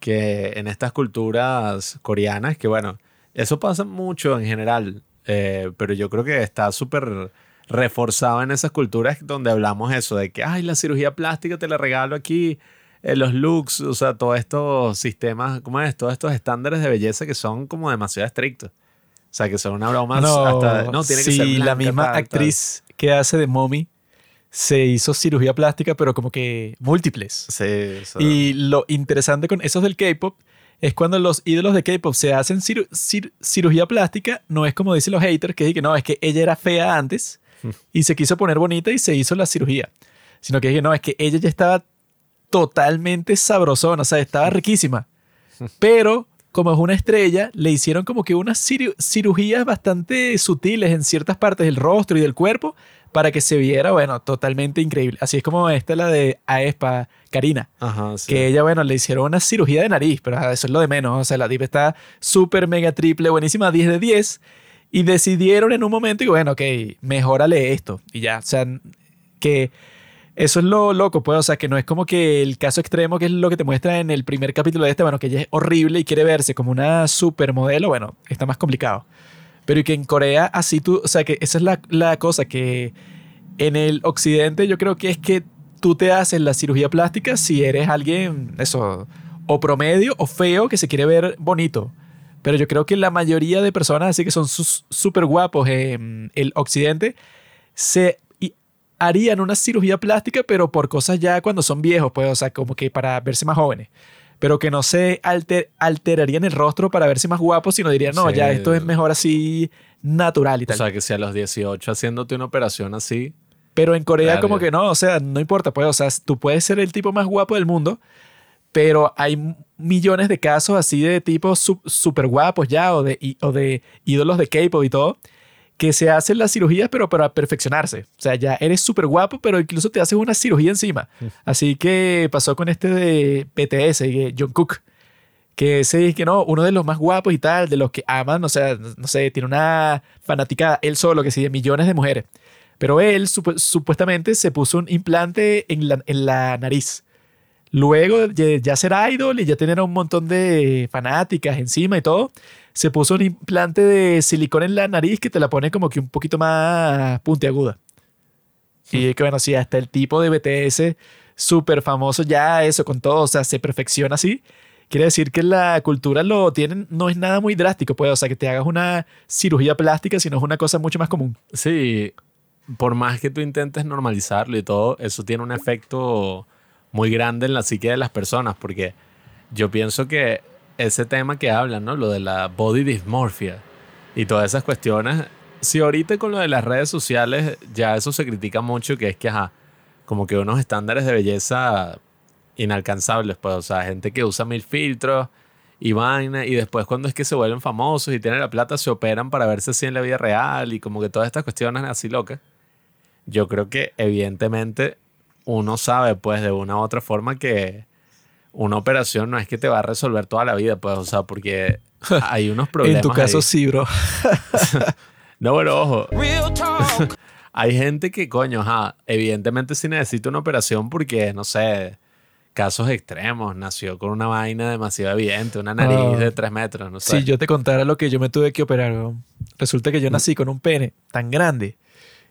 Que en estas culturas coreanas, que bueno, eso pasa mucho en general, eh, pero yo creo que está súper reforzado en esas culturas donde hablamos eso de que, ay, la cirugía plástica te la regalo aquí, eh, los looks, o sea, todos estos sistemas, ¿cómo es? Todos estos estándares de belleza que son como demasiado estrictos. O sea, que son una broma
No,
hasta... No, tiene que
sí,
ser
la
blanca,
misma
tal, tal.
actriz que hace de Mommy se hizo cirugía plástica, pero como que múltiples.
Sí, eso-
Y lo interesante con esos del K-pop es cuando los ídolos de K-pop se hacen ciru- cir- cirugía plástica, no es como dicen los haters, que es que no, es que ella era fea antes y se quiso poner bonita y se hizo la cirugía. Sino que que no, es que ella ya estaba totalmente sabrosona, o sea, estaba riquísima. Pero como es una estrella, le hicieron como que unas ciru- cirugías bastante sutiles en ciertas partes del rostro y del cuerpo para que se viera, bueno, totalmente increíble. Así es como esta, la de Aespa, Karina.
Ajá, sí.
Que ella, bueno, le hicieron una cirugía de nariz, pero ah, eso es lo de menos. O sea, la tipa está súper, mega, triple, buenísima, 10 de 10. Y decidieron en un momento, y bueno, ok, mejórale esto. Y ya, o sea, que eso es lo loco, pues, o sea, que no es como que el caso extremo, que es lo que te muestra en el primer capítulo de este, bueno, que ella es horrible y quiere verse como una supermodelo, bueno, está más complicado. Pero y que en Corea, así tú, o sea, que esa es la, la cosa, que en el occidente yo creo que es que tú te haces la cirugía plástica si eres alguien, eso, o promedio o feo que se quiere ver bonito. Pero yo creo que la mayoría de personas así que son súper guapos en el occidente se harían una cirugía plástica, pero por cosas ya cuando son viejos, pues, o sea, como que para verse más jóvenes. Pero que no se alter- alterarían el rostro para verse más guapos, sino dirían, no,
Sí.
ya esto es mejor así natural y
O
tal.
sea, que si a los 18 haciéndote una operación así,
Pero en Corea como que no, o sea, no importa, pues, o sea, tú puedes ser el tipo más guapo del mundo, pero hay millones de casos así de tipos súper guapos ya, o de, o de ídolos de K-pop y todo, que se hacen las cirugías, pero para perfeccionarse. O sea, ya eres súper guapo, pero incluso te haces una cirugía encima. Así que pasó con este de BTS, que Jungkook, que ese es que no, uno de los más guapos y tal, de los que aman, o sea, no sé, tiene una fanática él solo, que de millones de mujeres. Pero él supu- supuestamente se puso un implante en la, en la nariz. Luego ya ser idol y ya tener un montón de fanáticas encima y todo, se puso un implante de silicona en la nariz que te la pone como que un poquito más puntiaguda. Y que bueno, sí, hasta el tipo de BTS súper famoso ya eso con todo, o sea, se perfecciona así. Quiere decir que la cultura lo tienen, no es nada muy drástico, pues, o sea, que te hagas una cirugía plástica, sino es una cosa mucho más común.
sí, por más que tú intentes normalizarlo y todo, eso tiene un efecto muy grande en la psique de las personas, porque yo pienso que ese tema que hablan, ¿no? Lo de la body dysmorphia y todas esas cuestiones, si ahorita con lo de las redes sociales ya eso se critica mucho, que es que, ajá, como que unos estándares de belleza inalcanzables, pues, o sea, gente que usa mil filtros y vaina, y después cuando es que se vuelven famosos y tienen la plata, se operan para verse así en la vida real y como que todas estas cuestiones así locas. Yo creo que evidentemente uno sabe pues de una u otra forma que una operación no es que te va a resolver toda la vida, pues, o sea, porque hay unos problemas.
en tu caso
ahí.
sí, bro.
No, pero ojo. Hay gente que, coño, ajá, evidentemente sí necesita una operación porque, no sé, casos extremos. Nació con una vaina demasiado evidente, una nariz
Ah.
de tres metros, no sé.
Si yo te contara lo que yo me tuve que operar, resulta que yo nací con un pene tan grande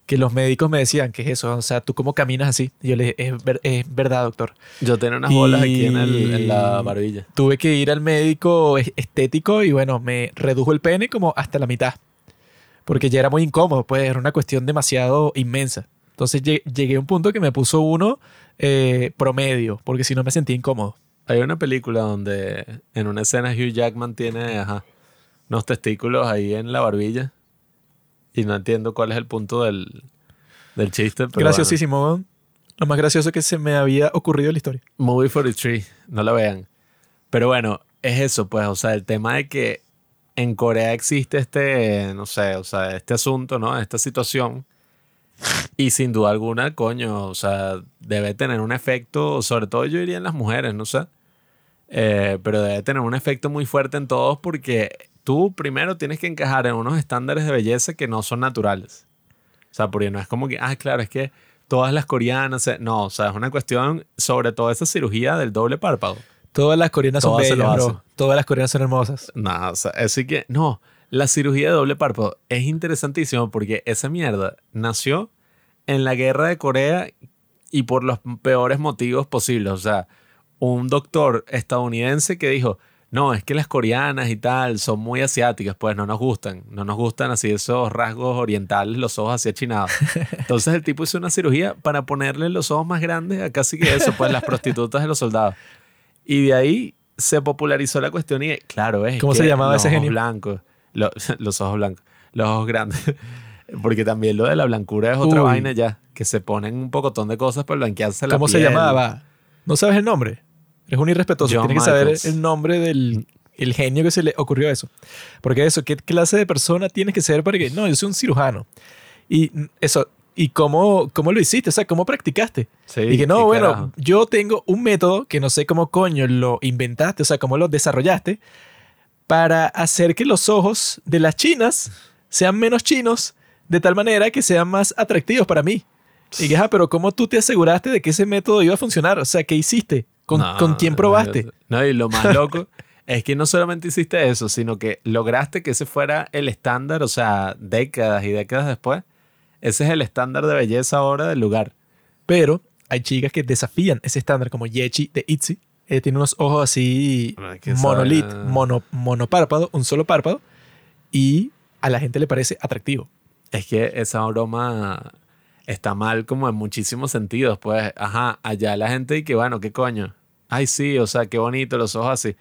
que los médicos me decían, ¿qué es eso? O sea, ¿tú cómo caminas así? Y yo le dije, es, ver- es verdad, doctor.
Yo tenía unas bolas aquí en, el- en la
Y
barbilla.
Tuve que ir al médico es- estético y bueno, me redujo el pene como hasta la mitad. Porque ya era muy incómodo, pues era una cuestión demasiado inmensa. Entonces lle- llegué a un punto que me puso uno eh, promedio, porque si no me sentía incómodo.
Hay una película donde en una escena Hugh Jackman tiene ajá, unos testículos ahí en la barbilla. Y no entiendo cuál es el punto del, del chiste. Pero
Graciosísimo, weón. Lo más gracioso que se me había ocurrido en la historia.
bueno, Movie 43, no la vean. Pero bueno, es eso, pues, o sea, el tema de que en Corea existe este, no sé, o sea, este asunto, ¿no? Esta situación. Y sin duda alguna, coño, o sea, debe tener un efecto, sobre todo yo diría en las mujeres, no sé. Eh, pero debe tener un efecto muy fuerte en todos porque tú primero tienes que encajar en unos estándares de belleza que no son naturales. O sea, porque no es como que, ah, claro, es que todas las coreanas, no, o sea, es una cuestión sobre todo esa cirugía del doble párpado.
Todas las coreanas son
Todas
bellas, bro. Todas las coreanas son hermosas.
No, o sea, así que, no, la cirugía de doble párpado es interesantísimo porque esa mierda nació en la guerra de Corea y por los peores motivos posibles. O sea, un doctor estadounidense que dijo, no, es que las coreanas y tal son muy asiáticas, pues no nos gustan, no nos gustan así esos rasgos orientales, los ojos así achinados. Entonces el tipo hizo una cirugía para ponerle los ojos más grandes a casi que eso, pues las prostitutas de los soldados. Y de ahí se popularizó la cuestión y claro, es
¿Cómo
que
se llamaba
los
ese
ojos
genio?
blancos, lo- los ojos blancos, los ojos grandes. Porque también lo de la blancura es otra
Uy.
vaina ya, que se ponen un pocotón de cosas para blanquearse la
¿Cómo se
piel.
llamaba? ¿No sabes el nombre? Eres un irrespetuoso.
John
Tienes que saber
Michaels.
el nombre del el genio que se le ocurrió eso. Porque eso, ¿qué clase de persona tienes que ser para que... No, yo soy un cirujano. Y eso... ¿Y cómo, cómo lo hiciste? O sea, ¿cómo practicaste?
Sí,
y que no, bueno,
carajo.
yo tengo un método que no sé cómo coño lo inventaste, o sea, cómo lo desarrollaste, para hacer que los ojos de las chinas sean menos chinos, de tal manera que sean más atractivos para mí. Y que, ah, pero ¿cómo tú te aseguraste de que ese método iba a funcionar? O sea, ¿qué hiciste? ¿Con,
No,
¿con quién probaste?
No, y lo más loco es que no solamente hiciste eso, sino que lograste que ese fuera el estándar, o sea, décadas y décadas después, ese es el estándar de belleza ahora del lugar.
Pero hay chicas que desafían ese estándar, como Yechi de ITZY. Ella tiene unos ojos así monolit, mono, monopárpado, un solo párpado, y a la gente le parece atractivo.
Es que esa broma está mal como en muchísimos sentidos. Pues, ajá, allá la gente y que, bueno, ¿qué coño? Ay, sí, o sea, qué bonito los ojos así.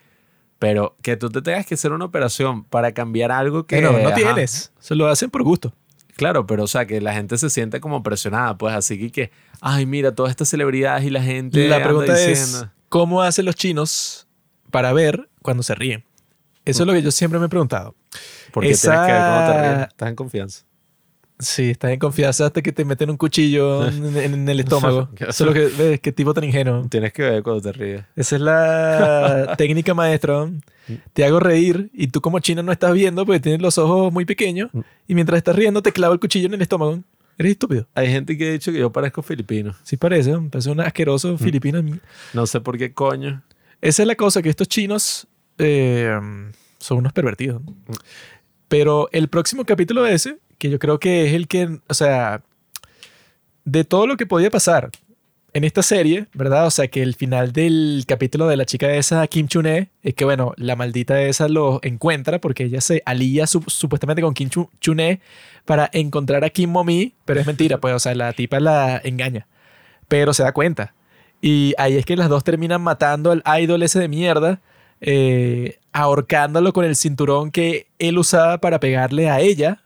Pero que tú te tengas que hacer una operación para cambiar algo que...
Que no,
ajá,
tienes. Se lo hacen por gusto.
Claro, pero o sea, que la gente se siente como presionada, pues así que, que ay, mira, todas estas celebridades y la gente...
La
anda
pregunta es, ¿cómo hacen los chinos para ver cuando se ríen? Eso es lo que yo siempre me he preguntado.
¿Por qué tienes que ver cómo te
esa-
ríes? Estás en confianza.
Sí, estás en confianza hasta que te meten un cuchillo en, en el estómago. Eso es lo que ves, qué tipo tan ingenuo.
Tienes que ver cuando te ríes.
Esa es la técnica maestra. Te hago reír y tú como chino no estás viendo porque tienes los ojos muy pequeños y mientras estás riendo te clavo el cuchillo en el estómago. Eres estúpido.
Hay gente que ha dicho que yo parezco filipino.
Sí parece, parece un
Mm.
asqueroso filipino.
No sé por qué coño.
Esa es la cosa, que estos chinos eh, son unos pervertidos. ¿no? Pero el próximo capítulo de ese, que yo creo que es el que, o sea, de todo lo que podía pasar en esta serie, ¿verdad? O sea, que el final del capítulo de la chica esa, Kim Chune, es que, bueno, la maldita esa lo encuentra porque ella se alía su- supuestamente con Kim Chu- Chune para encontrar a Kim Momi, pero es mentira, pues, o sea, la tipa la engaña, pero se da cuenta. Y ahí es que las dos terminan matando al idol ese de mierda, eh, ahorcándolo con el cinturón que él usaba para pegarle a ella.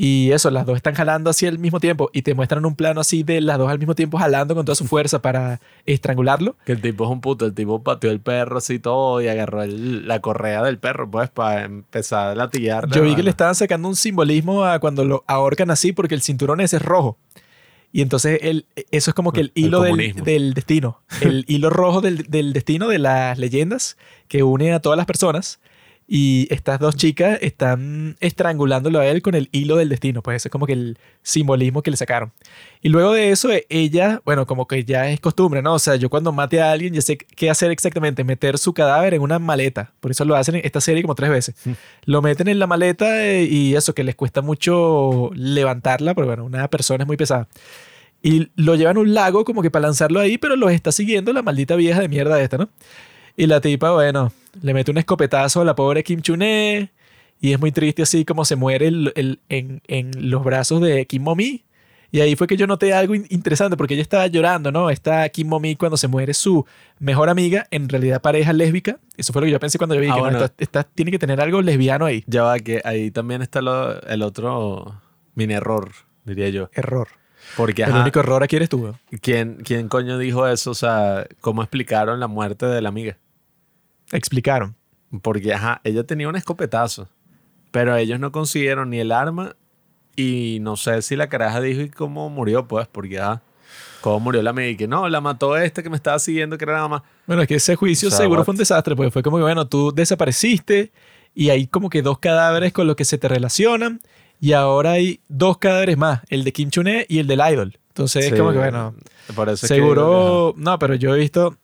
Y eso, las dos están jalando así al mismo tiempo y te muestran un plano así de las dos al mismo tiempo jalando con toda su fuerza para estrangularlo.
Que el tipo es un puto, el tipo pateó el perro así todo y agarró el- la correa del perro, pues, para empezar a latillar.
Yo vi que le estaban sacando un simbolismo a cuando lo ahorcan así porque el cinturón ese es rojo. Y entonces el, eso es como que el
El
hilo del, del destino. El hilo rojo del, del destino de las leyendas que une a todas las personas. Y estas dos chicas están estrangulándolo a él con el hilo del destino. Pues ese es como que el simbolismo que le sacaron. Y luego de eso, ella, bueno, como que ya es costumbre, ¿no? O sea, yo cuando mate a alguien ya sé qué hacer exactamente. Meter su cadáver en una maleta. Por eso lo hacen en esta serie como tres veces. Lo meten en la maleta eh, y eso que les cuesta mucho levantarla, porque bueno, una persona es muy pesada. Y lo llevan a un lago como que para lanzarlo ahí, pero los está siguiendo la maldita vieja de mierda esta, ¿no? Y la tipa, bueno, le mete un escopetazo a la pobre Kim Chune y es muy triste así como se muere el- el- en, en los brazos de Kim Momi. Y ahí fue que yo noté algo in- interesante porque ella estaba llorando, ¿no? Está Kim Momi cuando se muere su mejor amiga, en realidad pareja lésbica. Eso fue lo que yo pensé cuando yo vi
Ah,
que no,
bueno.
tiene que tener algo lesbiano ahí.
Ya va, que ahí también está lo- el otro mini error, diría yo.
Error.
Porque,
El
ajá,
único error aquí eres tú.
¿quién, ¿quién coño dijo eso? O sea, ¿cómo explicaron la muerte de la amiga?
Explicaron.
Porque, ajá, ella tenía un escopetazo, pero ellos no consiguieron ni el arma y no sé si la caraja dijo y cómo murió, pues, porque, ajá, cómo murió la que no, la mató este que me estaba siguiendo, que era nada más.
Bueno, es que ese juicio
O sea,
seguro
what?
fue un desastre, porque fue como que, bueno, tú desapareciste y hay como que dos cadáveres con los que se te relacionan y ahora hay dos cadáveres más, el de Kim Chune y el del idol. Entonces es
Sí,
como que, bueno,
es que-
seguro... no, pero yo he visto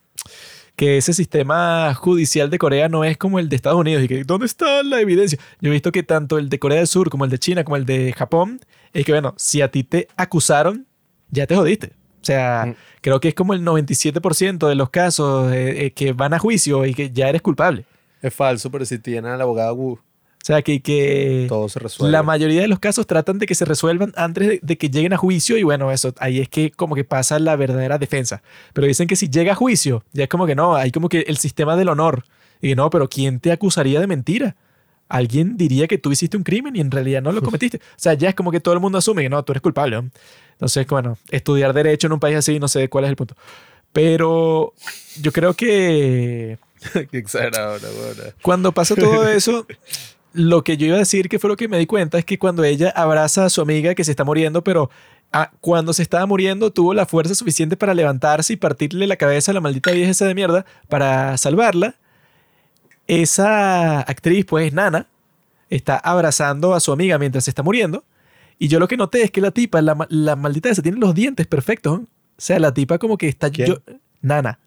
que ese sistema judicial de Corea no es como el de Estados Unidos y que ¿dónde está la evidencia? Yo he visto que tanto el de Corea del Sur como el de China como el de Japón es que, bueno, si a ti te acusaron, ya te jodiste. O sea,
Mm.
creo que es como el 97% de los casos eh, eh, que van a juicio y que ya eres culpable.
Es falso, pero si tienen al abogado Wu,
O sea, que, que
todo se resuelve.
la mayoría de los casos tratan de que se resuelvan antes de, de que lleguen a juicio y bueno, eso, ahí es que como que pasa la verdadera defensa. Pero dicen que si llega a juicio, ya es como que no, hay como que el sistema del honor. Y no, pero ¿quién te acusaría de mentira? Alguien diría que tú hiciste un crimen y en realidad no lo cometiste. O sea, ya es como que todo el mundo asume que no, tú eres culpable. ¿no? Entonces, bueno, estudiar derecho en un país así, no sé cuál es el punto. Pero yo creo que
Qué exagerado,
cuando pasa todo eso, lo que yo iba a decir que fue lo que me di cuenta es que cuando ella abraza a su amiga que se está muriendo, pero ah, cuando se estaba muriendo tuvo la fuerza suficiente para levantarse y partirle la cabeza a la maldita vieja esa de mierda para salvarla. Esa actriz, pues Nana, está abrazando a su amiga mientras se está muriendo. Y yo lo que noté es que la tipa, la, la maldita esa, tiene los dientes perfectos. O sea, la tipa como que está... Yo- Nana.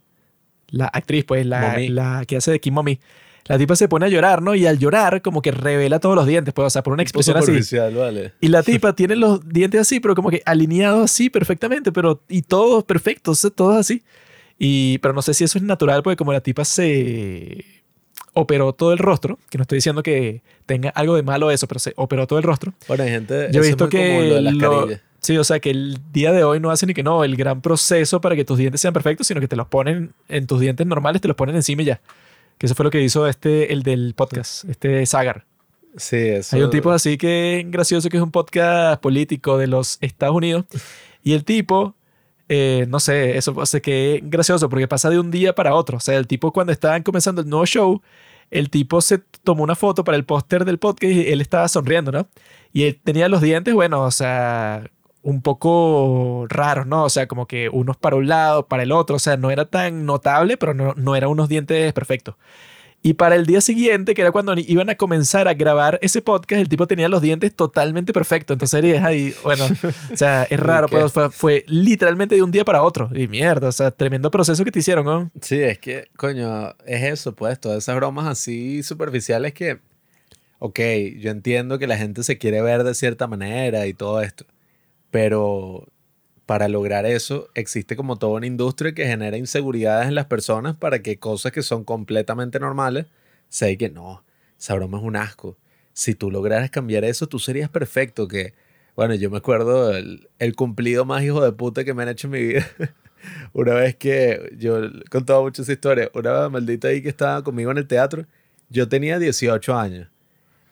La actriz, pues, la, la que hace de Kim Mommy. La tipa se pone a llorar, ¿no? Y al llorar como que revela todos los dientes, pues, o sea, por una expresión así.
Vale.
Y la tipa tiene los dientes así, pero como que alineados así perfectamente, pero y todos perfectos, todos así. Y, pero no sé si eso es natural, porque como la tipa se operó todo el rostro, que no estoy diciendo que tenga algo de malo eso, pero se operó todo el rostro.
Bueno, hay gente.
Yo he visto
es
que
lo de las
lo- sí, o sea, que el día de hoy no hacen ni que no, el gran proceso para que tus dientes sean perfectos, sino que te los ponen en tus dientes normales, te los ponen encima y ya. Que eso fue lo que hizo este, el del podcast, este Sagar.
Sí, eso.
Hay un tipo así que gracioso que es un podcast político de los Estados Unidos y el tipo, eh, no sé, eso hace que es gracioso porque pasa de un día para otro. O sea, el tipo cuando estaban comenzando el nuevo show, el tipo se tomó una foto para el póster del podcast y él estaba sonriendo, ¿no? Y él tenía los dientes, bueno, o sea, un poco raros, ¿no? O sea, como que unos para un lado, para el otro, o sea, no era tan notable, pero no, no eran unos dientes perfectos. Y para el día siguiente, que era cuando iban a comenzar a grabar ese podcast, el tipo tenía los dientes totalmente perfectos. Entonces eres ahí, bueno, o sea, es raro,
¿Qué?
pues fue, fue literalmente de un día para otro. Y mierda, o sea, tremendo proceso que te hicieron, ¿no?
Sí, es que, coño, es eso, pues, todas esas bromas así superficiales que, ok, yo entiendo que la gente se quiere ver de cierta manera y todo esto, pero para lograr eso existe como toda una industria que genera inseguridades en las personas para que cosas que son completamente normales se digan que no, esa broma es un asco. Si tú lograras cambiar eso, tú serías perfecto, que, bueno, yo me acuerdo el, el cumplido más hijo de puta que me han hecho en mi vida. Una vez que yo he contado mucho esa historia, una maldita ahí que estaba conmigo en el teatro, yo tenía 18 años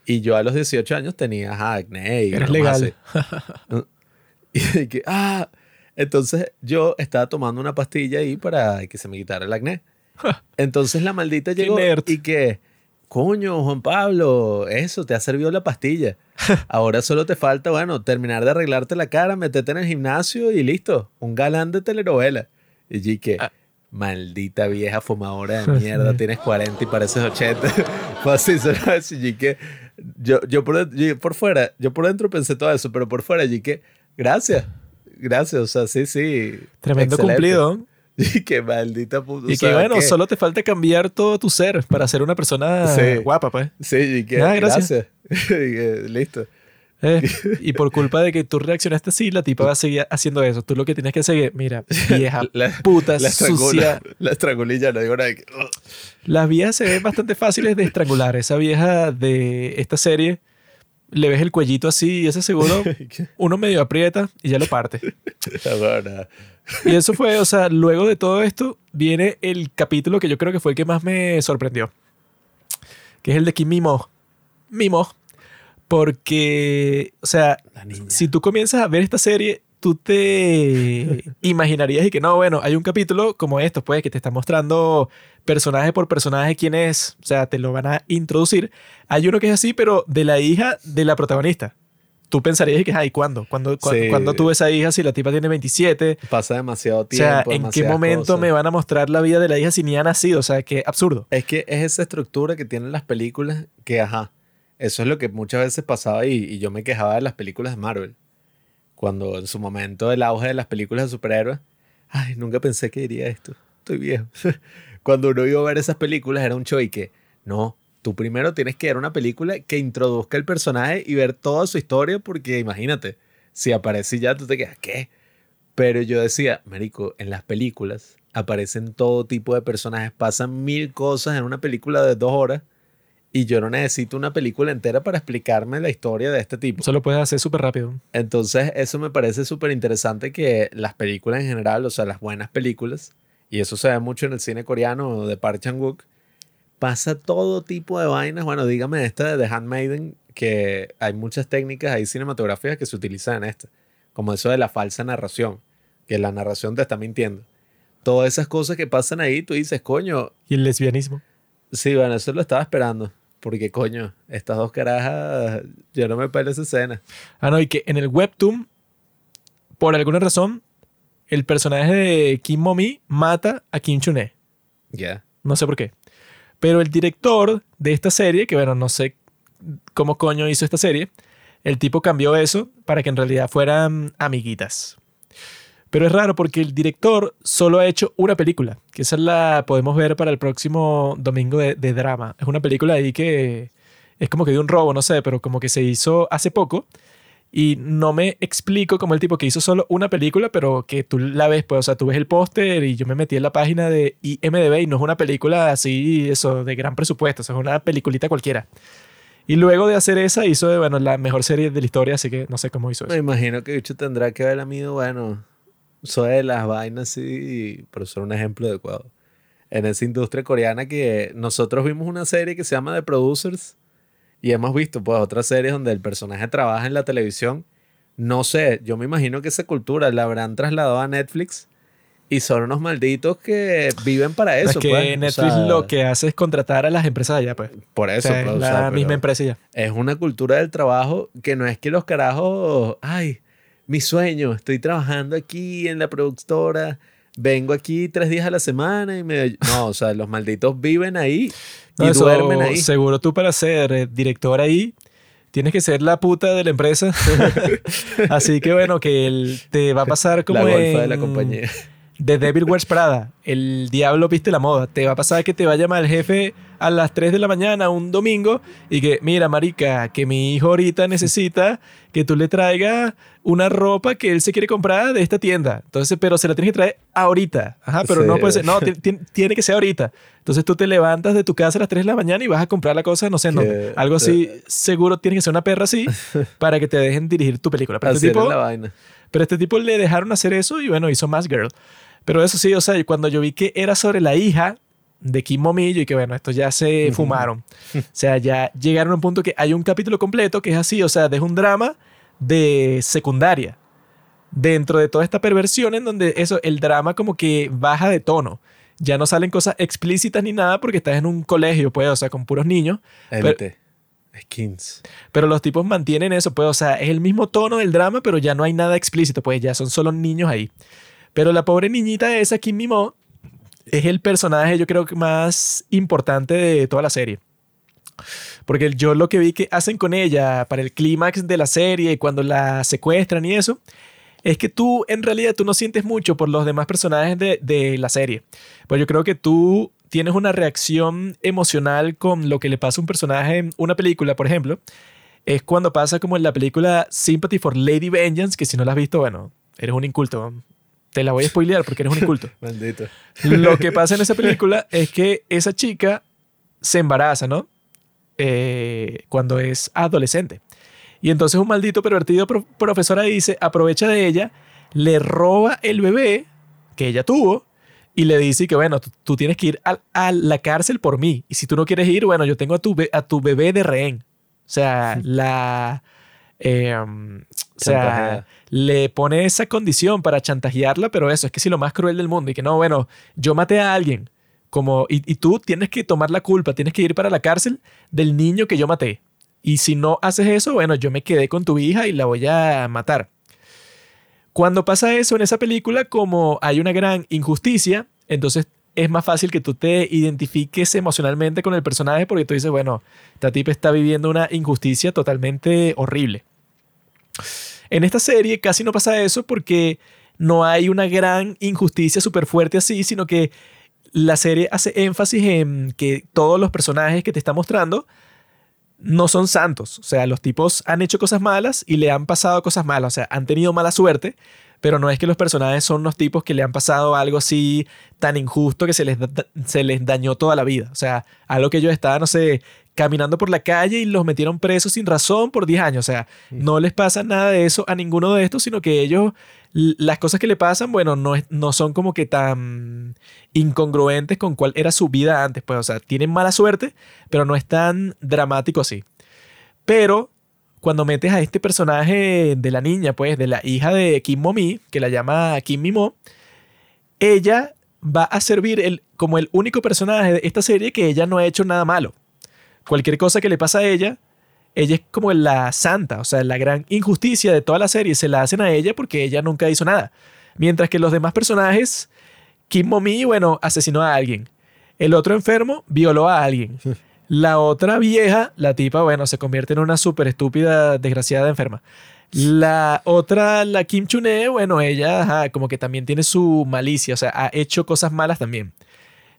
Y yo a los 18 años tenía ajá, acné y
Eres legal.
y que, ah, entonces yo estaba tomando una pastilla ahí para que se me quitara el acné. Entonces la maldita llegó y que, coño, Juan Pablo, eso, te ha servido la pastilla. Ahora solo te falta, bueno, terminar de arreglarte la cara, meterte en el gimnasio y listo. Un galán de telenovela. Y yo que,
Ah.
maldita vieja fumadora de mierda, tienes 40 y pareces 80. Fue así, así, y que yo, yo, por, yo por fuera, yo por dentro pensé todo eso, pero por fuera, y que, gracias, gracias, o sea, sí, sí.
Tremendo
excelente.
cumplido.
Y que maldita puta.
Y que bueno,
¿qué?
solo te falta cambiar todo tu ser para ser una persona
Sí.
guapa, pues.
Sí, y que,
Ah, gracias.
gracias. Y que, listo.
Eh, y por culpa de que tú reaccionaste así, la tipa va a seguir haciendo eso. Tú lo que tienes que hacer, mira, vieja
La-
puta,
La
sucia.
la estrangulilla, no digo nada.
Las viejas se ven bastante fáciles de estrangular. Esa vieja de esta serie, le ves el cuellito así y ese seguro uno medio aprieta y ya lo parte. Y eso fue, o sea, luego de todo esto, viene el capítulo que yo creo que fue el que más me sorprendió. Que es el de Kim Mimo. Mimo. Porque, o sea, si tú comienzas a ver esta serie, tú te imaginarías y que no, bueno, hay un capítulo como esto, pues, que te está mostrando personaje por personaje quién es, o sea, te lo van a introducir. Hay uno que es así, pero de la hija de la protagonista. Tú pensarías que, ay, ¿cuándo? ¿Cuándo, cuándo,
Sí.
cuándo tuve esa hija si la tipa tiene 27?
Pasa demasiado
O
tiempo.
sea, ¿en qué momento
cosas.
me van a mostrar la vida de la hija si ni ha nacido? O sea, qué absurdo.
Es que es esa estructura que tienen las películas que, ajá, eso es lo que muchas veces pasaba y, y yo me quejaba de las películas de Marvel. Cuando en su momento el auge de las películas de superhéroes, ay, nunca pensé que diría esto, estoy viejo. Cuando uno iba a ver esas películas era un show que, no, tú primero tienes que ver una película que introduzca el personaje y ver toda su historia porque imagínate, si aparece ya tú te quedas, ¿qué? Pero yo decía, Marico, en las películas aparecen todo tipo de personajes, pasan mil cosas en una película de dos horas y yo no necesito una película entera para explicarme la historia de este tipo.
Eso lo puedes hacer súper rápido.
Entonces, eso me parece súper interesante que las películas en general, o sea, las buenas películas, y eso se ve mucho en el cine coreano de Park Chan-wook, pasa todo tipo de vainas. Bueno, dígame esta de The Handmaiden, que hay muchas técnicas ahí cinematográficas que se utilizan en esta, como eso de la falsa narración, que la narración te está mintiendo. Todas esas cosas que pasan ahí, tú dices, coño,
Y el lesbianismo.
sí, bueno, eso lo estaba esperando. Porque, coño, estas dos carajas, yo no me pelo esa escena.
Ah, no, y que en el webtoon, por alguna razón, el personaje de Kim Momi mata a Kim Chune.
Ya.
No sé por qué. Pero el director de esta serie, que bueno, no sé cómo coño hizo esta serie, el tipo cambió eso para que en realidad fueran amiguitas. Pero es raro porque el director solo ha hecho una película, que esa la podemos ver para el próximo domingo de, de drama. Es una película ahí que es como que de un robo, no sé, pero como que se hizo hace poco. Y no me explico como el tipo que hizo solo una película, pero que tú la ves, pues, o sea, tú ves el póster y yo me metí en la página de IMDB y no es una película así, eso, de gran presupuesto, o sea, es una peliculita cualquiera. Y luego de hacer esa, hizo, bueno, la mejor serie de la historia, así que no sé cómo hizo
Me
eso.
imagino que bicho tendrá que haber amigo, bueno, soy de las vainas, sí, pero son un ejemplo adecuado. En esa industria coreana que nosotros vimos una serie que se llama The Producers y hemos visto pues otras series donde el personaje trabaja en la televisión. No sé, yo me imagino que esa cultura la habrán trasladado a Netflix y son unos malditos que viven para eso.
es que
pues. O
Netflix
sea,
lo que hace es contratar a las empresas allá, pues.
Por
O
eso,
sea, es
pues, o
la
sea,
misma empresa ya.
es una cultura del trabajo que no es que los carajos, ay, mi sueño, estoy trabajando aquí en la productora, vengo aquí tres días a la semana y me... No, o sea, los malditos viven ahí y
No, eso,
duermen ahí.
Seguro tú para ser eh, director ahí tienes que ser la puta de la empresa. Así que bueno, que el- te va a pasar como
la golfa
en
de la compañía.
The Devil Wears Prada. El diablo viste la moda. Te va a pasar que te va a llamar el jefe a las 3 de la mañana un domingo y que, mira, marica, que mi hijo ahorita necesita que tú le traigas una ropa que él se quiere comprar de esta tienda. Entonces, pero se la tienes que traer ahorita. Ajá, pero
Sí.
no puede ser. No, ti- ti- tiene que ser ahorita. Entonces tú te levantas de tu casa a las 3 de la mañana y vas a comprar la cosa, no sé dónde. Algo así, seguro tiene que ser una perra así para que te dejen dirigir tu película. Pero
Así
este tipo,
la vaina.
pero este tipo le dejaron hacer eso y bueno, hizo más girl. Pero eso sí, o sea, cuando yo vi que era sobre la hija, de Kim Momillo y que bueno, estos ya se fumaron. o sea, ya llegaron a un punto que hay un capítulo completo que es así, o sea, es un drama de secundaria. Dentro de toda esta perversión en donde eso, el drama como que baja de tono. Ya no salen cosas explícitas ni nada porque estás en un colegio, pues, o sea, con puros niños.
Élite. Skins.
Pero los tipos mantienen eso, pues, o sea, es el mismo tono del drama, pero ya no hay nada explícito, pues ya son solo niños ahí. Pero la pobre niñita esa, Kim Mimo, es el personaje, yo creo que más importante de toda la serie. Porque yo lo que vi que hacen con ella para el clímax de la serie, cuando la secuestran y eso, es que tú en realidad tú no sientes mucho por los demás personajes de, de la serie. Pues yo creo que tú tienes una reacción emocional con lo que le pasa a un personaje en una película, por ejemplo, es cuando pasa como en la película Sympathy for Lady Vengeance, que si no la has visto, bueno, eres un inculto. Te la voy a spoilear porque eres un inculto.
Bendito.
Lo que pasa en esa película es que esa chica se embaraza, ¿no? Eh, cuando es adolescente. Y entonces un maldito pervertido profesor ahí dice, aprovecha de ella, le roba el bebé que ella tuvo y le dice que, bueno, tú, tienes que ir a, la cárcel por mí. Y si tú no quieres ir, bueno, yo tengo a tu, a tu bebé de rehén. O sea, la... Em, o sea, le pone esa condición para chantajearla, pero eso es que si lo más cruel del mundo y que no, bueno, yo maté a alguien, como, y, y, tú tienes que tomar la culpa, tienes que ir para la cárcel del niño que yo maté. Y si no haces eso, bueno, yo me quedé con tu hija y la voy a matar. Cuando pasa eso en esa película, como hay una gran injusticia, entonces es más fácil que tú te identifiques emocionalmente con el personaje porque tú dices, bueno, esta tipa está viviendo una injusticia totalmente horrible. En esta serie casi no pasa eso porque no hay una gran injusticia súper fuerte así, sino que la serie hace énfasis en que todos los personajes que te está mostrando no son santos. O sea, los tipos han hecho cosas malas y le han pasado cosas malas. O sea, han tenido mala suerte, pero no es que los personajes son los tipos que le han pasado algo así tan injusto que se les, dañó toda la vida. O sea, algo que ellos estaban, no sé, caminando por la calle y los metieron presos sin razón por 10 años. O sea, no les pasa nada de eso a ninguno de estos, sino que ellos, las cosas que le pasan, bueno, no, no son como que tan incongruentes con cuál era su vida antes. Pues, o sea, tienen mala suerte, pero no es tan dramático así. Pero cuando metes a este personaje de la niña, pues, de la hija de Kim Momi, que la llama Kim Mimo, ella va a servir el, como el único personaje de esta serie que ella no ha hecho nada malo cualquier cosa que le pasa a ella, ella es como la santa, o sea, la gran injusticia de toda la serie se la hacen a ella porque ella nunca hizo nada. Mientras que los demás personajes, Kim Momi, bueno, asesinó a alguien. El otro enfermo violó a alguien. La otra vieja, la tipa, bueno, se convierte en una súper estúpida, desgraciada enferma. La otra, la Kim Chune, bueno, ella como que también tiene su malicia, o sea, ha hecho cosas malas también.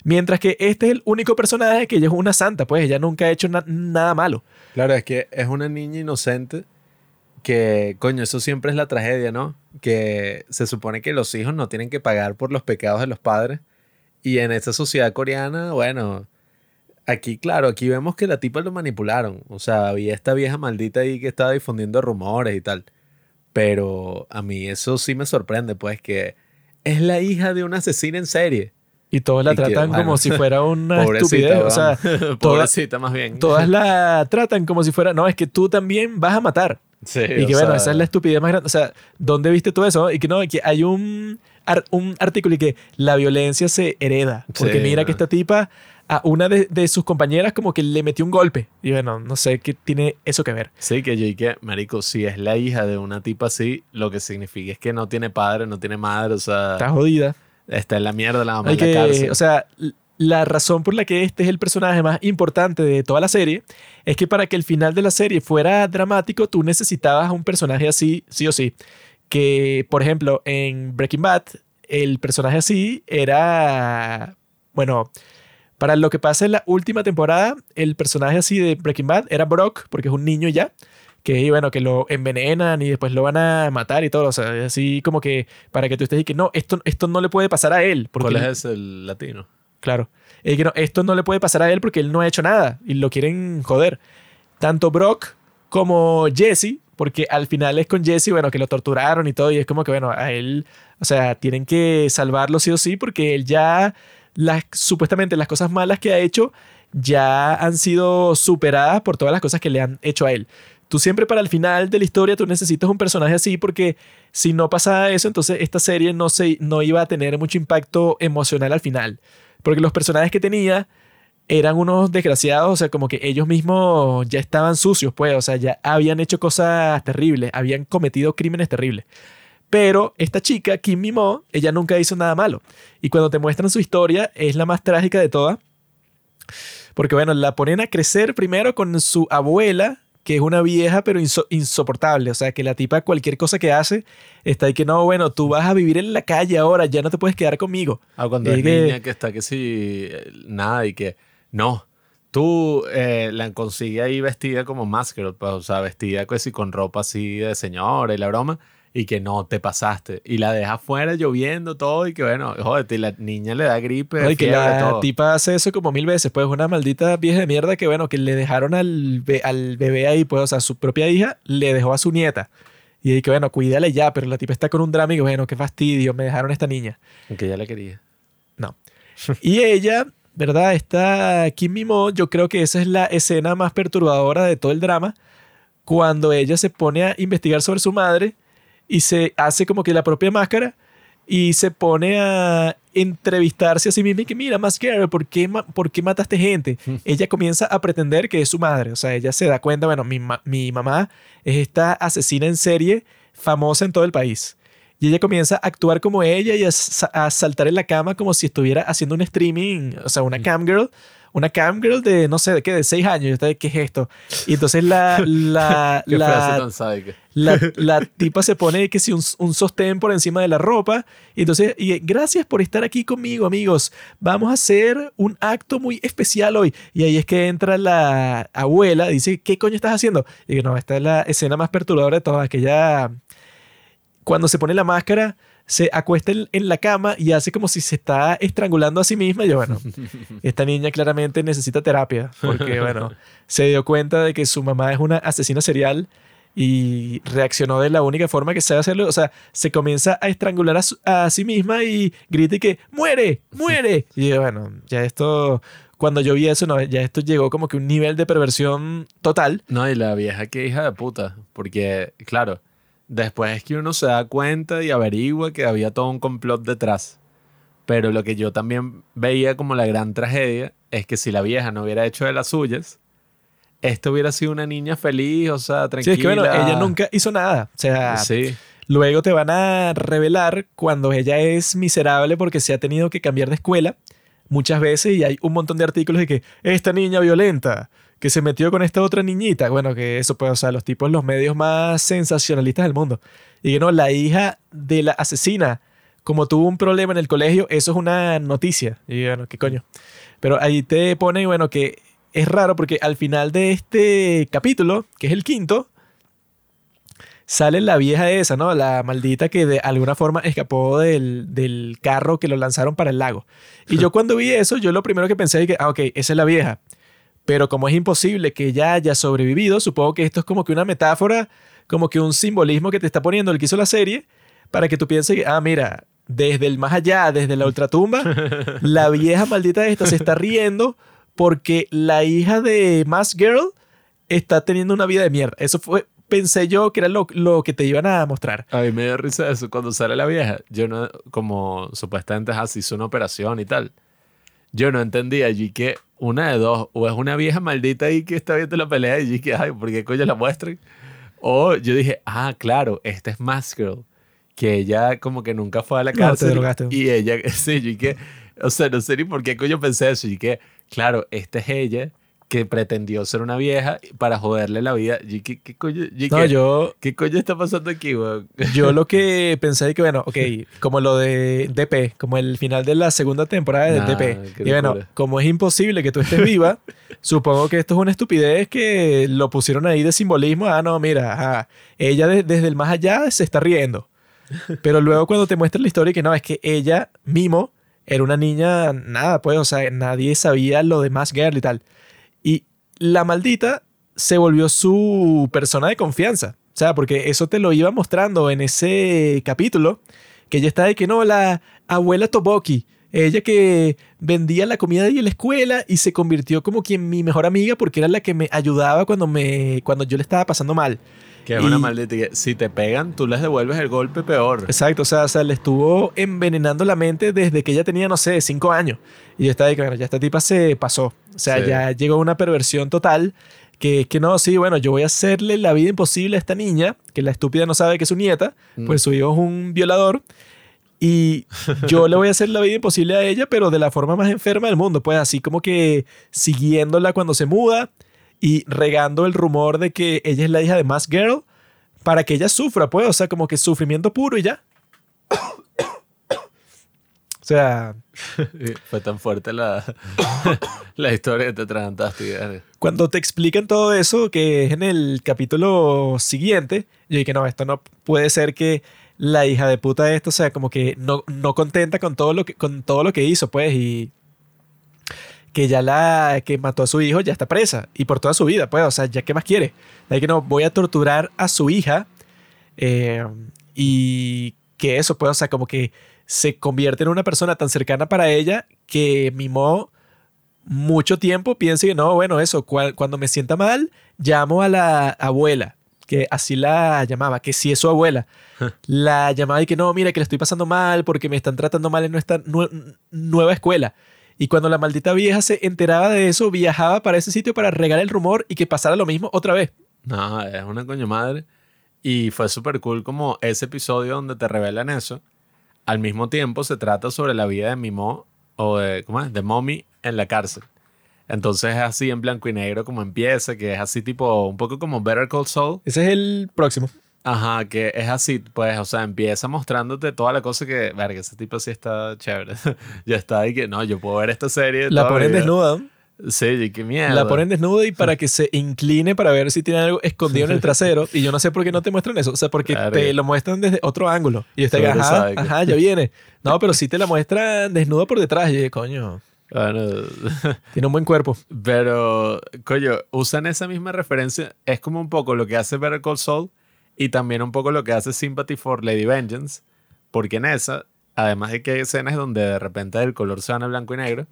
Mientras que este es el único personaje que ella es una santa, pues ella nunca ha hecho nada malo.
Claro, es que es una niña inocente que, coño, eso siempre es la tragedia, ¿no? Que se supone que los hijos no tienen que pagar por los pecados de los padres. Y en esta sociedad coreana, bueno, aquí, claro, aquí vemos que la tipa lo manipularon. O sea, había esta vieja maldita ahí que estaba difundiendo rumores y tal. Pero a mí eso sí me sorprende, pues que es la hija de un asesino en serie.
Y todos la tratan como si fuera una estupidez. O sea,
pobrecita más bien.
Todas la tratan como si fuera, no, es que tú también vas a matar. Sí, y que bueno, esa es la estupidez más grande. O sea, ¿dónde viste todo eso? Y que no, que hay un, un artículo y que la violencia se hereda. Porque mira que esta tipa a una de, de, sus compañeras como que le metió un golpe. Y bueno, no sé qué tiene eso que ver.
Sí, que yo y que, marico, si es la hija de una tipa así, lo que significa es que no tiene padre, no tiene madre, o sea...
Está jodida.
Está en la mierda la mamá en la cárcel.
O sea, la razón por la que este es el personaje más importante de toda la serie es que para que el final de la serie fuera dramático, tú necesitabas un personaje así, sí o sí. Que, por ejemplo, en Breaking Bad, el personaje así era. Bueno, para lo que pasa en la última temporada, el personaje así de Breaking Bad era Brock, porque es un niño ya que bueno, que lo envenenan y después lo van a matar y todo, o sea, así como que para que tú estés y que no, esto, esto no le puede pasar a él.
Porque ¿Cuál es el latino?
Claro. que no, esto no le puede pasar a él porque él no ha hecho nada y lo quieren joder. Tanto Brock como Jesse, porque al final es con Jesse, bueno, que lo torturaron y todo, y es como que, bueno, a él, o sea, tienen que salvarlo sí o sí porque él ya las, supuestamente las cosas malas que ha hecho ya han sido superadas por todas las cosas que le han hecho a él. Tú siempre para el final de la historia tú necesitas un personaje así porque si no pasaba eso, entonces esta serie no, se, no iba a tener mucho impacto emocional al final. Porque los personajes que tenía eran unos desgraciados, o sea, como que ellos mismos ya estaban sucios, pues, o sea, ya habían hecho cosas terribles, habían cometido crímenes terribles. Pero esta chica, Kim Mimo, ella nunca hizo nada malo. Y cuando te muestran su historia, es la más trágica de todas. Porque bueno, la ponen a crecer primero con su abuela, que es una vieja pero insoportable. O sea, que la tipa cualquier cosa que hace está ahí que no, bueno, tú vas a vivir en la calle ahora, ya no te puedes quedar conmigo.
Ah, cuando es niña que está que sí, nada y que no. Tú eh, la consigues ahí vestida como máscara, pues, o sea, vestida pues, con ropa así de señora y la broma y que no te pasaste. Y la deja afuera lloviendo todo y que bueno, joder, y la niña le da gripe.
y que la tipa hace eso como mil veces, pues una maldita vieja de mierda que bueno, que le dejaron al, al bebé ahí, pues, o sea, su propia hija le dejó a su nieta. Y que bueno, cuídale ya, pero la tipa está con un drama y que bueno, qué fastidio, me dejaron esta niña.
Aunque ella la quería.
No. y ella, ¿verdad? Está Kim Mimo, yo creo que esa es la escena más perturbadora de todo el drama, cuando ella se pone a investigar sobre su madre y se hace como que la propia máscara y se pone a entrevistarse a sí misma y que mira, Mascara, ¿por qué, ¿por qué mataste gente? ella comienza a pretender que es su madre, o sea, ella se da cuenta, bueno, mi, mi mamá es esta asesina en serie famosa en todo el país. Y ella comienza a actuar como ella y a, a saltar en la cama como si estuviera haciendo un streaming, o sea, una camgirl una camgirl de, no sé, de qué, de seis años. Yo ¿qué es esto? Y entonces la, la, la, la, la, tipa se pone que si un, un, sostén por encima de la ropa. Y entonces, y gracias por estar aquí conmigo, amigos. Vamos a hacer un acto muy especial hoy. Y ahí es que entra la abuela, dice, ¿qué coño estás haciendo? Y digo, no, esta es la escena más perturbadora de todas, que ya cuando se pone la máscara se acuesta en, la cama y hace como si se está estrangulando a sí misma. Y yo, bueno, esta niña claramente necesita terapia porque, bueno, se dio cuenta de que su mamá es una asesina serial y reaccionó de la única forma que sabe hacerlo. O sea, se comienza a estrangular a, sí misma y grita y que ¡muere! ¡muere! Y yo, bueno, ya esto cuando yo vi eso, no, ya esto llegó como que un nivel de perversión total.
No, y la vieja que hija de puta, porque, claro, Después es que uno se da cuenta y averigua que había todo un complot detrás. Pero lo que yo también veía como la gran tragedia es que si la vieja no hubiera hecho de las suyas, esto hubiera sido una niña feliz, o sea, tranquila. Sí, es que bueno,
ella nunca hizo nada. O sea, luego te van a revelar cuando ella es miserable porque se ha tenido que cambiar de escuela muchas veces y hay un montón de artículos de que esta niña violenta, que se metió con esta otra niñita. Bueno, que eso puede, o sea, los tipos, los medios más sensacionalistas del mundo. Y que no, la hija de la asesina, como tuvo un problema en el colegio, eso es una noticia. Y bueno, ¿qué coño? Pero ahí te pone, bueno, que es raro porque al final de este capítulo, que es el quinto, sale la vieja esa, ¿no? La maldita que de alguna forma escapó del, del carro que lo lanzaron para el lago. Y yo cuando vi eso, yo lo primero que pensé es que, ah, ok, esa es la vieja. Pero como es imposible que ella haya sobrevivido, supongo que esto es como que una metáfora, como que un simbolismo que te está poniendo el que hizo la serie, para que tú pienses ah, mira, desde el más allá, desde la ultratumba, la vieja maldita esta se está riendo porque la hija de Mass Girl está teniendo una vida de mierda. Eso fue, pensé yo que era lo, lo, que te iban a mostrar.
A mí me dio risa eso. Cuando sale la vieja, yo no, como supuestamente así hizo una operación y tal, yo no entendía allí que una de dos, o es una vieja maldita ahí que está viendo la pelea y que, ay, ¿por qué coño la muestran? O yo dije, ah, claro, esta es Mask Girl, que ella como que nunca fue a la cárcel. y ella, sí, yo que, o sea, no sé ni por qué coño pensé eso, y que, claro, esta es ella que pretendió ser una vieja para joderle la vida. ¿qué, qué coño,
yo,
¿qué coño está pasando aquí,
Yo lo que pensé es que, bueno, ok, como lo de DP, como el final de la segunda temporada de DP. Y bueno, como es imposible que tú estés viva, supongo que esto es una estupidez que lo pusieron ahí de simbolismo. Ah, no, mira, ella desde el más allá se está riendo. Pero luego cuando te muestran la historia, que no, es que ella, Mimo, era una niña, nada, pues, o sea, nadie sabía lo de Más Girl y tal. Y la maldita se volvió su persona de confianza. O sea, porque eso te lo iba mostrando en ese capítulo, que ella está de que no, la abuela Toboki, Ella que vendía la comida de la escuela y se convirtió como quien mi mejor amiga porque era la que me ayudaba cuando, me, cuando yo le estaba pasando mal.
Que es
Y-
una maldita. Si te pegan, tú les devuelves el golpe peor.
Exacto, o sea, o sea, le estuvo envenenando la mente desde que ella tenía, no sé, cinco años. Y yo estaba de que, bueno, ya esta tipa se pasó. O sea,
Sí.
ya llegó a una perversión total. Que es que no, sí, bueno, yo voy a hacerle la vida imposible a esta niña, que la estúpida no sabe que es su nieta,
Mm.
pues su hijo es un violador. Y yo le voy a hacer la vida imposible a ella, pero de la forma más enferma del mundo. Pues así como que siguiéndola cuando se muda y regando el rumor de que ella es la hija de Mask Girl para que ella sufra, pues. O sea, como que sufrimiento puro y ya. O sea,
Fue tan fuerte la, la historia que te
cuando te explican todo eso, que es en el capítulo siguiente, yo dije, no, esto no puede ser que la hija de puta esta, o sea, como que no, no contenta con todo lo que, con todo lo que hizo, pues, y que ya la que mató a su hijo ya está presa, y por toda su vida, pues, o sea, ya qué más quiere. De que no, voy a torturar a su hija, eh, y que eso, pues, o sea, como que se convierte en una persona tan cercana para ella que mimó mucho tiempo piense que no, bueno, eso, cua- cuando me sienta mal, llamo a la abuela, que así la llamaba, que sí es su abuela. la llamaba y que no, mira, que le estoy pasando mal porque me están tratando mal en nuestra nue- nueva escuela. Y cuando la maldita vieja se enteraba de eso, viajaba para ese sitio para regar el rumor y que pasara lo mismo otra vez.
No, es una coño madre. Y fue súper cool como ese episodio donde te revelan eso. Al mismo tiempo se trata sobre la vida de Mimo o de, ¿cómo es? De Mommy en la cárcel. Entonces es así en blanco y negro como empieza, que es así tipo un poco como Better Call Saul.
Ese es el próximo.
Ajá, que es así, pues, o sea, empieza mostrándote toda la cosa que, verga, ese tipo sí está chévere. ya está ahí que, no, yo puedo ver esta serie.
La ponen desnuda.
Sí, qué mierda.
La ponen desnuda y para que se incline para ver si tiene algo escondido en el trasero. Y yo no sé por qué no te muestran eso. O sea, porque te lo muestran desde otro ángulo. Y yo estoy, ajá, ajá, ya viene. No, pero sí te la muestran desnuda por detrás. Y yo, coño,
Bueno,
tiene un buen cuerpo.
Pero, coño, usan esa misma referencia. Es como un poco lo que hace Better Call Saul y también un poco lo que hace Sympathy for Lady Vengeance. Porque en esa, además de que hay escenas donde de repente el color se van a blanco y negro,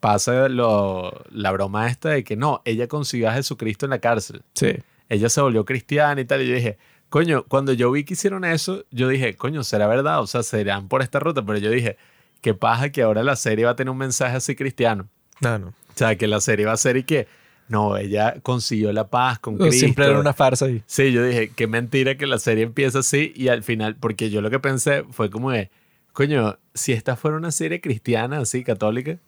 pasa lo, la broma esta de que no, ella consiguió a Jesucristo en la cárcel.
Sí.
Ella se volvió cristiana y tal. Y yo dije, coño, cuando yo vi que hicieron eso, yo dije, coño, será verdad. O sea, serán por esta ruta. Pero yo dije, qué paja que ahora la serie va a tener un mensaje así cristiano.
No, no.
O sea, que la serie va a ser y que no, ella consiguió la paz con Cristo.
Siempre era una farsa ahí.
Sí, yo dije, qué mentira que la serie empieza así y al final, porque yo lo que pensé fue como de, coño, si esta fuera una serie cristiana, así, católica,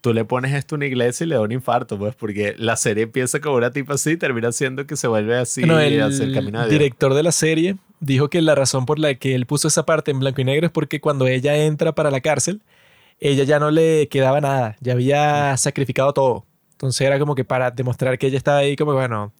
tú le pones esto a una iglesia y le da un infarto, pues, porque la serie empieza como una tipa así y termina siendo que se vuelve así
Bueno, el
hacia el camino de
director de la serie dijo que la razón por la que él puso esa parte en blanco y negro es porque cuando ella entra para la cárcel, ella ya no le quedaba nada, ya había sacrificado todo. Entonces era como que para demostrar que ella estaba ahí como, bueno,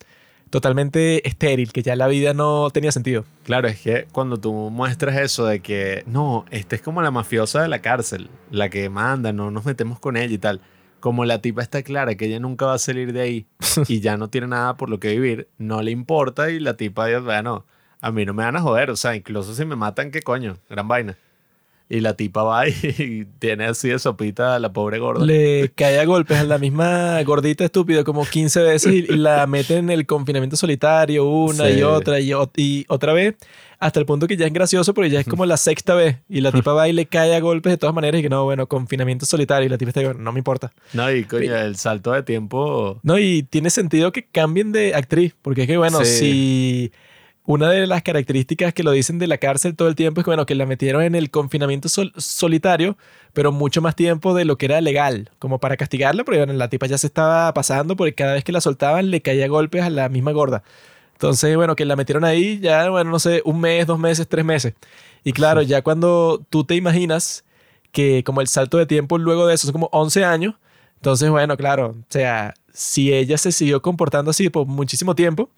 totalmente estéril, que ya la vida no tenía sentido.
Claro, es que cuando tú muestras eso de que, no, esta es como la mafiosa de la cárcel, la que manda, no nos metemos con ella y tal. Como la tipa está clara que ella nunca va a salir de ahí y ya no tiene nada por lo que vivir, no le importa y la tipa, Dios, bueno, a mí no me van a joder, o sea, incluso si me matan, ¿qué coño? Gran vaina. Y la tipa va y, y tiene así de sopita a la pobre gorda.
Le cae a golpes a la misma gordita estúpida como 15 veces y, la mete en el confinamiento solitario una
Sí.
y otra y, y otra vez, hasta el punto que ya es gracioso porque ya es como la sexta vez y la tipa va y le cae a golpes de todas maneras y que no, bueno, confinamiento solitario y la tipa está, bueno, no me importa.
No, y coño, el salto de tiempo...
No, y tiene sentido que cambien de actriz, porque es que, bueno,
Sí.
si una de las características que lo dicen de la cárcel todo el tiempo es que, bueno, que la metieron en el confinamiento sol- solitario, pero mucho más tiempo de lo que era legal, como para castigarla, porque bueno, la tipa ya se estaba pasando, porque cada vez que la soltaban le caía golpes a la misma gorda. Entonces, bueno, que la metieron ahí ya, bueno, no sé, un mes, dos meses, tres meses. Y claro, ya cuando tú te imaginas que como el salto de tiempo luego de eso son como 11 años, entonces, bueno, claro, o sea, si ella se siguió comportando así por muchísimo tiempo,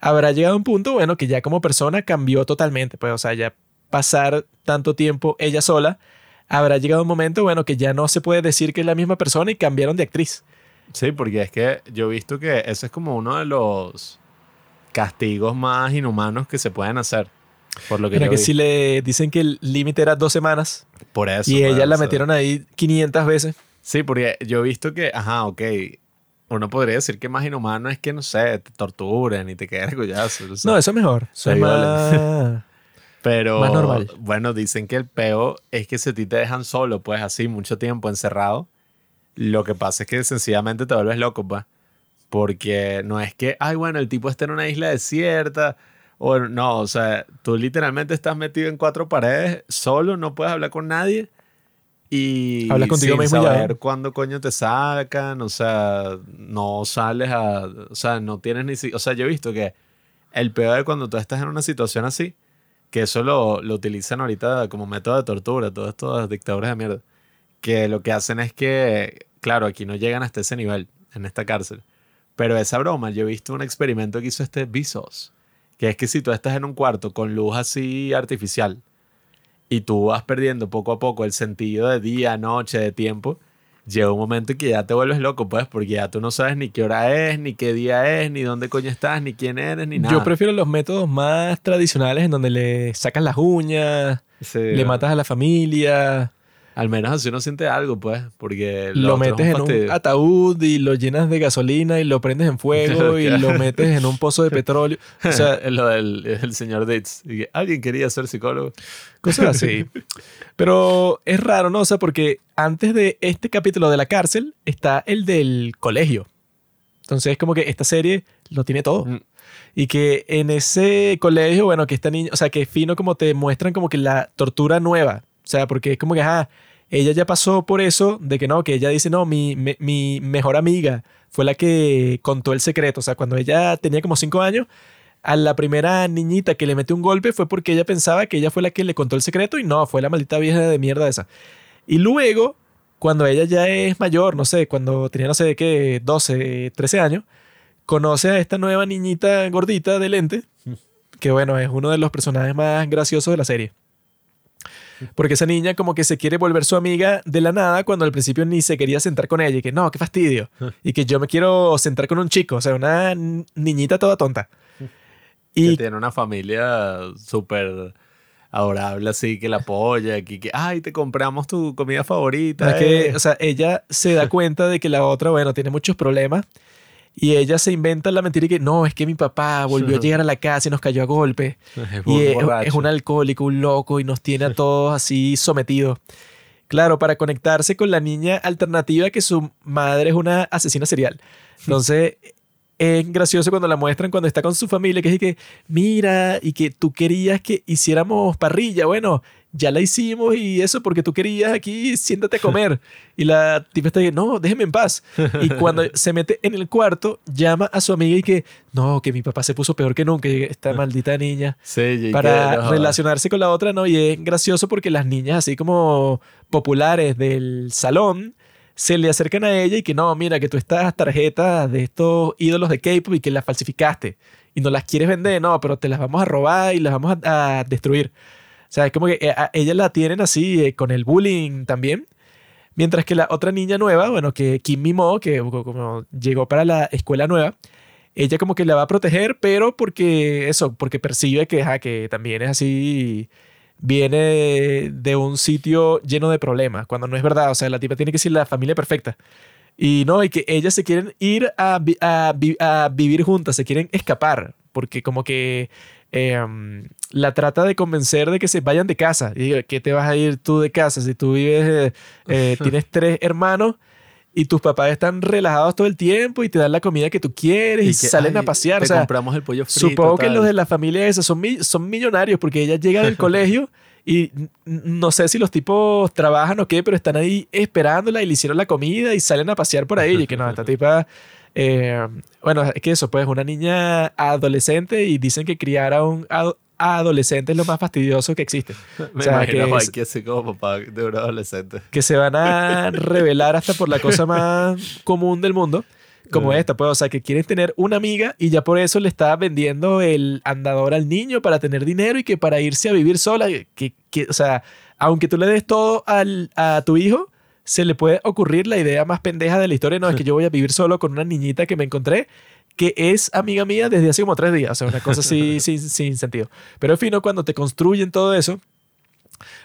habrá llegado a un punto, bueno, que ya como persona cambió totalmente, pues, o sea, ya pasar tanto tiempo ella sola, habrá llegado un momento, bueno, que ya no se puede decir que es la misma persona y cambiaron de actriz.
Sí, porque es que yo he visto que ese es como uno de los castigos más inhumanos que se pueden hacer. Por lo que
Pero
yo
que
vi.
sí le dicen que el límite era dos semanas
Por eso.
y ella la metieron ahí 500 veces.
Sí, porque yo he visto que, ajá, ok. Uno podría decir que más inhumano es que, no sé, te torturen y te queden collazo. o sea,
No, eso es mejor. Eso es más...
Pero,
Más normal.
bueno, dicen que el peo es que si a ti te dejan solo, pues así, mucho tiempo encerrado, lo que pasa es que sencillamente te vuelves loco, pues. Porque no es que, ay, bueno, el tipo está en una isla desierta, o no, o sea, tú literalmente estás metido en cuatro paredes, solo, no puedes hablar con nadie. Y
Hablas contigo
sin
mismo y ya.
saber cuándo coño te sacan, o sea, no sales a, o sea, no tienes ni, si- o sea, yo he visto que el peor de cuando tú estás en una situación así, que eso lo, lo utilizan ahorita como método de tortura, todas estas dictaduras de mierda, que lo que hacen es que, claro, aquí no llegan hasta ese nivel, en esta cárcel, pero esa broma, yo he visto un experimento que hizo este Bezos, que es que si tú estás en un cuarto con luz así artificial y tú vas perdiendo poco a poco el sentido de día, noche, de tiempo, llega un momento en que ya te vuelves loco, pues, porque ya tú no sabes ni qué hora es, ni qué día es, ni dónde coño estás, ni quién eres, ni nada.
Yo prefiero los métodos más tradicionales en donde le sacas las uñas,
Sí,
le matas a la familia,
Al menos así uno siente algo, pues, porque
lo
es
metes en un ataúd y lo llenas de gasolina y lo prendes en fuego y lo metes en un pozo de petróleo. O sea,
lo del el señor que alguien quería ser psicólogo.
cosas así. Pero es raro, ¿no? O sea, porque antes de este capítulo de la cárcel está el del colegio. Entonces es como que esta serie lo tiene todo.
Mm.
Y que en ese colegio, bueno, que esta niña, o sea, que es fino como te muestran como que la tortura nueva. O sea, porque es como que, ajá, ella ya pasó por eso, de que no, que ella dice, no, mi, mi mejor amiga fue la que contó el secreto. O sea, cuando ella tenía como cinco años, a la primera niñita que le metió un golpe fue porque ella pensaba que ella fue la que le contó el secreto y no, fue la maldita vieja de mierda esa. Y luego, cuando ella ya es mayor, no sé, cuando tenía, no sé, de qué, 12, 13 años, conoce a esta nueva niñita gordita de lente, que bueno, es uno de los personajes más graciosos de la serie. Porque esa niña como que se quiere volver su amiga de la nada cuando al principio ni se quería sentar con ella y que no, qué fastidio. Y que yo me quiero sentar con un chico, o sea, una niñita toda tonta.
Que
Y
tiene una familia súper adorable, así, que la apoya. Que, que, ay, te compramos tu comida favorita.
que,
eh".
o sea, ella se da cuenta de que la otra, bueno, tiene muchos problemas. Y ella se inventa la mentira y que no, es que mi papá volvió a llegar a la casa y nos cayó a golpe.
Es
Y es, es un alcohólico, un loco y nos tiene a todos así sometidos. Claro, para conectarse con la niña alternativa que su madre es una asesina serial. Entonces, es gracioso cuando la muestran cuando está con su familia, que es que, mira, y que tú querías que hiciéramos parrilla. Bueno, ya la hicimos y eso porque tú querías aquí, siéntate a comer. Y la tipa está ahí, no, déjeme en paz. Y cuando se mete en el cuarto, llama a su amiga y que, no, que mi papá se puso peor que nunca, esta maldita niña
Sí,
para
no,
relacionarse con la otra, ¿no? Y es gracioso porque las niñas así como populares del salón se le acercan a ella y que no, mira, que tú estas tarjetas de estos ídolos de K-pop y que las falsificaste y no las quieres vender, no, pero te las vamos a robar y las vamos a, destruir. O sea, es como que eh, a ella la tienen así eh, con el bullying también. Mientras que la otra niña nueva, bueno, que Kim Mimo, que como llegó para la escuela nueva, ella como que la va a proteger, pero porque eso, porque percibe que, ajá, que también es así, viene de un sitio lleno de problemas, cuando no es verdad, o sea, la tipa tiene que ser la familia perfecta. Y no, y que ellas se quieren ir a, vi- a vi- a vivir juntas, se quieren escapar, porque como que em, la trata de convencer de que se vayan de casa. Y digo, ¿qué te vas a ir tú de casa si tú vives, eh, eh, tienes tres hermanos y tus papás están relajados todo el tiempo y te dan la comida que tú quieres y,
que,
salen a pasear?
Te
O sea,
compramos el pollo frito.
Supongo que los de la familia esa son, mi- son millonarios porque ella llega del colegio y no sé si los tipos trabajan o qué, pero están ahí esperándola y le hicieron la comida y salen a pasear por ahí. Y que no, esta tipa. eh, bueno, es que eso, pues, una niña adolescente y dicen que criar a un ado- adolescente es lo más fastidioso que existe.
Me
o sea,
imagino
que es-
Mikey así como papá de un adolescente.
Que se van a revelar hasta por la cosa más común del mundo. Como
Eh.
esta, pues, o sea, que quieren tener una amiga y ya por eso le está vendiendo el andador al niño para tener dinero y que para irse a vivir sola, que, que, o sea, aunque tú le des todo al, a tu hijo, se le puede ocurrir la idea más pendeja de la historia, no, es que yo voy a vivir solo con una niñita que me encontré, que es amiga mía desde hace como tres días. O sea, una cosa así sin, sin sentido. Pero es fino cuando te construyen todo eso,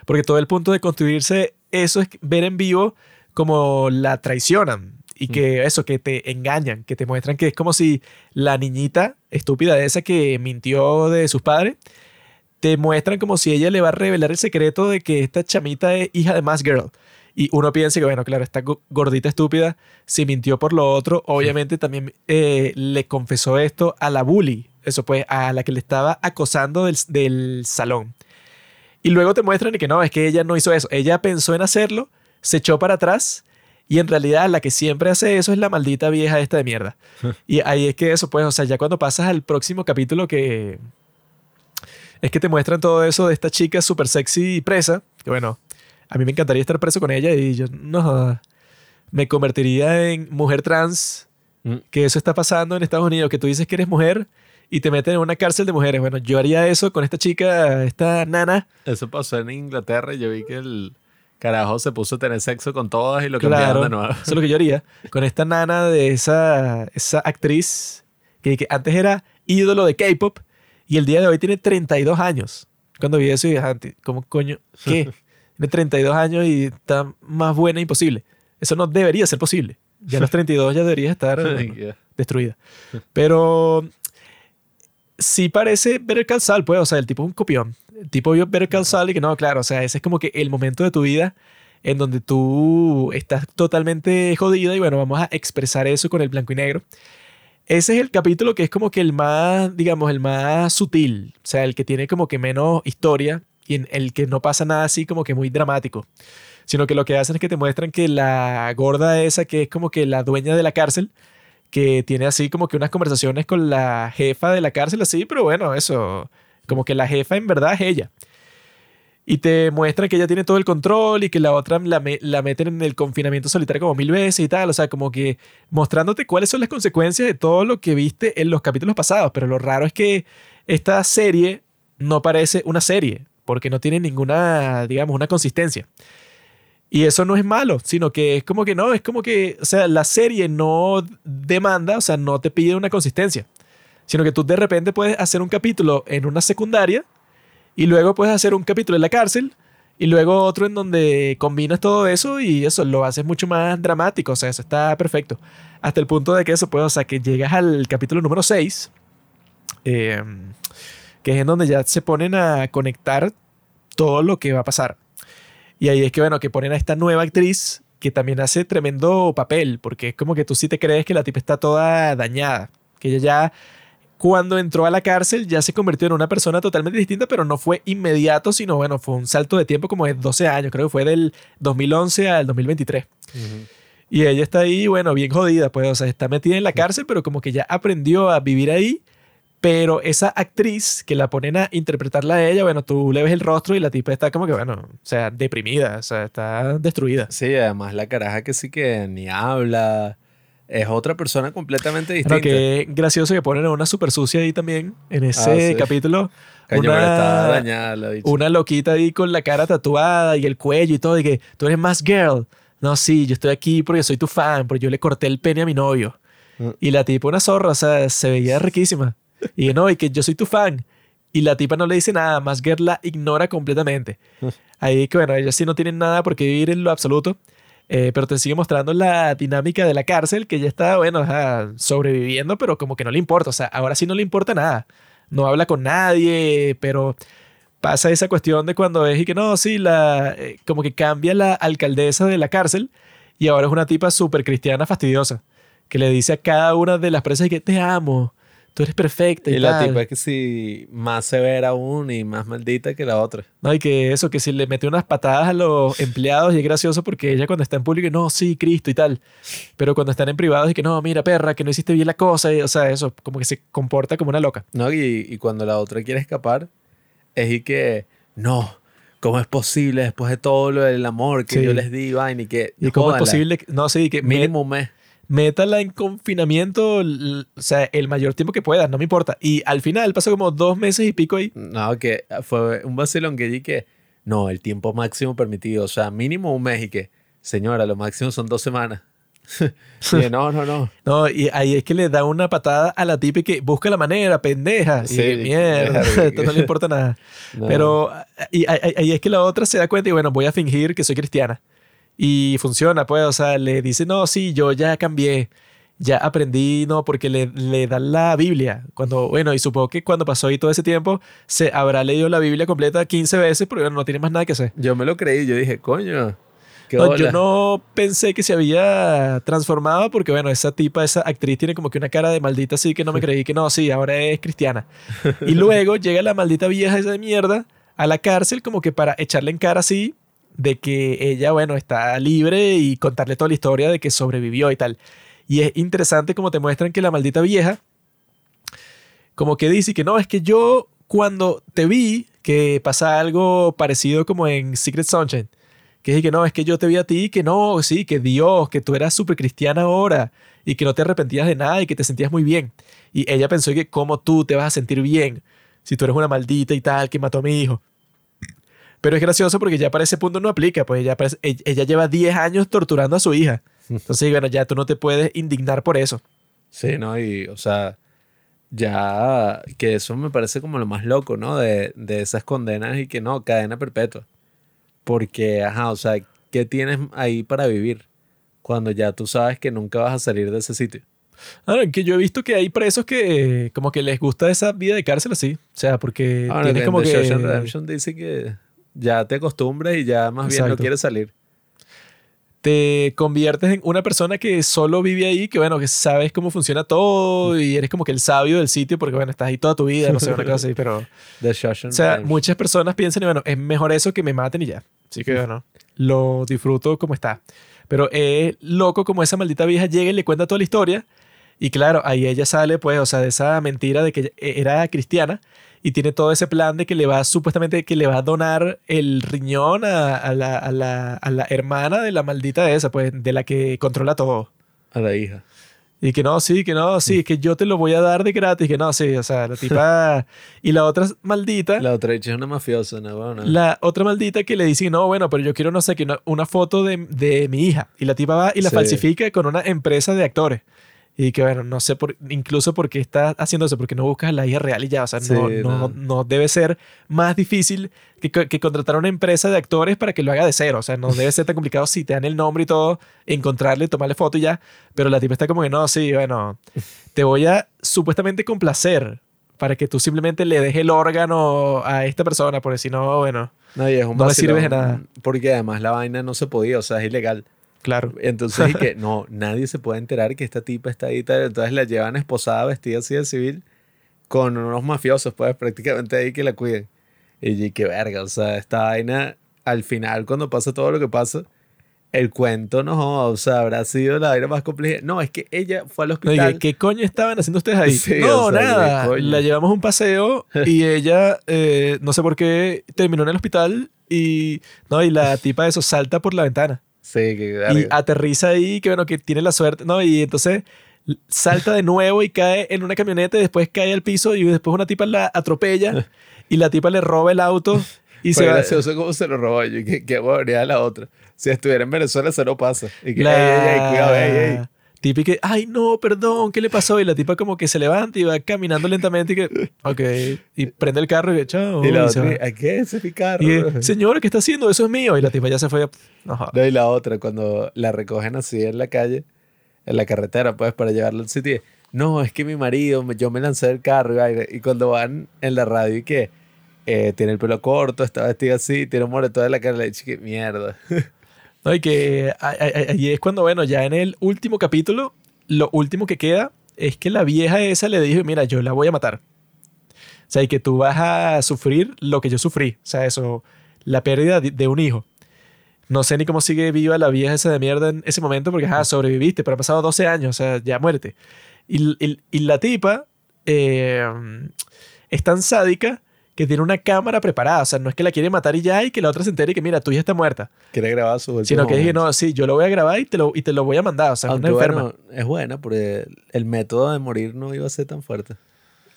porque todo el punto de construirse eso es ver en vivo como la traicionan y que eso, que te engañan, que te muestran que es como si la niñita estúpida esa que mintió de sus padres, te muestran como si ella le va a revelar el secreto de que esta chamita es hija de Mass Girl. Y uno piensa que, bueno, claro, esta gordita estúpida, si mintió por lo otro, obviamente también eh, le confesó esto a la bully, eso pues, a la que le estaba acosando del, del salón. Y luego te muestran que no, es que ella no hizo eso. Ella pensó en hacerlo, se echó para atrás y en realidad la que siempre hace eso es la maldita vieja esta de mierda. y ahí es que eso, pues, o sea, ya cuando pasas al próximo capítulo que... Es que te muestran todo eso de esta chica súper sexy y presa, que bueno, a mí me encantaría estar preso con ella y yo no me convertiría en mujer trans,
Mm.
que eso está pasando en Estados Unidos, que tú dices que eres mujer y te meten en una cárcel de mujeres. Bueno, yo haría eso con esta chica, esta nana.
Eso pasó en Inglaterra y yo vi que el carajo se puso a tener sexo con todas y lo
Claro,
cambiaron de nuevo.
eso es lo que yo haría. Con esta nana de esa, esa actriz que, que antes era ídolo de K-pop y el día de hoy tiene 32 años. Cuando vi eso y dije, "Ah, ¿cómo coño? ¿Qué? Tiene 32 años y está más buena imposible. Eso no debería ser posible. Ya a los 32 ya debería estar eh, destruida. Pero sí parece Better Call Saul, pues, o sea, el tipo es un copión. El tipo vio Better Call Saul y que no, claro, o sea, ese es como que el momento de tu vida en donde tú estás totalmente jodida y bueno, vamos a expresar eso con el blanco y negro. Ese es el capítulo que es como que el más, digamos, el más sutil, o sea, el que tiene como que menos historia en el que no pasa nada así como que muy dramático, sino que lo que hacen es que te muestran que la gorda esa que es como que la dueña de la cárcel, que tiene así como que unas conversaciones con la jefa de la cárcel así, pero bueno, eso, como que la jefa en verdad es ella. Y te muestran que ella tiene todo el control y que la otra la, la meten en el confinamiento solitario como mil veces y tal. O sea, como que mostrándote cuáles son las consecuencias de todo lo que viste en los capítulos pasados. Pero lo raro es que esta serie no parece una serie, porque no tiene ninguna, digamos, una consistencia. Y eso no es malo, sino que es como que no, es como que, o sea, la serie no demanda, o sea, no te pide una consistencia, sino que tú de repente puedes hacer un capítulo en una secundaria y luego puedes hacer un capítulo en la cárcel y luego otro en donde combinas todo eso y eso lo haces mucho más dramático, o sea, eso está perfecto. Hasta el punto de que eso puede, o sea, que llegas al capítulo número 6, eh, que es en donde ya se ponen a conectar todo lo que va a pasar. Y ahí es que, bueno, que ponen a esta nueva actriz que también hace tremendo papel, porque es como que tú sí te crees que la tipa está toda dañada, que ella ya cuando entró a la cárcel ya se convirtió en una persona totalmente distinta, pero no fue inmediato, sino bueno, fue un salto de tiempo como de 12 años, creo que fue del 2011 al 2023. Y ella está ahí, bueno, bien jodida, pues, o sea, está metida en la cárcel, pero como que ya aprendió a vivir ahí. Pero esa actriz que la ponen a interpretarla a ella, bueno, tú le ves el rostro y la tipa está como que, bueno, o sea, deprimida, o sea, está destruida.
Sí, además la caraja que sí que ni habla. Es otra persona completamente distinta.
que gracioso que ponen a una super sucia ahí también, en ese
Ah, sí.
capítulo.
Pero
una-
dañada la.
Una loquita ahí con la cara tatuada y el cuello y todo, y que tú eres más girl. No, sí, yo estoy aquí porque soy tu fan, porque yo le corté el pene a mi novio.
Mm.
Y la tipa, una zorra, o sea, se veía riquísima. Y no, y que yo soy tu fan. Y la tipa no le dice nada, más girl la ignora completamente. Ahí que bueno, ellos sí no tienen nada por qué vivir en lo absoluto. eh, pero te sigue mostrando la dinámica de la cárcel, que ya está, bueno, ajá, sobreviviendo, pero como que no le importa. O sea, ahora sí no le importa nada. No habla con nadie, pero pasa esa cuestión de cuando es y que no, sí, la, eh, como que cambia la alcaldesa de la cárcel y ahora es una tipa súper cristiana fastidiosa que le dice a cada una de las presas que te amo, tú eres perfecta y,
Y la
tal.
tipa es que sí, más severa aún y más maldita que la otra.
No, y que eso, que si le mete unas patadas a los empleados y es gracioso porque ella cuando está en público, no, sí, Cristo y tal. Pero cuando están en privado es que no, mira, perra, que no hiciste bien la cosa. y, o sea, eso, como que se comporta como una loca.
¿No? Y, y cuando la otra quiere escapar, es y que, no, ¿cómo es posible después de todo lo del amor que
Sí.
yo les di, vaina, y que...
¿Y cómo es posible? No, sí, que
Mínimo un mes.
Métala en confinamiento, o sea, el mayor tiempo que puedas, no me importa. Y al final pasó como dos meses y pico ahí.
No, que fue un vacilón que di que, no, el tiempo máximo permitido, o sea, mínimo un mes y que, señora, lo máximo son dos semanas. Sí, no, no, no.
No, y ahí es que le da una patada a la tipa y que busca la manera, pendeja.
Sí,
y mierda, esto no le importa nada.
No.
Pero y, ahí- ahí es que la otra se da cuenta y bueno, voy a fingir que soy cristiana. Y funciona, pues, o sea, le dice, no, sí, yo ya cambié, ya aprendí, no, porque le, le dan la Biblia. Cuando, bueno, y supongo que cuando pasó ahí todo ese tiempo, se habrá leído la Biblia completa 15 veces porque no tiene más nada que hacer.
Yo me lo creí, yo dije, coño. Qué
No, yo no pensé que se había transformado porque, bueno, esa tipa, esa actriz tiene como que una cara de maldita así que no me creí que no, sí, ahora es cristiana. Y luego llega la maldita vieja esa de mierda a la cárcel como que para echarle en cara así de que ella, bueno, está libre y contarle toda la historia de que sobrevivió y tal. Y es interesante como te muestran que la maldita vieja como que dice que no, es que yo cuando te vi que pasa algo parecido como en Secret Sunshine, que es que no, es que yo te vi a ti, que no, sí, que Dios, que tú eras súper cristiana ahora y que no te arrepentías de nada y que te sentías muy bien. Y ella pensó que cómo tú te vas a sentir bien si tú eres una maldita y tal que mató a mi hijo. Pero es gracioso porque ya para ese punto no aplica, pues ella, parece- ella, lleva 10 años torturando a su hija. Entonces, bueno, ya tú no te puedes indignar por eso.
Sí, ¿no? Y, o sea, ya que eso me parece como lo más loco, ¿no? De, de esas condenas y que no, cadena perpetua. Porque, ajá, o sea, ¿qué tienes ahí para vivir? Cuando ya tú sabes que nunca vas a salir de ese sitio.
Ahora, que yo he visto que hay presos que como que les gusta esa vida de cárcel así. O sea, porque
Ahora,
tienes
en
como que...
Redemption dice que ya te acostumbras y ya más bien no quieres salir.
te conviertes en una persona que solo vive ahí, que bueno, que sabes cómo funciona todo y eres como que el sabio del sitio porque bueno, estás ahí toda tu vida, no sé, una cosa así, pero... O sea, muchas personas piensan y bueno, es mejor eso que me maten y ya. Así que bueno, lo disfruto como está. Pero es loco como esa maldita vieja llega y le cuenta toda la historia. Y claro, ahí ella sale, pues, o sea, de esa mentira de que ella era cristiana y tiene todo ese plan de que le va, supuestamente, que le va a donar el riñón a, a la, a la- a la hermana de la maldita esa, pues, de la que controla todo.
A la hija.
Y que no, sí, que no, sí, que yo te lo voy a dar de gratis, que no, sí, o sea, la tipa... y la otra maldita...
La otra hecha es una mafiosa, ¿no? Bueno,
La otra maldita que le dice, no, bueno, pero yo quiero, no sé, que una, una foto de, de mi hija. Y la tipa va y la
Sí.
falsifica con una empresa de actores. Y que, bueno, no sé por, incluso por qué está haciendo eso, porque no buscas la hija real y ya. O sea,
Sí,
no, no,
no.
no debe ser más difícil que, que contratar a una empresa de actores para que lo haga de cero. O sea, no debe ser tan complicado si te dan el nombre y todo, encontrarle, tomarle foto y ya. Pero la tipa está como que, no, sí, bueno, te voy a supuestamente complacer para que tú simplemente le des el órgano a esta persona, porque si no, bueno,
no, y es un
no le sirve de nada.
Porque además la vaina no se podía, o sea, es ilegal.
Claro.
Entonces, y que no, nadie se puede enterar que esta tipa está ahí tal. Entonces la llevan esposada, vestida así de civil, con unos mafiosos, pues prácticamente ahí que la cuiden. Y yo, qué verga, o sea, esta vaina, al final, cuando pasa todo lo que pasa, el cuento no, o sea, habrá sido la vaina más compleja. No, es que ella fue al hospital.
dije, ¿Qué coño estaban haciendo ustedes ahí?
Sí,
no,
o sea,
nada. La llevamos a un paseo y ella, eh, no sé por qué, terminó en el hospital y, no, y la tipa de eso salta por la ventana
Sí, que
y aterriza ahí, que bueno, que tiene la suerte, ¿no? Y entonces salta de nuevo y cae en una camioneta y después cae al piso y después una tipa la atropella y la tipa le roba el auto y
Fue
se va.
gracioso cómo se lo robó. Yo, qué, qué huevoneada la otra. Si estuviera en Venezuela, eso no pasa. Y que,
La
ey, ey, ey, cuidado, ey, ey.
Que, ay, no, perdón, ¿qué le pasó? Y la tipa como que se levanta y va caminando lentamente y que, ok, y prende el carro y que, chao.
Y la
y se
otra,
va.
¿a qué? Es mi carro.
Y señora, ¿qué está haciendo? Eso es mío. Y la tipa ya se fue. No,
y la otra, cuando la recogen así en la calle, en la carretera, pues, para llevarla al sitio. No, es que mi marido, yo me lancé del carro y, vaina". Y cuando van en la radio y que eh, tiene el pelo corto, está vestida así, tiene un moretón en la cara, le dije, mierda.
No, y que ahí- es cuando, bueno, ya en el último capítulo, lo último que queda es que la vieja esa le dijo, mira, yo la voy a matar. O sea, y que tú vas a sufrir lo que yo sufrí. O sea, eso, la pérdida de, un hijo. No sé ni cómo sigue viva la vieja esa de mierda en ese momento, porque, ajá, sobreviviste, pero han pasado 12 años, o sea, ya muerte. Y la tipa eh, es tan sádica que tiene una cámara preparada. O sea, no es que la quiere matar y ya, y que la otra se entere y que, mira, tu hija está muerta.
Quiere grabar su
Sino que dije, no, sí, yo lo voy a grabar y te lo, y te lo voy a mandar. O sea, es una
Aunque
enferma.
bueno, es buena porque el método de morir no iba a ser tan fuerte.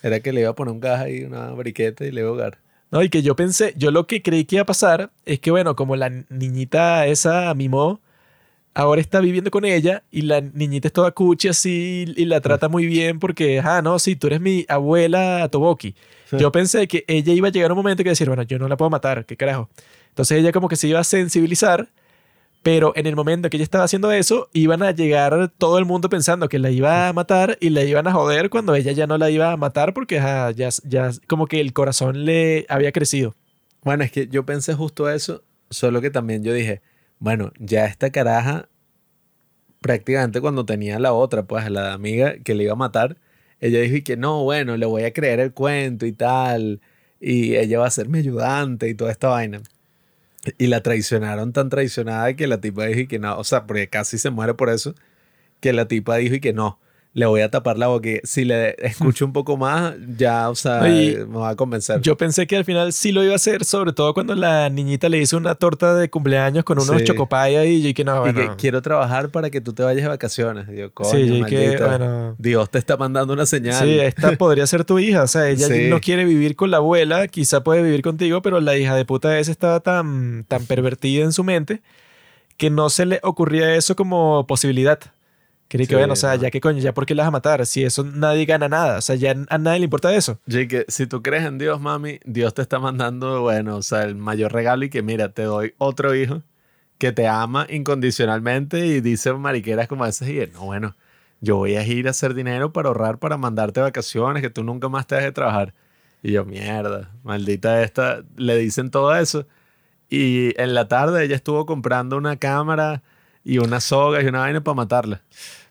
Era que le iba a poner un gas ahí, una briqueta y le iba a ahogar.
No, y que yo pensé, yo lo que creí que iba a pasar es que, bueno, como la niñita esa mimó, ahora está viviendo con ella y la niñita es toda cuchi así y la trata muy bien porque, ah, no, sí, tú eres mi abuela Toboki.
Sí.
Yo pensé que ella iba a llegar a un momento que decir, bueno, yo no la puedo matar, qué carajo. Entonces ella como que se iba a sensibilizar, pero en el momento que ella estaba haciendo eso, iban a llegar todo el mundo pensando que la iba a matar y la iban a joder cuando ella ya no la iba a matar porque ajá, ya, ya como que el corazón le había crecido.
Bueno, es que yo pensé justo eso, solo que también yo dije, bueno, ya esta caraja, prácticamente cuando tenía la otra, pues la amiga que le iba a matar, ella dijo y que no, bueno, le voy a creer el cuento y tal, y ella va a ser mi ayudante y toda esta vaina. Y la traicionaron tan traicionada que la tipa dijo y que no, o sea, porque casi se muere por eso, que la tipa dijo y que no, le voy a tapar la boca. Si le escucho un poco más, ya, o sea, me va a convencer.
Yo pensé que al final sí lo iba a hacer, sobre todo cuando la niñita le hizo una torta de cumpleaños con unos
Sí.
chocopaya y yo que no,
Y que quiero trabajar para que tú te vayas de vacaciones. Y yo, coño,
sí, yo y que,
maldita,
bueno.
Dios te está mandando una señal.
Sí, esta podría ser tu hija. O sea, ella
Sí.
no quiere vivir con la abuela, quizá puede vivir contigo, pero la hija de puta esa estaba tan, tan pervertida en su mente que no se le ocurría eso como posibilidad. Quería que,
Sí,
bueno, o sea,
no.
ya que coño, ya por qué la vas a matar, si eso nadie gana nada, o sea, ya a nadie le importa eso.
Y que si tú crees en Dios, mami, Dios te está mandando, bueno, o sea, el mayor regalo y que mira, te doy otro hijo que te ama incondicionalmente y dice mariqueras como esas y no, bueno, yo voy a ir a hacer dinero para ahorrar, para mandarte vacaciones, que tú nunca más te dejes de trabajar. Y yo, mierda, maldita esta, le dicen todo eso. Y en la tarde ella estuvo comprando una cámara y unas sogas y una vaina para matarla.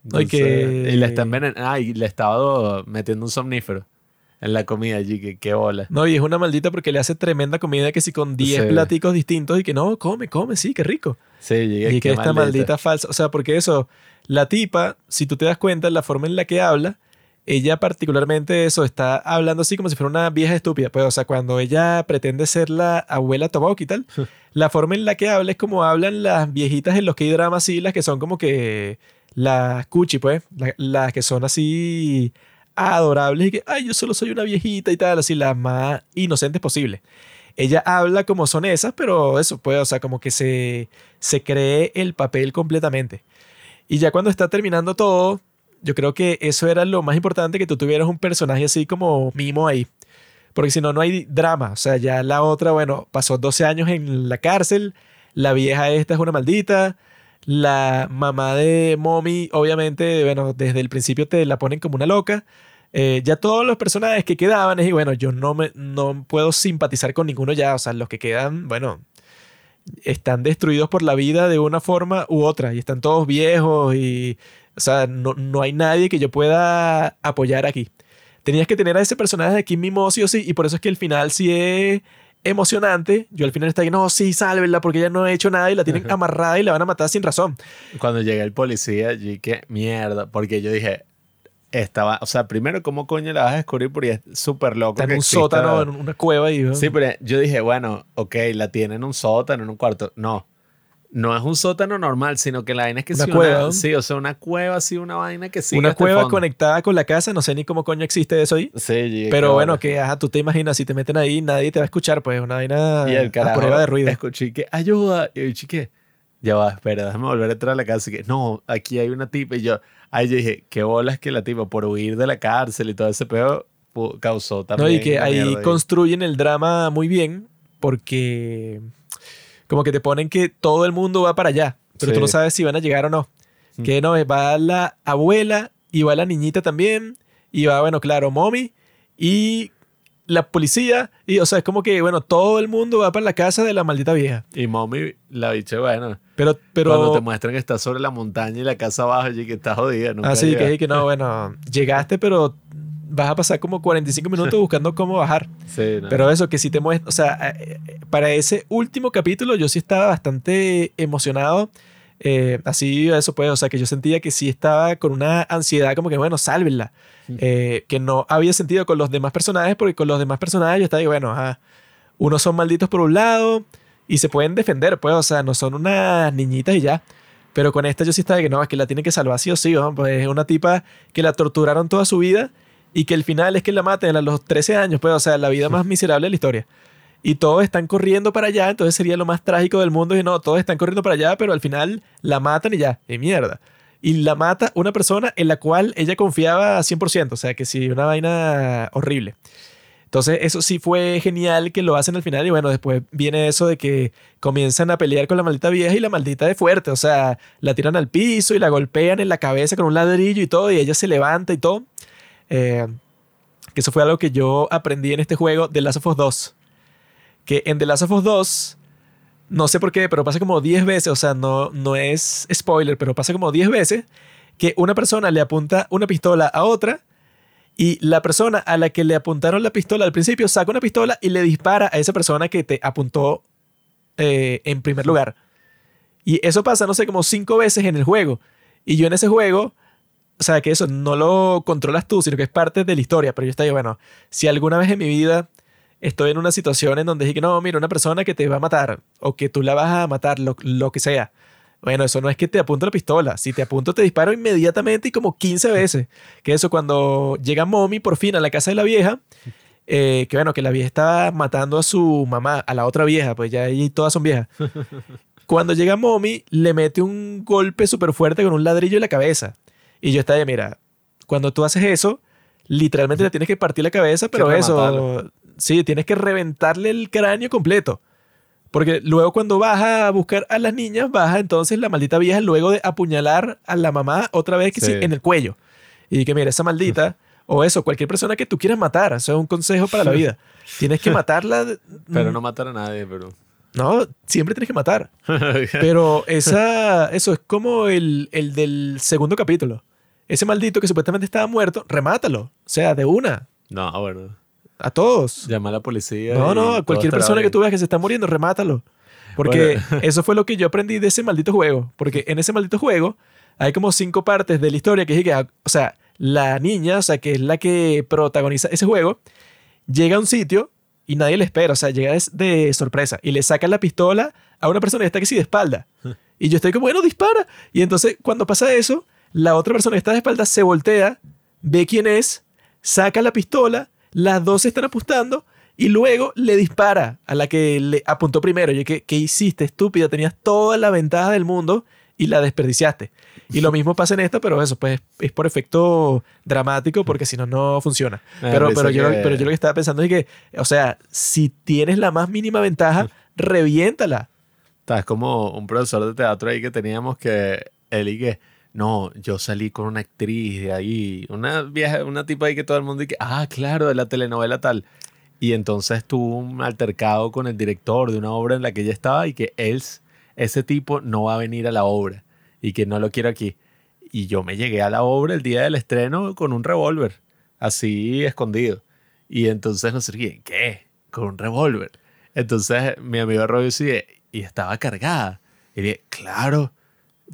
No, y que-
y le está envenenando. Ah, y le estaba metiendo un somnífero en la comida allí, que qué bola.
No, y es una maldita porque le hace tremenda comida que si con 10
Sí.
platicos distintos y que no, come, come, sí, qué rico.
Sí, llegué,
Y que esta maldita falsa, o sea, porque eso, la tipa, si tú te das cuenta, la forma en la que habla, ella particularmente eso, está hablando así como si fuera una vieja estúpida. Pues, o sea, cuando ella pretende ser la abuela Toboki y tal, la forma en la que habla es como hablan las viejitas en los que hay dramas así, las que son como que las cuchi, pues, la- las que son así adorables y que, ay, yo solo soy una viejita y tal, así las más inocentes posible. Ella habla como son esas, pero eso, pues, o sea, como que se, se cree el papel completamente. Y ya cuando está terminando todo, yo creo que eso era lo más importante, que tú tuvieras un personaje así como mimo ahí. Porque si no, no hay drama. O sea, ya la otra, bueno, pasó 12 años en la cárcel. La vieja esta es una maldita. La mamá de Mommy, obviamente, bueno, desde el principio te la ponen como una loca. Eh, ya todos los personajes que quedaban, y bueno, yo no, me, no puedo simpatizar con ninguno ya. O sea, los que quedan, bueno, están destruidos por la vida de una forma u otra. Y están todos viejos y, o sea, no, no hay nadie que yo pueda apoyar aquí. Tenías que tener a ese personaje de aquí mismo sí o sí, y por eso es que el final sí es emocionante. Yo al final está ahí, no, sí, sálvenla porque ella no ha hecho nada y la tienen amarrada y la van a matar sin razón.
Cuando llegué el policía, yo dije, mierda, porque yo dije, estaba, o sea, primero, ¿cómo coño la vas a descubrir? Porque es súper loco.
Está en un
exista-
sótano, en una cueva y...
Sí, pero yo dije, bueno, ok, la tiene en un sótano, en un cuarto. No, no es un sótano normal, sino que la vaina es que
Una
sí,
cueva, ¿no?
sí, o sea, una cueva, sí, una vaina que sí.
una cueva conectada con la casa, no sé ni cómo coño existe eso ahí.
Sí,
Pero bueno, que ajá, tú te imaginas, si te meten ahí, nadie te va a escuchar, pues una vaina
Y el
a
carajo,
prueba de ruido.
escuché que ayuda. Y yo chique, ya va, espera, déjame volver a entrar a la casa. Y que no, aquí hay una tipa. Y yo, ahí yo dije, qué bolas que la tipa, por huir de la cárcel y todo ese pedo, causó también.
No, y que
una
ahí construyen el drama muy bien porque como que te ponen que todo el mundo va para allá, pero tú no sabes si van a llegar o no.
Mm.
Que no, va la abuela y va la niñita también y va, bueno, claro, mommy y la policía y o sea, es como que, bueno, todo el mundo va para la casa de la maldita vieja.
Y mommy, la bicha, bueno,
Pero, pero...
cuando te muestran que está sobre la montaña y la casa abajo, y que está jodida. nunca
Así
llega.
que, que no, bueno, llegaste, pero vas a pasar como 45 minutos buscando cómo bajar.
Sí, no.
Pero eso, que si te muestra, o sea, eh, eh, para ese último capítulo yo sí estaba bastante emocionado. Eh, así, eso pues, o sea, que yo sentía que sí estaba con una ansiedad como que, bueno, sálvenla. Eh, que no había sentido con los demás personajes, porque con los demás personajes yo estaba ahí, bueno, ajá, unos son malditos por un lado y se pueden defender, pues, o sea, no son unas niñitas y ya. Pero con esta yo sí estaba de que no, es que la tienen que salvar sí o sí, ¿no? pues es una tipa que la torturaron toda su vida y que el final es que la maten a los 13 años, pues, o sea, la vida más miserable de la historia. y todos están corriendo para allá, entonces sería lo más trágico del mundo y no, todos están corriendo para allá, pero al final la matan y ya, de mierda. Y la mata una persona en la cual ella confiaba 100%, o sea que sí, una vaina horrible. Entonces, eso sí fue genial que lo hacen al final. Y bueno, después viene eso de que comienzan a pelear con la maldita vieja y la maldita de fuerte. O sea, la tiran al piso y la golpean en la cabeza con un ladrillo y todo. Y ella se levanta y todo. Eh, que eso fue algo que yo aprendí en este juego de Last of Us 2. Que en The Last of Us 2, no sé por qué, pero pasa como 10 veces. O sea, no, no es spoiler, pero pasa como 10 veces que una persona le apunta una pistola a otra y la persona a la que le apuntaron la pistola al principio saca una pistola y le dispara a esa persona que te apuntó eh, en primer lugar. Y eso pasa, no sé, como cinco veces en el juego. Y yo en ese juego, o sea, que eso no lo controlas tú, sino que es parte de la historia. Pero yo estaba, bueno, si alguna vez en mi vida estoy en una situación en donde dije que no, mira, una persona que te va a matar o que tú la vas a matar, lo, lo que sea bueno, eso no es que te apunto la pistola. Si te apunto, te disparo inmediatamente y como 15 veces. Que eso cuando llega Mommy por fin a la casa de la vieja, eh, que bueno, que la vieja estaba matando a su mamá, a la otra vieja, pues ya ahí todas son viejas. Cuando llega Mommy, le mete un golpe súper fuerte con un ladrillo en la cabeza. Y yo estaba, mira, cuando tú haces eso, literalmente le tienes que partir la cabeza, pero eso, sí, tienes que reventarle el cráneo completo. Porque luego cuando baja a buscar a las niñas, baja entonces la maldita vieja luego de apuñalar a la mamá otra vez que sí. en el cuello. Y que mira, esa maldita, o eso, cualquier persona que tú quieras matar, eso es un consejo para la vida. Tienes que matarla.
pero no matar a nadie, pero...
No, siempre tienes que matar. pero esa, eso es como el, el del segundo capítulo. Ese maldito que supuestamente estaba muerto, remátalo. O sea, de una.
No, bueno.
A todos.
Llama a la policía.
No, no, a cualquier persona que tú veas que se está muriendo, remátalo. Porque eso fue lo que yo aprendí de ese maldito juego. Porque en ese maldito juego hay como cinco partes de la historia que es que, o sea, la niña, o sea, que es la que protagoniza ese juego, llega a un sitio y nadie le espera, o sea, llega de sorpresa y le saca la pistola a una persona que está sí de espalda. Y yo estoy como, bueno, dispara. Y entonces, cuando pasa eso, la otra persona que está de espalda se voltea, ve quién es, saca la pistola las dos se están apostando y luego le dispara a la que le apuntó primero. Y ¿qué, ¿qué hiciste, estúpida? Tenías toda la ventaja del mundo y la desperdiciaste. Y lo mismo pasa en esta, pero eso pues es por efecto dramático porque si no, no funciona. Pero, pero, yo, pero yo lo que estaba pensando es que, o sea, si tienes la más mínima ventaja, reviéntala.
Es como un profesor de teatro ahí que teníamos que él y que no, yo salí con una actriz de ahí, una vieja, una tipa ahí que todo el mundo dice, ah, claro, de la telenovela tal. Y entonces tuvo un altercado con el director de una obra en la que ella estaba y que él, ese tipo no va a venir a la obra y que no lo quiero aquí. Y yo me llegué a la obra el día del estreno con un revólver, así escondido. Y entonces no sé ¿qué? Con un revólver. Entonces mi amigo Robbie y estaba cargada. Y dije, claro.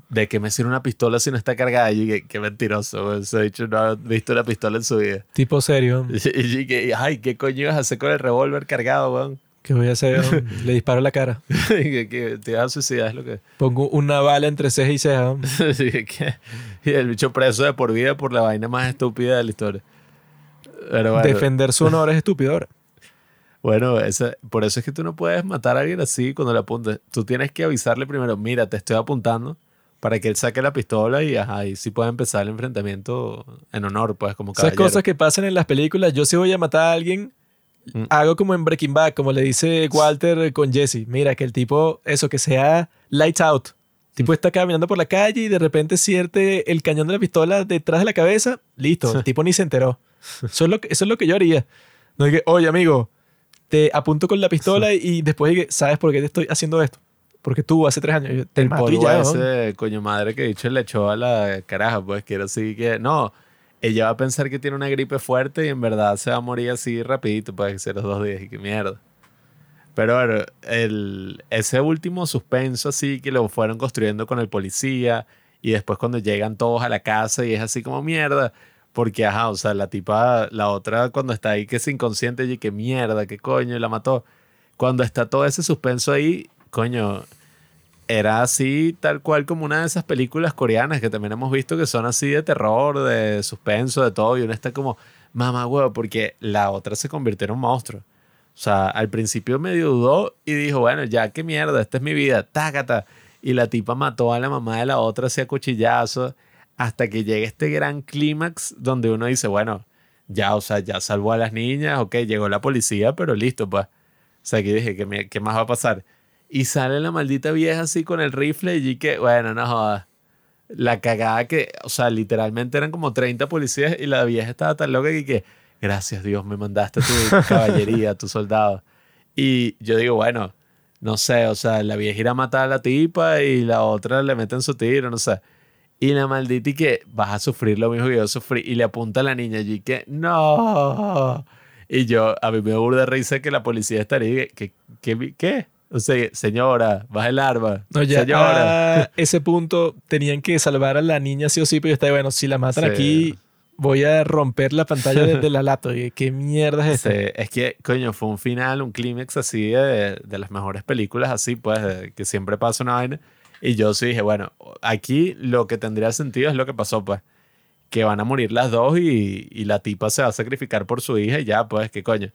¿De qué me sirve una pistola si no está cargada? Y dije, qué mentiroso, ese dicho no ha visto una pistola en su vida.
Tipo serio.
Y dije, ay, ¿qué coño ibas a hacer con el revólver cargado, weón?
¿Qué voy a hacer? Le disparo la cara.
que, te vas a suicidar, es lo que...
Pongo una bala entre ceja y ceja.
y el bicho preso de por vida por la vaina más estúpida de la historia.
Defender su honor es estúpido
Bueno, esa, por eso es que tú no puedes matar a alguien así cuando le apuntes. Tú tienes que avisarle primero, mira, te estoy apuntando para que él saque la pistola y, ajá, y sí pueda empezar el enfrentamiento en honor, pues, como
Esas cosas que pasan en las películas, yo si voy a matar a alguien, mm. hago como en Breaking Bad, como le dice Walter con Jesse, mira, que el tipo, eso, que sea lights out. Tipo está caminando por la calle y de repente siente el cañón de la pistola detrás de la cabeza, listo, el tipo ni se enteró. Eso es lo que, eso es lo que yo haría. No que, oye, amigo, te apunto con la pistola y después, ¿sabes por qué te estoy haciendo esto? Porque tú hace tres años
te el polvo ya, ese coño madre que dicho le echó a la caraja, pues quiero decir que no, ella va a pensar que tiene una gripe fuerte y en verdad se va a morir así rapidito, puede ser los dos días y qué mierda. Pero bueno, el, ese último suspenso así que lo fueron construyendo con el policía y después cuando llegan todos a la casa y es así como mierda, porque ajá, o sea, la tipa, la otra cuando está ahí que es inconsciente y que mierda, qué coño, y la mató. Cuando está todo ese suspenso ahí, coño, era así tal cual como una de esas películas coreanas que también hemos visto que son así de terror, de suspenso, de todo, y uno está como, mamá huevo, porque la otra se convirtió en un monstruo. O sea, al principio medio dudó y dijo, bueno, ya qué mierda, esta es mi vida, tácata. Y la tipa mató a la mamá de la otra hacia cuchillazo hasta que llega este gran clímax donde uno dice, bueno, ya, o sea, ya salvó a las niñas, ok, llegó la policía, pero listo, pues. O sea, que dije, ¿qué, qué más va a pasar? Y sale la maldita vieja así con el rifle y que, bueno, no jodas. La cagada que, o sea, literalmente eran como 30 policías y la vieja estaba tan loca que, que gracias Dios, me mandaste tu caballería, tu soldado. Y yo digo, bueno, no sé, o sea, la vieja irá a matar a la tipa y la otra le meten su tiro, no sé. Y la maldita y que vas a sufrir lo mismo que yo sufrí. Y le apunta a la niña allí que no. Y yo, a mí me de risa que la policía estaría. ¿Qué? ¿Qué? ¿Qué? O sea, señora, baja el arma.
No, ya señora. a ese punto tenían que salvar a la niña sí o sí, pero yo estaba, bueno, si la matan aquí, voy a romper la pantalla desde la lato. Y qué mierda es este.
es que, coño, fue un final, un clímax así de, de, las mejores películas, así pues, que siempre pasa una vaina. Y yo sí dije, bueno, aquí lo que tendría sentido es lo que pasó, pues. Que van a morir las dos y, y la tipa se va a sacrificar por su hija y ya, pues, qué coño.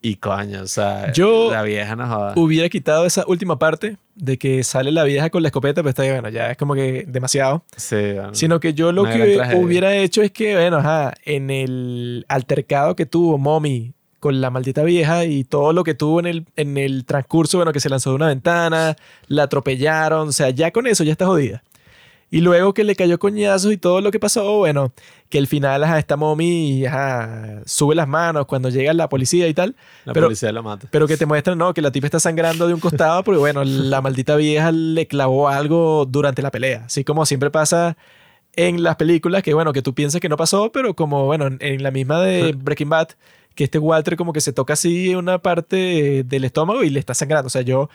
Y coño, o sea,
yo
la vieja no joda.
Hubiera quitado esa última parte de que sale la vieja con la escopeta, pero está bien, bueno, ya es como que demasiado.
Sí,
Sino que yo lo que hubiera hecho es que, bueno, ajá, en el altercado que tuvo Mommy con la maldita vieja y todo lo que tuvo en el, en el transcurso, bueno, que se lanzó de una ventana, la atropellaron, o sea, ya con eso ya está jodida. Y luego que le cayó coñazos y todo lo que pasó, bueno, que al final ajá, esta mommy ajá, sube las manos cuando llega la policía y tal.
La policía la mata.
Pero que te muestran, no, que la tipa está sangrando de un costado porque, bueno, la maldita vieja le clavó algo durante la pelea. Así como siempre pasa en las películas, que bueno, que tú piensas que no pasó, pero como, bueno, en la misma de Breaking Bad, que este Walter como que se toca así una parte del estómago y le está sangrando. O sea, yo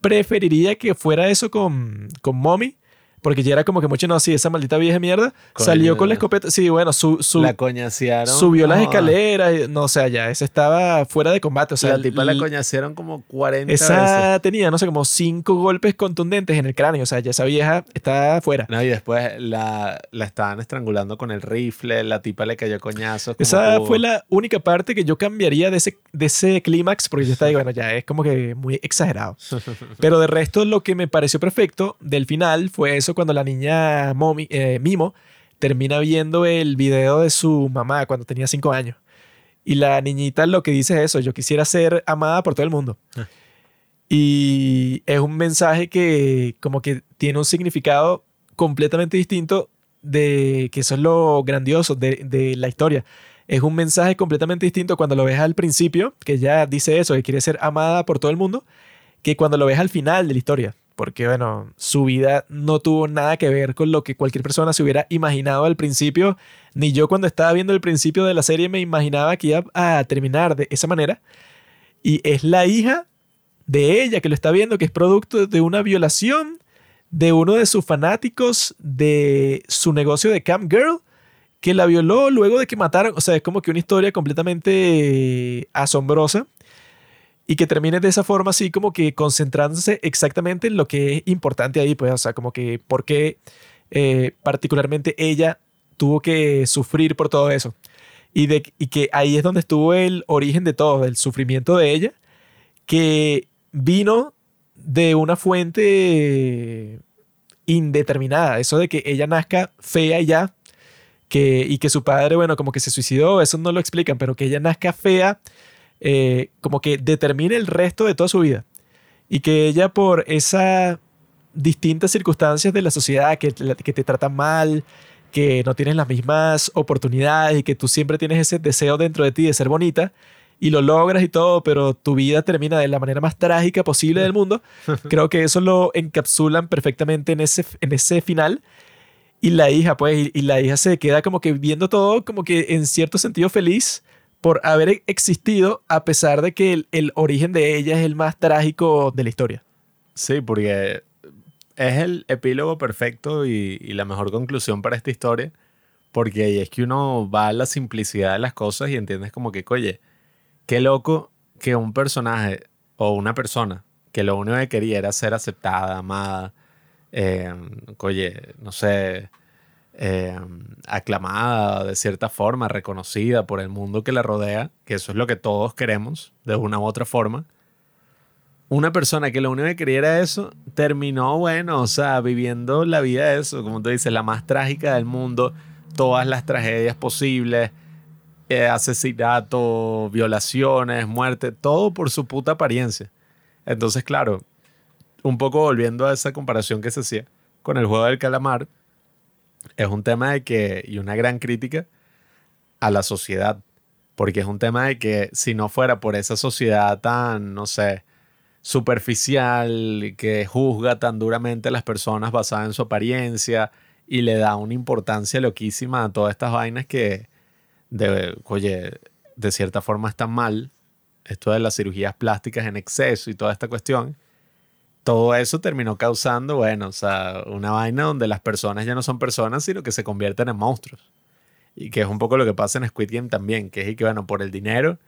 preferiría que fuera eso con, con Mommy porque ya era como que mucho, no, sí, esa maldita vieja mierda salió con la escopeta. Sí, bueno, su, su
la coñasearon.
Subió las escaleras. No, o sea, ya, ese estaba fuera de combate. O sea,
la tipa la coñasearon como 40
esa tenía, no sé, como cinco golpes contundentes en el cráneo. O sea, ya esa vieja está fuera.
No, y después la, la estaban estrangulando con el rifle. La tipa le cayó coñazo.
Esa fue la única parte que yo cambiaría de ese, de ese clímax. Porque yo estaba, bueno, ya es como que muy exagerado. Pero de resto, lo que me pareció perfecto del final fue eso cuando la niña eh, Mimo termina viendo el video de su mamá cuando tenía cinco años. Y la niñita lo que dice es eso, yo quisiera ser amada por todo el mundo. Ah. Y es un mensaje que como que tiene un significado completamente distinto de que eso es lo grandioso de, de la historia. Es un mensaje completamente distinto cuando lo ves al principio, que ya dice eso, que quiere ser amada por todo el mundo, que cuando lo ves al final de la historia porque bueno, su vida no tuvo nada que ver con lo que cualquier persona se hubiera imaginado al principio, ni yo cuando estaba viendo el principio de la serie me imaginaba que iba a terminar de esa manera. Y es la hija de ella que lo está viendo, que es producto de una violación de uno de sus fanáticos de su negocio de Camp Girl, que la violó luego de que mataron. O sea, es como que una historia completamente asombrosa y que termine de esa forma así como que concentrándose exactamente en lo que es importante ahí, pues, o sea, como que por qué eh, particularmente ella tuvo que sufrir por todo eso. Y, de, y que ahí es donde estuvo el origen de todo, del sufrimiento de ella, que vino de una fuente indeterminada, eso de que ella nazca fea y ya, que, y que su padre, bueno, como que se suicidó, eso no lo explican, pero que ella nazca fea eh, como que determine el resto de toda su vida. Y que ella por esas distintas circunstancias de la sociedad que, que te tratan mal, que no tienes las mismas oportunidades y que tú siempre tienes ese deseo dentro de ti de ser bonita y lo logras y todo, pero tu vida termina de la manera más trágica posible del mundo. Creo que eso lo encapsulan perfectamente en ese, en ese final. Y la hija, pues, y, la hija se queda como que viendo todo como que en cierto sentido feliz por haber existido a pesar de que el, origen de ella es el más trágico de la historia.
Sí, porque es el epílogo perfecto y, la mejor conclusión para esta historia, porque es que uno va a la simplicidad de las cosas y entiendes como que, oye, qué loco que un personaje o una persona que lo único que quería era ser aceptada, amada, eh, oye, no sé, eh, aclamada de cierta forma, reconocida por el mundo que la rodea, que eso es lo que todos queremos de una u otra forma. Una persona que lo único que quería era eso, terminó, bueno, o sea, viviendo la vida de eso, como tú dices, la más trágica del mundo, todas las tragedias posibles, eh, asesinato, violaciones, muerte, todo por su puta apariencia. Entonces, claro, un poco volviendo a esa comparación que se hacía con el juego del calamar, es un tema de que, y una gran crítica a la sociedad, porque es un tema de que si no fuera por esa sociedad tan, no sé, superficial, que juzga tan duramente a las personas basada en su apariencia y le da una importancia loquísima a todas estas vainas que, de, oye, de cierta forma están mal, esto de las cirugías plásticas en exceso y toda esta cuestión, todo eso terminó causando, bueno, o sea, una vaina donde las personas ya no son personas, sino que se convierten en monstruos. Y que es un poco lo que pasa en Squid Game también, que es que, bueno, por el dinero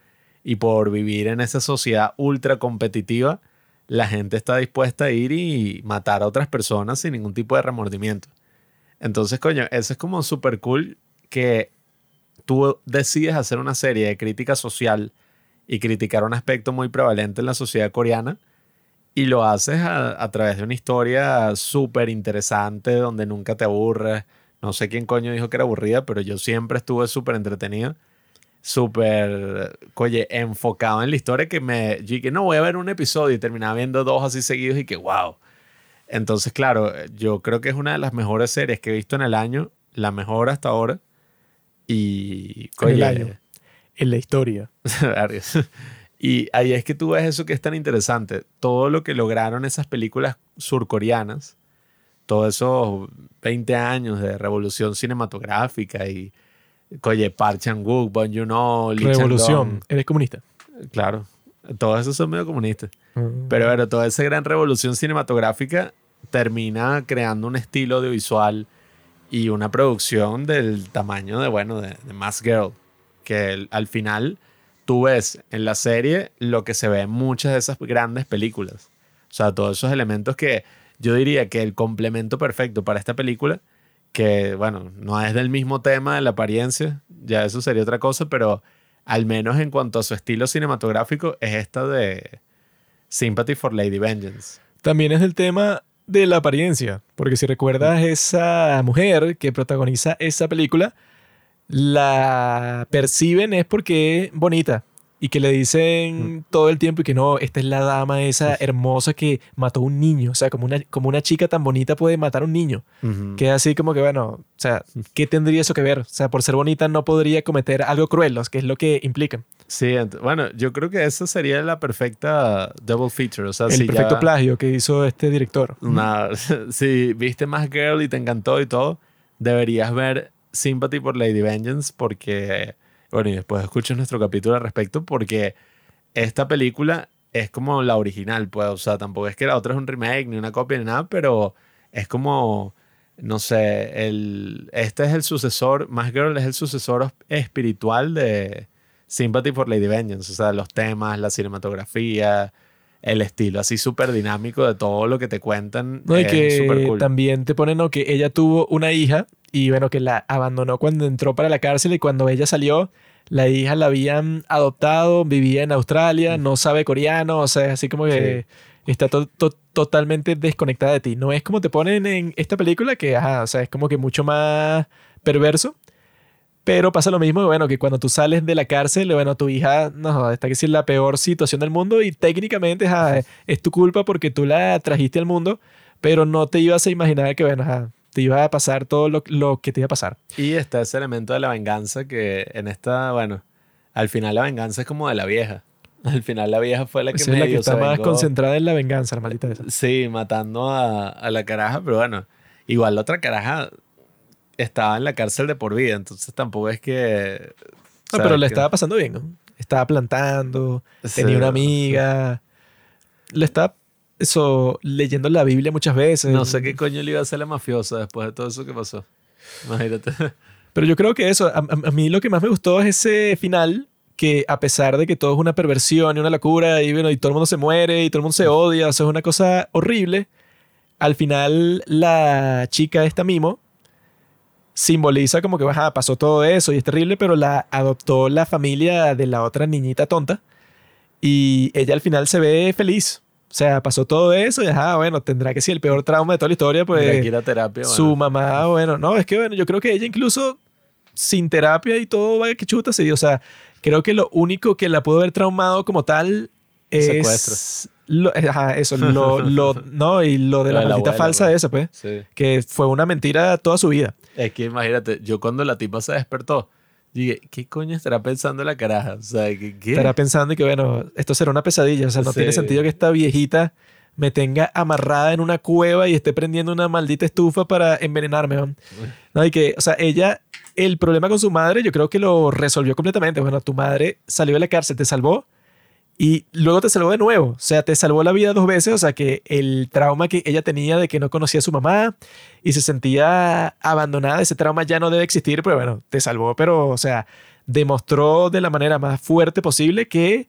y por vivir en esa sociedad ultra competitiva, la gente está dispuesta a ir y matar a otras personas sin ningún tipo de remordimiento. Entonces, coño, eso es como súper cool que tú decides hacer una serie de crítica social y criticar un aspecto muy prevalente en la sociedad coreana y lo haces a, través de una historia súper interesante donde nunca te aburres. No sé quién coño dijo que era aburrida, pero yo siempre estuve súper entretenido, súper, oye, enfocado en la historia que me, yo que no voy a ver un episodio y terminaba viendo dos así seguidos y que wow. Entonces, claro, yo creo que es una de las mejores series que he visto en el año, la mejor hasta ahora. Y,
en el año. En la historia.
Y ahí es que tú ves eso que es tan interesante. Todo lo que lograron esas películas surcoreanas, todos esos 20 años de revolución cinematográfica y, oye, Park Chan-wook, Bon Joon-ho,
Revolución. ¿Eres comunista?
Claro. Todos esos son medio comunistas.
Mm.
Pero bueno, toda esa gran revolución cinematográfica termina creando un estilo audiovisual y una producción del tamaño de, bueno, de, de Mass Girl. Que al final tú ves en la serie lo que se ve en muchas de esas grandes películas. O sea, todos esos elementos que yo diría que el complemento perfecto para esta película, que bueno, no es del mismo tema de la apariencia, ya eso sería otra cosa, pero al menos en cuanto a su estilo cinematográfico, es esta de Sympathy for Lady Vengeance.
También es el tema de la apariencia, porque si recuerdas esa mujer que protagoniza esa película, la perciben es porque es bonita y que le dicen todo el tiempo y que no, esta es la dama esa hermosa que mató a un niño. O sea, como una, como una chica tan bonita puede matar a un niño. Que es así como que, bueno, o sea, ¿qué tendría eso que ver? O sea, por ser bonita no podría cometer algo cruel, que es lo que implican.
Sí, bueno, yo creo que esa sería la perfecta double feature. O sea,
el perfecto plagio que hizo este director.
si viste más Girl y te encantó y todo, deberías ver Sympathy por Lady Vengeance porque, bueno, y después escucho nuestro capítulo al respecto porque esta película es como la original, pues, o sea, tampoco es que la otra es un remake ni una copia ni nada, pero es como, no sé, el, este es el sucesor, Más Girl es el sucesor espiritual de Sympathy for Lady Vengeance, o sea, los temas, la cinematografía, el estilo así súper dinámico de todo lo que te cuentan.
No, y que también te ponen que ella tuvo una hija y bueno, que la abandonó cuando entró para la cárcel y cuando ella salió, la hija la habían adoptado, vivía en Australia, no sabe coreano, o sea, así como que está totalmente desconectada de ti. No es como te ponen en esta película, que ajá, o sea, es como que mucho más perverso. Pero pasa lo mismo, bueno, que cuando tú sales de la cárcel, bueno, tu hija, no, está que es la peor situación del mundo y técnicamente es tu culpa porque tú la trajiste al mundo, pero no te ibas a imaginar que, bueno, ajá, te iba a pasar todo lo, lo, que te iba a pasar.
Y está ese elemento de la venganza que en esta, bueno, al final la venganza es como de la vieja. Al final la vieja fue la que,
la que está más concentrada en la venganza, la maldita esa.
Sí, matando a, a, la caraja, pero bueno, igual la otra caraja estaba en la cárcel de por vida, entonces tampoco es que...
No, pero le estaba pasando bien, ¿no? Estaba plantando, tenía una amiga, le estaba eso, leyendo la Biblia muchas veces.
No sé qué coño le iba a hacer la mafiosa después de todo eso que pasó. Imagínate.
Pero yo creo que eso, a, mí lo que más me gustó es ese final, que a pesar de que todo es una perversión y una locura y, bueno, y todo el mundo se muere y todo el mundo se odia, o sea, es una cosa horrible, al final la chica esta mimo simboliza como que ajá, pasó todo eso y es terrible, pero la adoptó la familia de la otra niñita tonta y ella al final se ve feliz. O sea, pasó todo eso y ajá, bueno, tendrá que ser el peor trauma de toda la historia, pues
ir a terapia.
su
bueno.
mamá, bueno, no, es que bueno, yo creo que ella incluso sin terapia y todo, vaya que chuta, se dio. O sea, creo que lo único que la pudo haber traumado como tal es...
Secuestro.
Lo, ajá, eso, lo, lo, no, y lo de la
la
maldita
abuela,
falsa
pues.
esa, pues,
Sí.
que fue una mentira toda su vida.
Es que imagínate, yo cuando la tipa se despertó, dije, ¿qué coño estará pensando la caraja? O sea, ¿qué? qué?
Estará pensando que, bueno, esto será una pesadilla. O sea, no
Sí.
tiene sentido que esta viejita me tenga amarrada en una cueva y esté prendiendo una maldita estufa para envenenarme. No, y que, o sea, ella, el problema con su madre, yo creo que lo resolvió completamente. Bueno, tu madre salió de la cárcel, te salvó y luego te salvó de nuevo. O sea, te salvó la vida dos veces. O sea, que el trauma que ella tenía de que no conocía a su mamá y se sentía abandonada, ese trauma ya no debe existir, pero bueno, te salvó, pero, o sea, demostró de la manera más fuerte posible que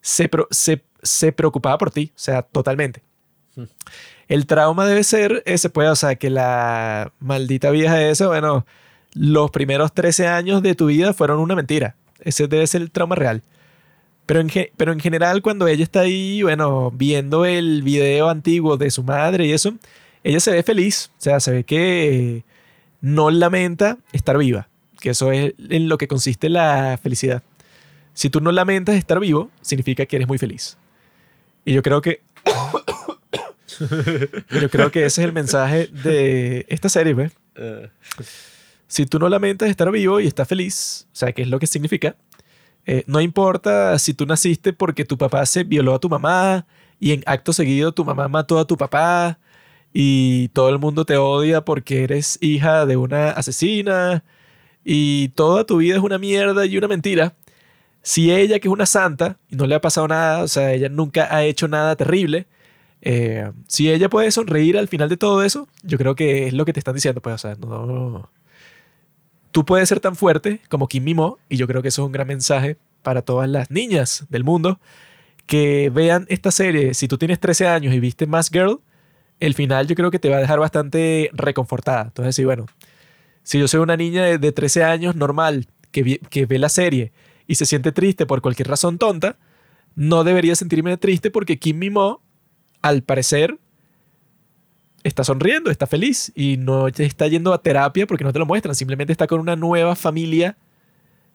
se, se, se preocupaba por ti, o sea, totalmente.
Hmm.
El trauma debe ser ese, pues, o sea, que la maldita vieja esa, bueno, los primeros 13 años de tu vida fueron una mentira. Ese debe ser el trauma real. Pero en, pero en general, cuando ella está ahí, bueno, viendo el video antiguo de su madre y eso, ella se ve feliz. O sea, se ve que no lamenta estar viva. Que eso es en lo que consiste la felicidad. Si tú no lamentas estar vivo, significa que eres muy feliz. Y yo creo que. yo creo que ese es el mensaje de esta serie, ¿ves?
Eh,
Si tú no lamentas estar vivo y estás feliz, o sea, ¿qué es lo que significa? Eh, no importa si tú naciste porque tu papá se violó a tu mamá y en acto seguido tu mamá mató a tu papá y todo el mundo te odia porque eres hija de una asesina y toda tu vida es una mierda y una mentira. Si ella, que es una santa y no le ha pasado nada, o sea, ella nunca ha hecho nada terrible, eh, si ella puede sonreír al final de todo eso, yo creo que es lo que te están diciendo, pues, o sea, no tú puedes ser tan fuerte como Kim Mimo, y yo creo que eso es un gran mensaje para todas las niñas del mundo que vean esta serie. Si tú tienes 13 años y viste Mask Girl, el final yo creo que te va a dejar bastante reconfortada. Entonces, sí, bueno, si yo soy una niña de, de 13 años normal que, que ve la serie y se siente triste por cualquier razón tonta, no debería sentirme triste porque Kim Mimo, al parecer, está sonriendo, está feliz y no está yendo a terapia porque no te lo muestran, simplemente está con una nueva familia.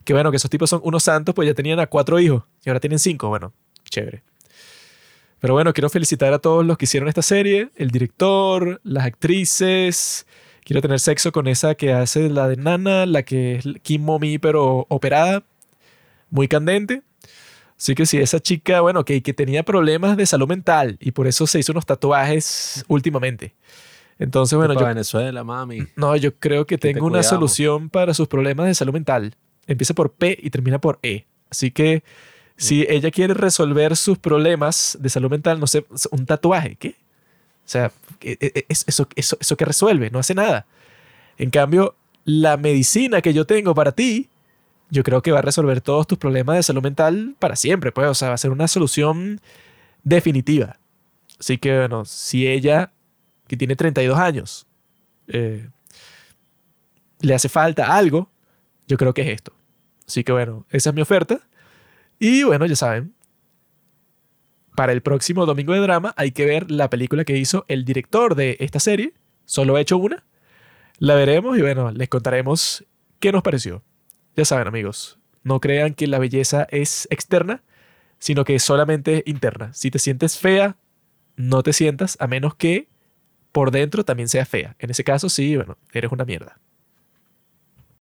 Que bueno, que esos tipos son unos santos, pues ya tenían a cuatro hijos y ahora tienen cinco. Bueno, chévere. Pero bueno, quiero felicitar a todos los que hicieron esta serie, el director, las actrices. Quiero tener sexo con esa que hace la de Nana, la que es Kim Momi, pero operada. Muy candente. Así que sí, esa chica, bueno, que, que tenía problemas de salud mental y por eso se hizo unos tatuajes últimamente. Entonces, bueno,
para
yo,
Venezuela, mami.
no, yo creo que
te
tengo una
cuidamos.
solución para sus problemas de salud mental. Empieza por P y termina por E. Así que si ella quiere resolver sus problemas de salud mental, no sé, un tatuaje, ¿qué? O sea, e- e- es- eso, eso, eso que resuelve, no hace nada. En cambio, la medicina que yo tengo para ti, yo creo que va a resolver todos tus problemas de salud mental para siempre, pues. O sea, va a ser una solución definitiva. Así que, bueno, si ella, que tiene 32 años, eh, le hace falta algo, yo creo que es esto. Así que, bueno, esa es mi oferta. Y bueno, ya saben, para el próximo domingo de drama hay que ver la película que hizo el director de esta serie. Solo he hecho una. La veremos y bueno, les contaremos qué nos pareció. Ya saben, amigos, no crean que la belleza es externa, sino que es solamente interna. Si te sientes fea, no te sientas, a menos que por dentro también sea fea. En ese caso, sí, bueno, eres una mierda.